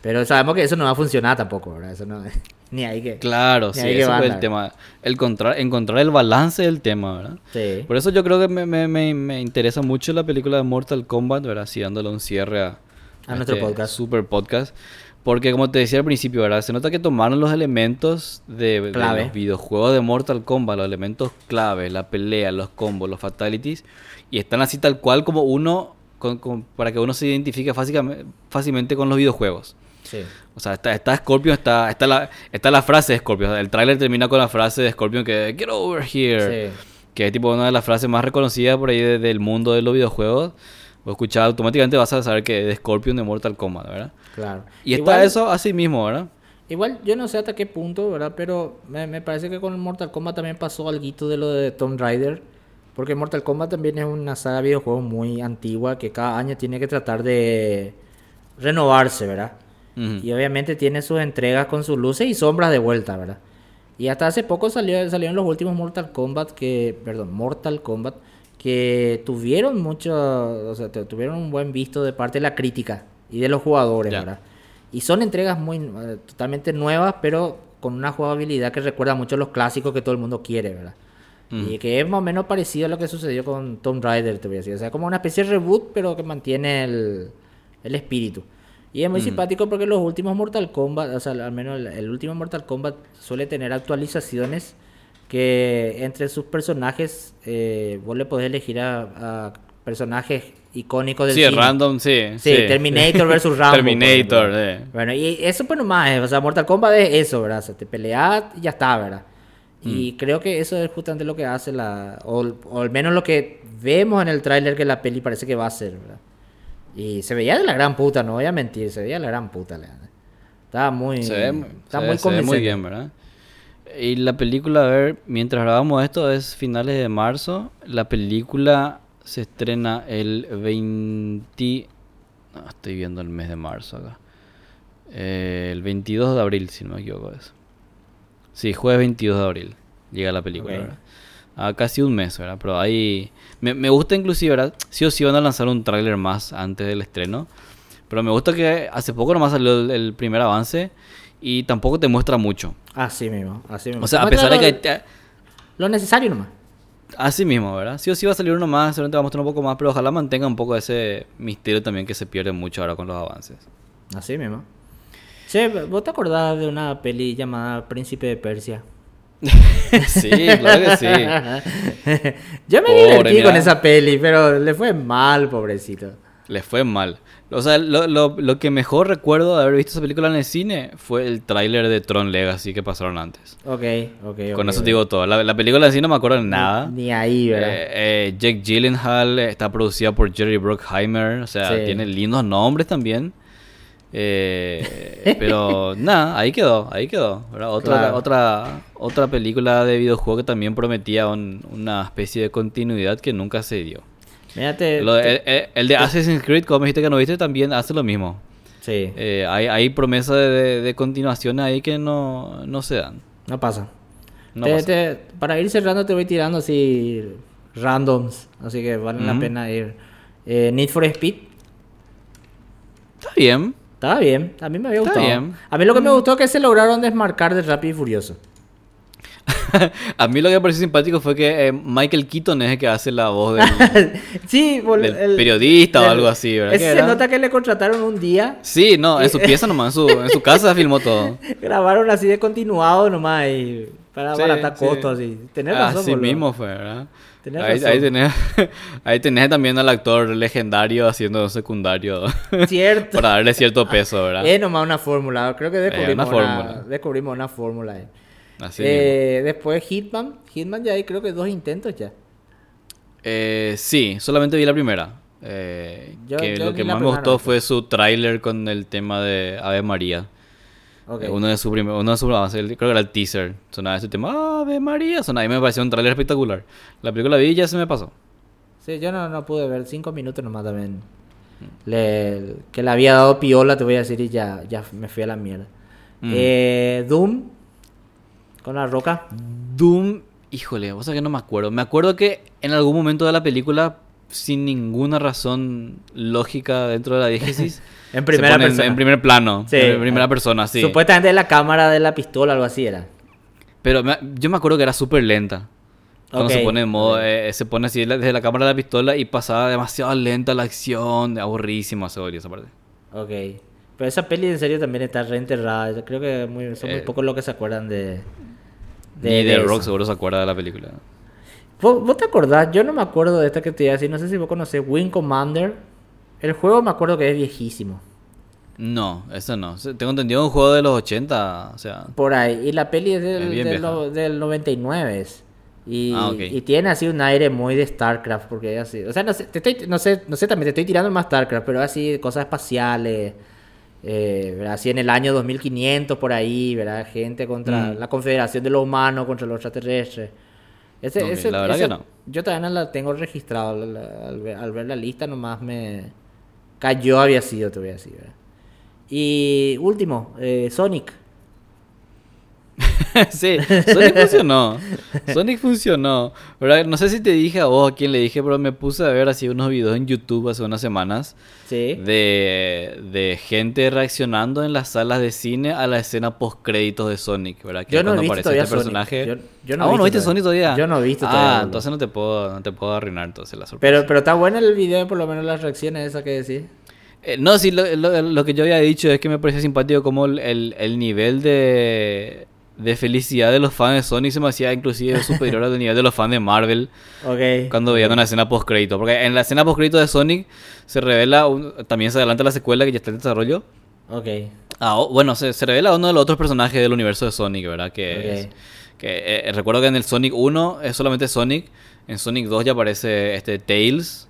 Pero sabemos que eso no va a funcionar tampoco, ¿verdad? Eso no, ni ahí que... Claro, sí, ese fue el tema. El encontrar, encontrar el balance del tema, ¿verdad? Sí. Por eso yo creo que me, me- me- me interesa mucho la película de Mortal Kombat, ¿verdad? Así dándole un cierre a, A nuestro este podcast. Super podcast. Porque como te decía al principio, ¿verdad? Se nota que tomaron los elementos de, de Clave. los videojuegos de Mortal Kombat, los elementos clave, la pelea, los combos, los fatalities, y están así tal cual como uno con- con- para que uno se identifique fácilmente, fácilmente con los videojuegos. Sí. O sea, está, está Scorpion, está, está, la, está la frase de Scorpion. El tráiler termina con la frase de Scorpion que Get over here. Sí. Que es tipo una de las frases más reconocidas por ahí de- del mundo de los videojuegos. O escuchar automáticamente vas a saber que es de Scorpion de Mortal Kombat, ¿verdad? Claro. Y está eso así mismo, ¿verdad? Igual, yo no sé hasta qué punto, ¿verdad? Pero me, me parece que con el Mortal Kombat también pasó algo de lo de Tomb Raider. Porque Mortal Kombat también es una saga de videojuegos muy antigua que cada año tiene que tratar de renovarse, ¿verdad? Ujú. Y obviamente tiene sus entregas con sus luces y sombras de vuelta, ¿verdad? Y hasta hace poco salió, salieron los últimos Mortal Kombat que, perdón, Mortal Kombat que tuvieron mucho, o sea, tu- tuvieron un buen visto de parte de la crítica y de los jugadores. ¿verdad? Y son entregas muy eh, totalmente nuevas, pero con una jugabilidad que recuerda mucho a los clásicos que todo el mundo quiere, ¿verdad? Mm. Y que es más o menos parecido a lo que sucedió con Tomb Raider, te voy a decir. O sea, como una especie de reboot, pero que mantiene el, el espíritu. Y es muy Mm. simpático porque los últimos Mortal Kombat, o sea, al menos el, el último Mortal Kombat suele tener actualizaciones que entre sus personajes eh, vos le podés elegir a, a personajes icónicos del Sí, cine. random, sí. Sí, Terminator versus Rambo. Terminator, ejemplo. eh. Bueno, y eso pues nomás es, o sea, Mortal Kombat es eso, ¿verdad? O sea, te peleas y ya está, ¿verdad? Mm. Y creo que eso es justamente lo que hace la... O, o al menos lo que vemos en el tráiler que la peli parece que va a ser, ¿verdad? Y se veía de la gran puta, no voy a mentir, se veía de la gran puta, verdad. Estaba muy... Se ve, está se muy se ve muy convincente. bien, ¿verdad? Y la película, a ver, mientras grabamos esto es finales de marzo. La película se estrena el 20... No, estoy viendo el mes de marzo acá. Eh, el 22 de abril, si no me equivoco. Es. Sí, jueves 22 de abril llega la película, Ok. Ah, casi un mes, ¿verdad? Pero ahí... Me, me gusta inclusive, ¿verdad? Sí o sí van a lanzar un tráiler más antes del estreno. Pero me gusta que hace poco nomás salió el, el primer avance y tampoco te muestra mucho. Así mismo, así mismo. O sea, a pesar de que... te- Lo necesario nomás. Así mismo, ¿verdad? Sí o sí va a salir uno más, seguramente va a mostrar un poco más, pero ojalá mantenga un poco ese misterio también que se pierde mucho ahora con los avances. Así mismo. Che, ¿vos te acordás de una peli llamada Príncipe de Persia? Sí, claro que sí. Yo me Pobre, divertí mira. con esa peli, pero le fue mal, pobrecito. Le fue mal. O sea, lo, lo- lo que mejor recuerdo de haber visto esa película en el cine fue el tráiler de Tron Legacy que pasaron antes. Ok, ok, Con eso te digo todo. La, la película en sí no me acuerdo de nada. Ni ahí, ¿verdad? Eh, eh, Jake Gyllenhaal eh, está producida por Jerry Bruckheimer, o sea, Sí. tiene lindos nombres también. Eh, pero nada, ahí quedó, ahí quedó. Otra, Claro. otra, otra película de videojuego que también prometía un- una especie de continuidad que nunca se dio. Mira, te- Lo de- te- el, el- el de Assassin's Creed, como dijiste que no viste, también hace lo mismo. Sí, Eh, hay, hay promesas de, de, de continuaciones ahí que no, no se dan. no pasa. No para ir cerrando te voy tirando así randoms, así que vale la pena ir. Eh, Need for Speed, Está bien. Estaba bien, a mí me había gustado. bien. A mí lo que me gustó es que se lograron desmarcar de Rápido y Furioso. A mí lo que me pareció simpático fue que eh, Michael Keaton es el que hace la voz del, sí, periodista o algo así, ¿verdad? Ese ¿Qué se nota que le contrataron un día, Sí, no, en su pieza nomás, en su, en su casa filmó todo. grabaron así de continuado nomás y para Sí, abaratar sí. costos así. Tenés razón, Así mismo fue, ¿verdad? Tenés ahí, razón. ahí tenés, ahí tenés también al actor legendario haciendo secundario Cierto. para darle cierto peso, ¿verdad? Es nomás una fórmula, creo que descubrimos, una una, fórmula. descubrimos una fórmula ahí. Así mismo. Eh, después Hitman, Hitman ya hay creo que dos intentos ya. Eh, sí, solamente vi la primera. Eh, Yo- que yo lo que más me gustó fue su tráiler con el tema de Ave María. Ok. Eh, Uno de sus primeros, uno de sus avances, el- creo que era el teaser. Sonaba ese tema, Ave María, sonaba. Y me pareció un tráiler espectacular. La película vi y ya se me pasó. Sí, yo no, no pude ver, cinco minutos nomás también. Mm. Le, que le había dado piola, te voy a decir, y ya, ya me fui a la mierda. Mm. Eh, Doom, con la roca. Doom, híjole, vos sabés que no me acuerdo. Me acuerdo que en algún momento de la película, sin ninguna razón lógica dentro de la diégesis, En primera persona. En, primer plano, Sí. en primera persona, sí. Supuestamente de la cámara de la pistola, algo así era. Pero me- yo me acuerdo que era súper lenta. Cuando se pone en modo, eh, se pone así desde la cámara de la pistola y pasaba demasiado lenta la acción, aburrísima se volvió esa parte. Ok. Pero esa peli en serio también está reenterrada. Yo creo que muy, son muy Eh, pocos los que se acuerdan de... Ni de eso. Rock seguro se acuerda de la película. ¿Vos, vos te acordás? Yo no me acuerdo de esta que te iba a decir. No sé si vos conocés Wing Commander. El juego me acuerdo que es viejísimo. No, eso no. Tengo entendido un juego de los 80, o sea... Por ahí. Y la peli es del, Es del, del 99. es. Y, Ah, ok. y tiene así un aire muy de StarCraft. Porque es así. O sea, no sé, te estoy, no sé, no sé, también te estoy tirando más StarCraft, pero así cosas espaciales. Eh. Así en el año 2500 por ahí, ¿verdad? Gente contra Mm. la Confederación de los Humanos contra los extraterrestres. Ese, Ok, ese- la verdad ese- que no. Yo todavía no la tengo registrado. la- la- al, ver, al ver la lista nomás me cayó había sido, te voy a decir, ¿verdad? Y último, eh, Sonic. sí, Sonic funcionó. Sonic funcionó. ¿Verdad? No sé si te dije a vos a quién le dije, pero me puse a ver así unos videos en YouTube hace unas semanas Sí. de, de gente reaccionando en las salas de cine a la escena post créditos de Sonic, ¿verdad? Que Yo no he visto todavía este personaje. Sonic. Yo- yo no ah, he ¿vos no visto viste Sonic todavía? Yo no he visto Ah, todavía. entonces no te puedo, no te puedo arruinar entonces la sorpresa. Pero, pero está bueno el video, por lo menos las reacciones esas que decís. Eh, no, sí, lo, lo- lo que yo había dicho es que me parecía simpático como el, el- el nivel de, de felicidad de los fans de Sonic se me hacía inclusive superior al nivel de los fans de Marvel Ok. cuando veían una escena post crédito. Porque en la escena post crédito de Sonic se revela, un- también se adelanta la secuela que ya está en desarrollo. Ok. Ah, o- bueno, se, se revela uno de los otros personajes del universo de Sonic, ¿verdad? Que, es- que eh, recuerdo que en el Sonic 1 es solamente Sonic, en Sonic 2 ya aparece este Tails,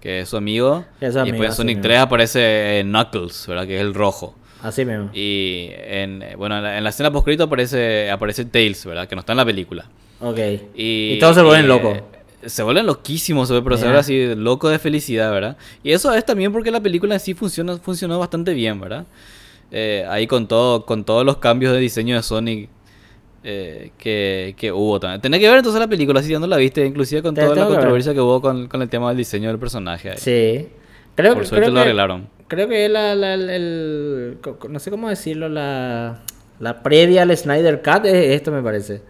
que es su amigo, es su y amigo, después en Sonic mismo. 3 aparece eh, Knuckles, ¿verdad? Que es el rojo. Así mismo. Y en, eh, bueno, en la, en la escena post aparece, aparece Tails, ¿verdad? Que no está en la película. Ok. Y, Y todos se vuelven y, locos. eh, Se vuelven loquísimos, pero se ve así loco de felicidad, ¿verdad? Y eso es también porque la película en sí funciona, funcionó bastante bien, ¿verdad? Eh, ahí con todo, con todos los cambios de diseño de Sonic eh, que, que hubo también. Tenés que ver entonces la película, si ya no la viste, inclusive con Te- toda la que controversia que hubo con, con el tema del diseño del personaje. ahí. Sí. Creo, Por suerte creo lo arreglaron. Creo que la, la- el, el- No sé cómo decirlo, la, la previa al Snyder Cut es esto, me parece.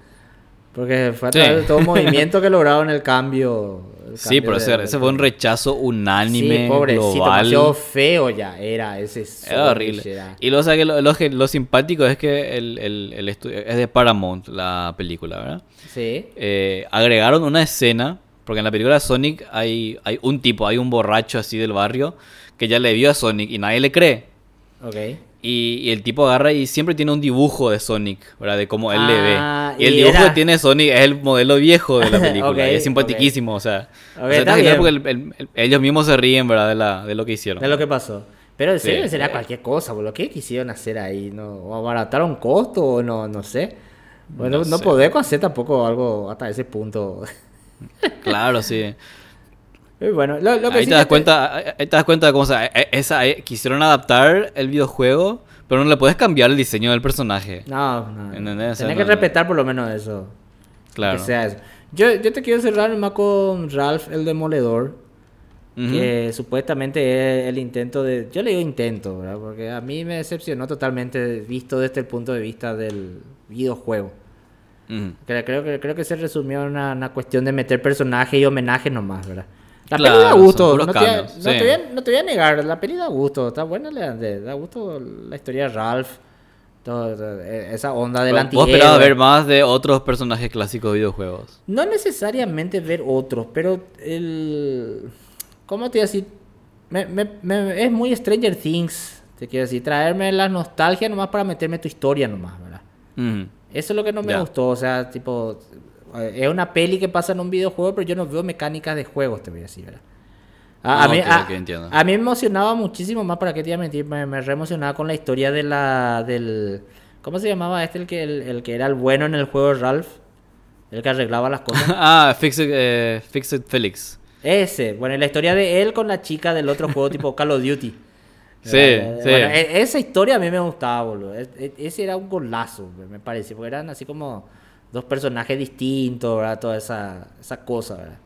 Porque fue a Sí. través de todo movimiento que lograron el cambio. el Sí, pero ese, ese fue un rechazo unánime, Sí, pobrecito, global. feo ya era ese Era horrible. era. Y lo, o sea, que lo, lo lo simpático es que el, el, el estudio es de Paramount, la película, ¿verdad? Sí. Eh, agregaron una escena, porque en la película Sonic hay, hay un tipo, hay un borracho así del barrio que ya le vio a Sonic y nadie le cree. Ok. Y, y el tipo agarra y siempre tiene un dibujo de Sonic, ¿verdad? De cómo él Ah, le ve. Y el dibujo que tiene Sonic es el modelo viejo de la película. Y es simpaticísimo, o sea. Ok, o sea, está bien. porque el- el- el- ellos mismos se ríen, ¿verdad? De, la, de lo que hicieron. De lo que pasó. Pero en Sí. serio sería cualquier cosa, boludo. ¿Qué quisieron hacer ahí? ¿No? ¿O abarataron costo o no? No sé. Bueno, No no, sé. podés hacer tampoco algo hasta ese punto. Claro, sí. Y bueno, lo, lo que Ahí sí te das que- cuenta, ahí te das cuenta de cómo o sea, e- esa, eh, quisieron adaptar el videojuego, pero no le puedes cambiar el diseño del personaje. No, no. ¿Entendés? Tenés no, que no. respetar por lo menos eso. Claro. Que sea eso. Yo, yo te quiero cerrar más con Ralph el Demoledor. Que supuestamente es el intento de. Yo le digo intento, ¿verdad? Porque a mí me decepcionó totalmente visto desde el punto de vista del videojuego. Creo, creo, que, creo que se resumió en una, una cuestión de meter personajes y homenajes nomás, ¿verdad? La Claro, peli da gusto, no te, voy a- cambios, no, te voy a, no te voy a negar, la peli da gusto, está buena, da gusto la historia de Ralph, todo- todo, eh, esa onda del Vos antihéroe. esperabas ver más de otros personajes clásicos de videojuegos. No necesariamente ver otros, pero el... ¿Cómo te decir? Me- me- me- es muy Stranger Things, te quiero decir, traerme la nostalgia nomás para meterme tu historia nomás, ¿verdad? Eso es lo que no me gustó, o sea, tipo, es una peli que pasa en un videojuego, pero yo no veo mecánicas de juegos, te voy a decir, ¿verdad? A, a Ah, mí, a, ok, entiendo. a mí me emocionaba muchísimo más, para qué te iba a mentir, me, me re emocionaba con la historia de la, del, ¿cómo se llamaba este, el que, el, el que era el bueno en el juego Ralph? El que arreglaba las cosas. ah, Fixed, eh, Fixed Felix. Ese, bueno, y la historia de él con la chica del otro juego tipo Call of Duty. Sí, Eh, sí. bueno, e- esa historia a mí me gustaba, boludo. E- e- ese era un golazo, me parece, porque eran así como dos personajes distintos, ¿verdad? Toda esa, esa cosa, ¿verdad?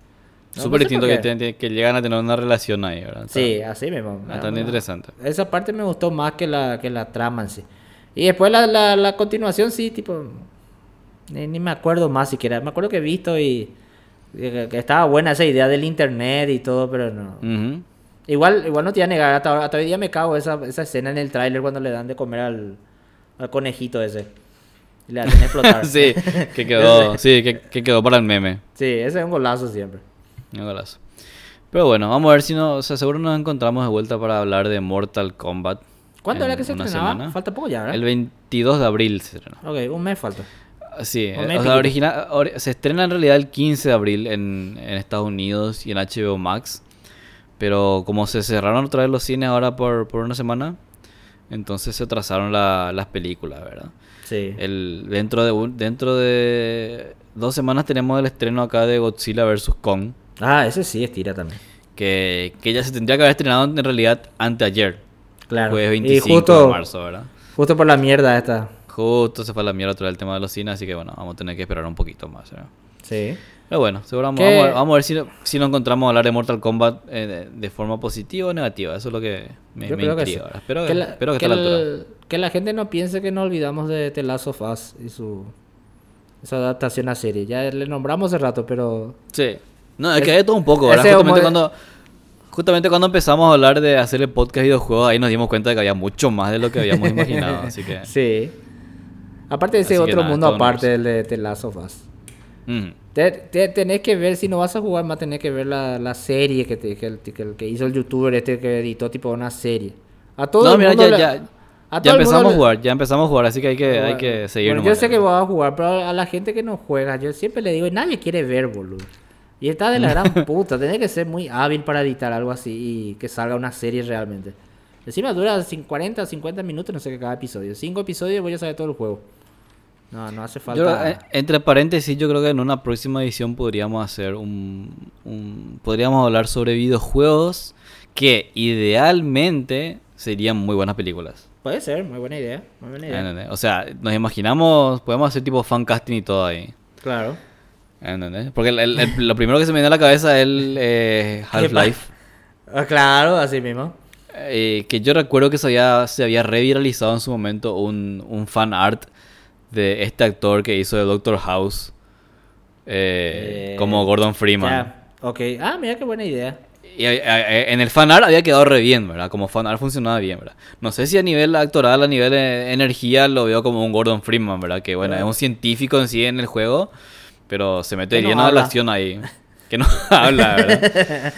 No- Súper no sé distinto que, te- que llegan a tener una relación ahí, ¿verdad? Sí, así mismo. Bastante Ah, interesante. Esa parte me gustó más que la, que la trama en sí. Y después la, la, la continuación, sí, tipo. Ni, ni me acuerdo más siquiera. Me acuerdo que he visto y. que, estaba buena esa idea del internet y todo, pero no. Ujú. Igual, igual no te voy a negar, hasta, hasta hoy día me cago esa, esa escena en el tráiler cuando le dan de comer al, al conejito ese. Y le hacen explotar. sí, que quedó, sí, que, que quedó para el meme. Sí, ese es un golazo siempre. Un golazo. Pero bueno, vamos a ver si no, o sea, seguro nos encontramos de vuelta para hablar de Mortal Kombat. ¿Cuándo era que se estrenaba? semana. Falta poco ya, ¿verdad? El 22 de abril se estrenó. Ok, un mes falta. Sí, o sea, original, ori- se estrena en realidad el 15 de abril en, en Estados Unidos y en HBO Max. Pero como se cerraron otra vez los cines ahora por, por una semana, entonces se atrasaron la- las películas, ¿verdad? Sí. El, dentro, de un- dentro de dos semanas tenemos el estreno acá de Godzilla vs. Kong, Ah, ese sí estira también. que, que ya se tendría que haber estrenado en realidad anteayer, Claro. jueves y 25 justo, de marzo, ¿verdad? justo por la mierda esta. Justo se fue a la mierda otra vez el tema de los cines, así que bueno, vamos a tener que esperar un poquito más, ¿verdad? Sí. Pero bueno, seguro vamos, a ver, vamos a ver si, si nos encontramos a hablar de Mortal Kombat eh, de, de forma positiva o negativa. Eso es lo que me, me que intriga. Espero, que la, espero que, que la altura. el- que la gente no piense que nos olvidamos de The Last of Us y su adaptación a serie. Ya le nombramos hace rato, pero Sí. No, es Es- que hay de todo un poco, Justamente cuando, justamente cuando empezamos a hablar de hacer el podcast de videojuegos, ahí nos dimos cuenta de que había mucho más de lo que habíamos imaginado. Así que... sí. Aparte de ese Así otro nada, mundo aparte del de The Last of Us. Mm. Te, te- tenés que ver, si no vas a jugar más, tenés que ver la, la serie que, te, que, el, que, que hizo el youtuber este que editó tipo una serie. A todo No, el mira, mundo ya, le- ya, a ya todo el mundo empezamos a jugar, ya empezamos a jugar, así que hay que, hay que seguir bueno, yo sé que vas a jugar, pero a la gente que no juega, yo siempre le digo, nadie quiere ver, boludo. Y está de la gran puta, tenés que ser muy hábil para editar algo así y que salga una serie realmente. Encima dura cin- 40, 50 minutos, no sé qué cada episodio. Cinco episodios voy a saber todo el juego. No, no hace falta. eh, entre paréntesis, yo creo que en una próxima edición podríamos hacer un, un- podríamos hablar sobre videojuegos que idealmente serían muy buenas películas. Puede ser, muy buena idea. Muy buena idea. ¿Entendés? O sea, nos imaginamos, podemos hacer tipo fan casting y todo ahí. Claro. ¿Entendés? Porque el- el- el- lo primero que se me viene a la cabeza es el eh, Half-Life. Ah, claro, así mismo. Eh, que yo recuerdo que se había, se había reviralizado en su momento un, un fan art de este actor que hizo de Doctor House. eh, Eh, como Gordon Freeman. Ya, ok. Ah, mira qué buena idea. Y eh, eh, en el fan art había quedado re bien, ¿verdad? Como fan art funcionaba bien, ¿verdad? No sé si a nivel actoral, a nivel de energía, lo veo como un Gordon Freeman, ¿verdad? Que bueno, Pero- es un científico en sí en el juego, pero se mete lleno de la acción ahí. Que no habla, ¿verdad?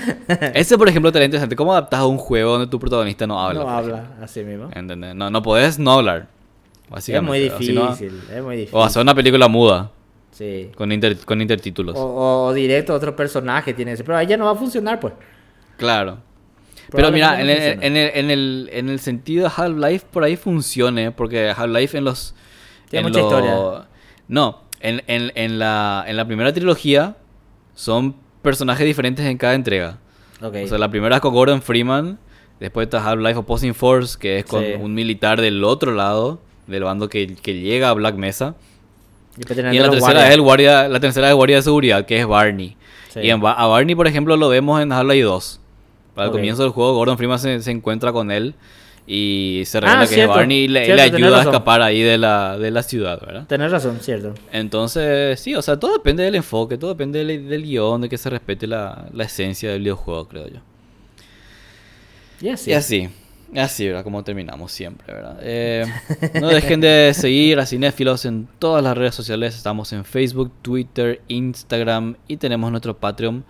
Ese, por ejemplo, estaría interesante. ¿Cómo adaptas a un juego donde tu protagonista no habla? no habla, así mismo. ¿Entendés? No, no podés no hablar. Es muy ¿verdad? Si no- difícil, es muy difícil. o hacer una película muda, Sí. con, inter- con intertítulos. O, o- o directo otro personaje tiene ese. Pero ahí ya no va a funcionar, pues. Claro. Pero mira, en el, en, el, en, el, en el sentido de Half-Life por ahí funcione, porque Half-Life en los... Tiene en mucha lo- historia. No, en, en, en, la, en la primera trilogía son personajes diferentes en cada entrega. Ok. O sea, la primera es con Gordon Freeman, después está Half-Life Opposing Force, que es con Sí. un militar del otro lado, del bando que, que llega a Black Mesa. Y, en la tercera es el guardia, la tercera es guardia de seguridad, que es Barney. Sí. Y en a Barney, por ejemplo, lo vemos en Half-Life 2. Para el comienzo del juego, Gordon Freeman se, se encuentra con él y se revela Ah, que cierto, es Barney y le, cierto, le ayuda a escapar ahí de la, de la ciudad, ¿verdad? Tenés razón, cierto. Entonces, sí, o sea, todo depende del enfoque, todo depende del, del guion, de que se respete la, la esencia del videojuego, creo yo. Y así. Y así, Así, ¿verdad? Como terminamos siempre, ¿verdad? Eh, no dejen de seguir a Cinéfilos en todas las redes sociales. Estamos en Facebook, Twitter, Instagram y tenemos nuestro Patreon,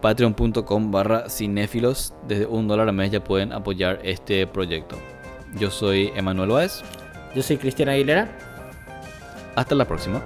patreon.com barra cinéfilos. Desde un dólar al mes ya pueden apoyar este proyecto. Yo soy Emanuel Baez. Yo soy Cristian Aguilera. Hasta la próxima.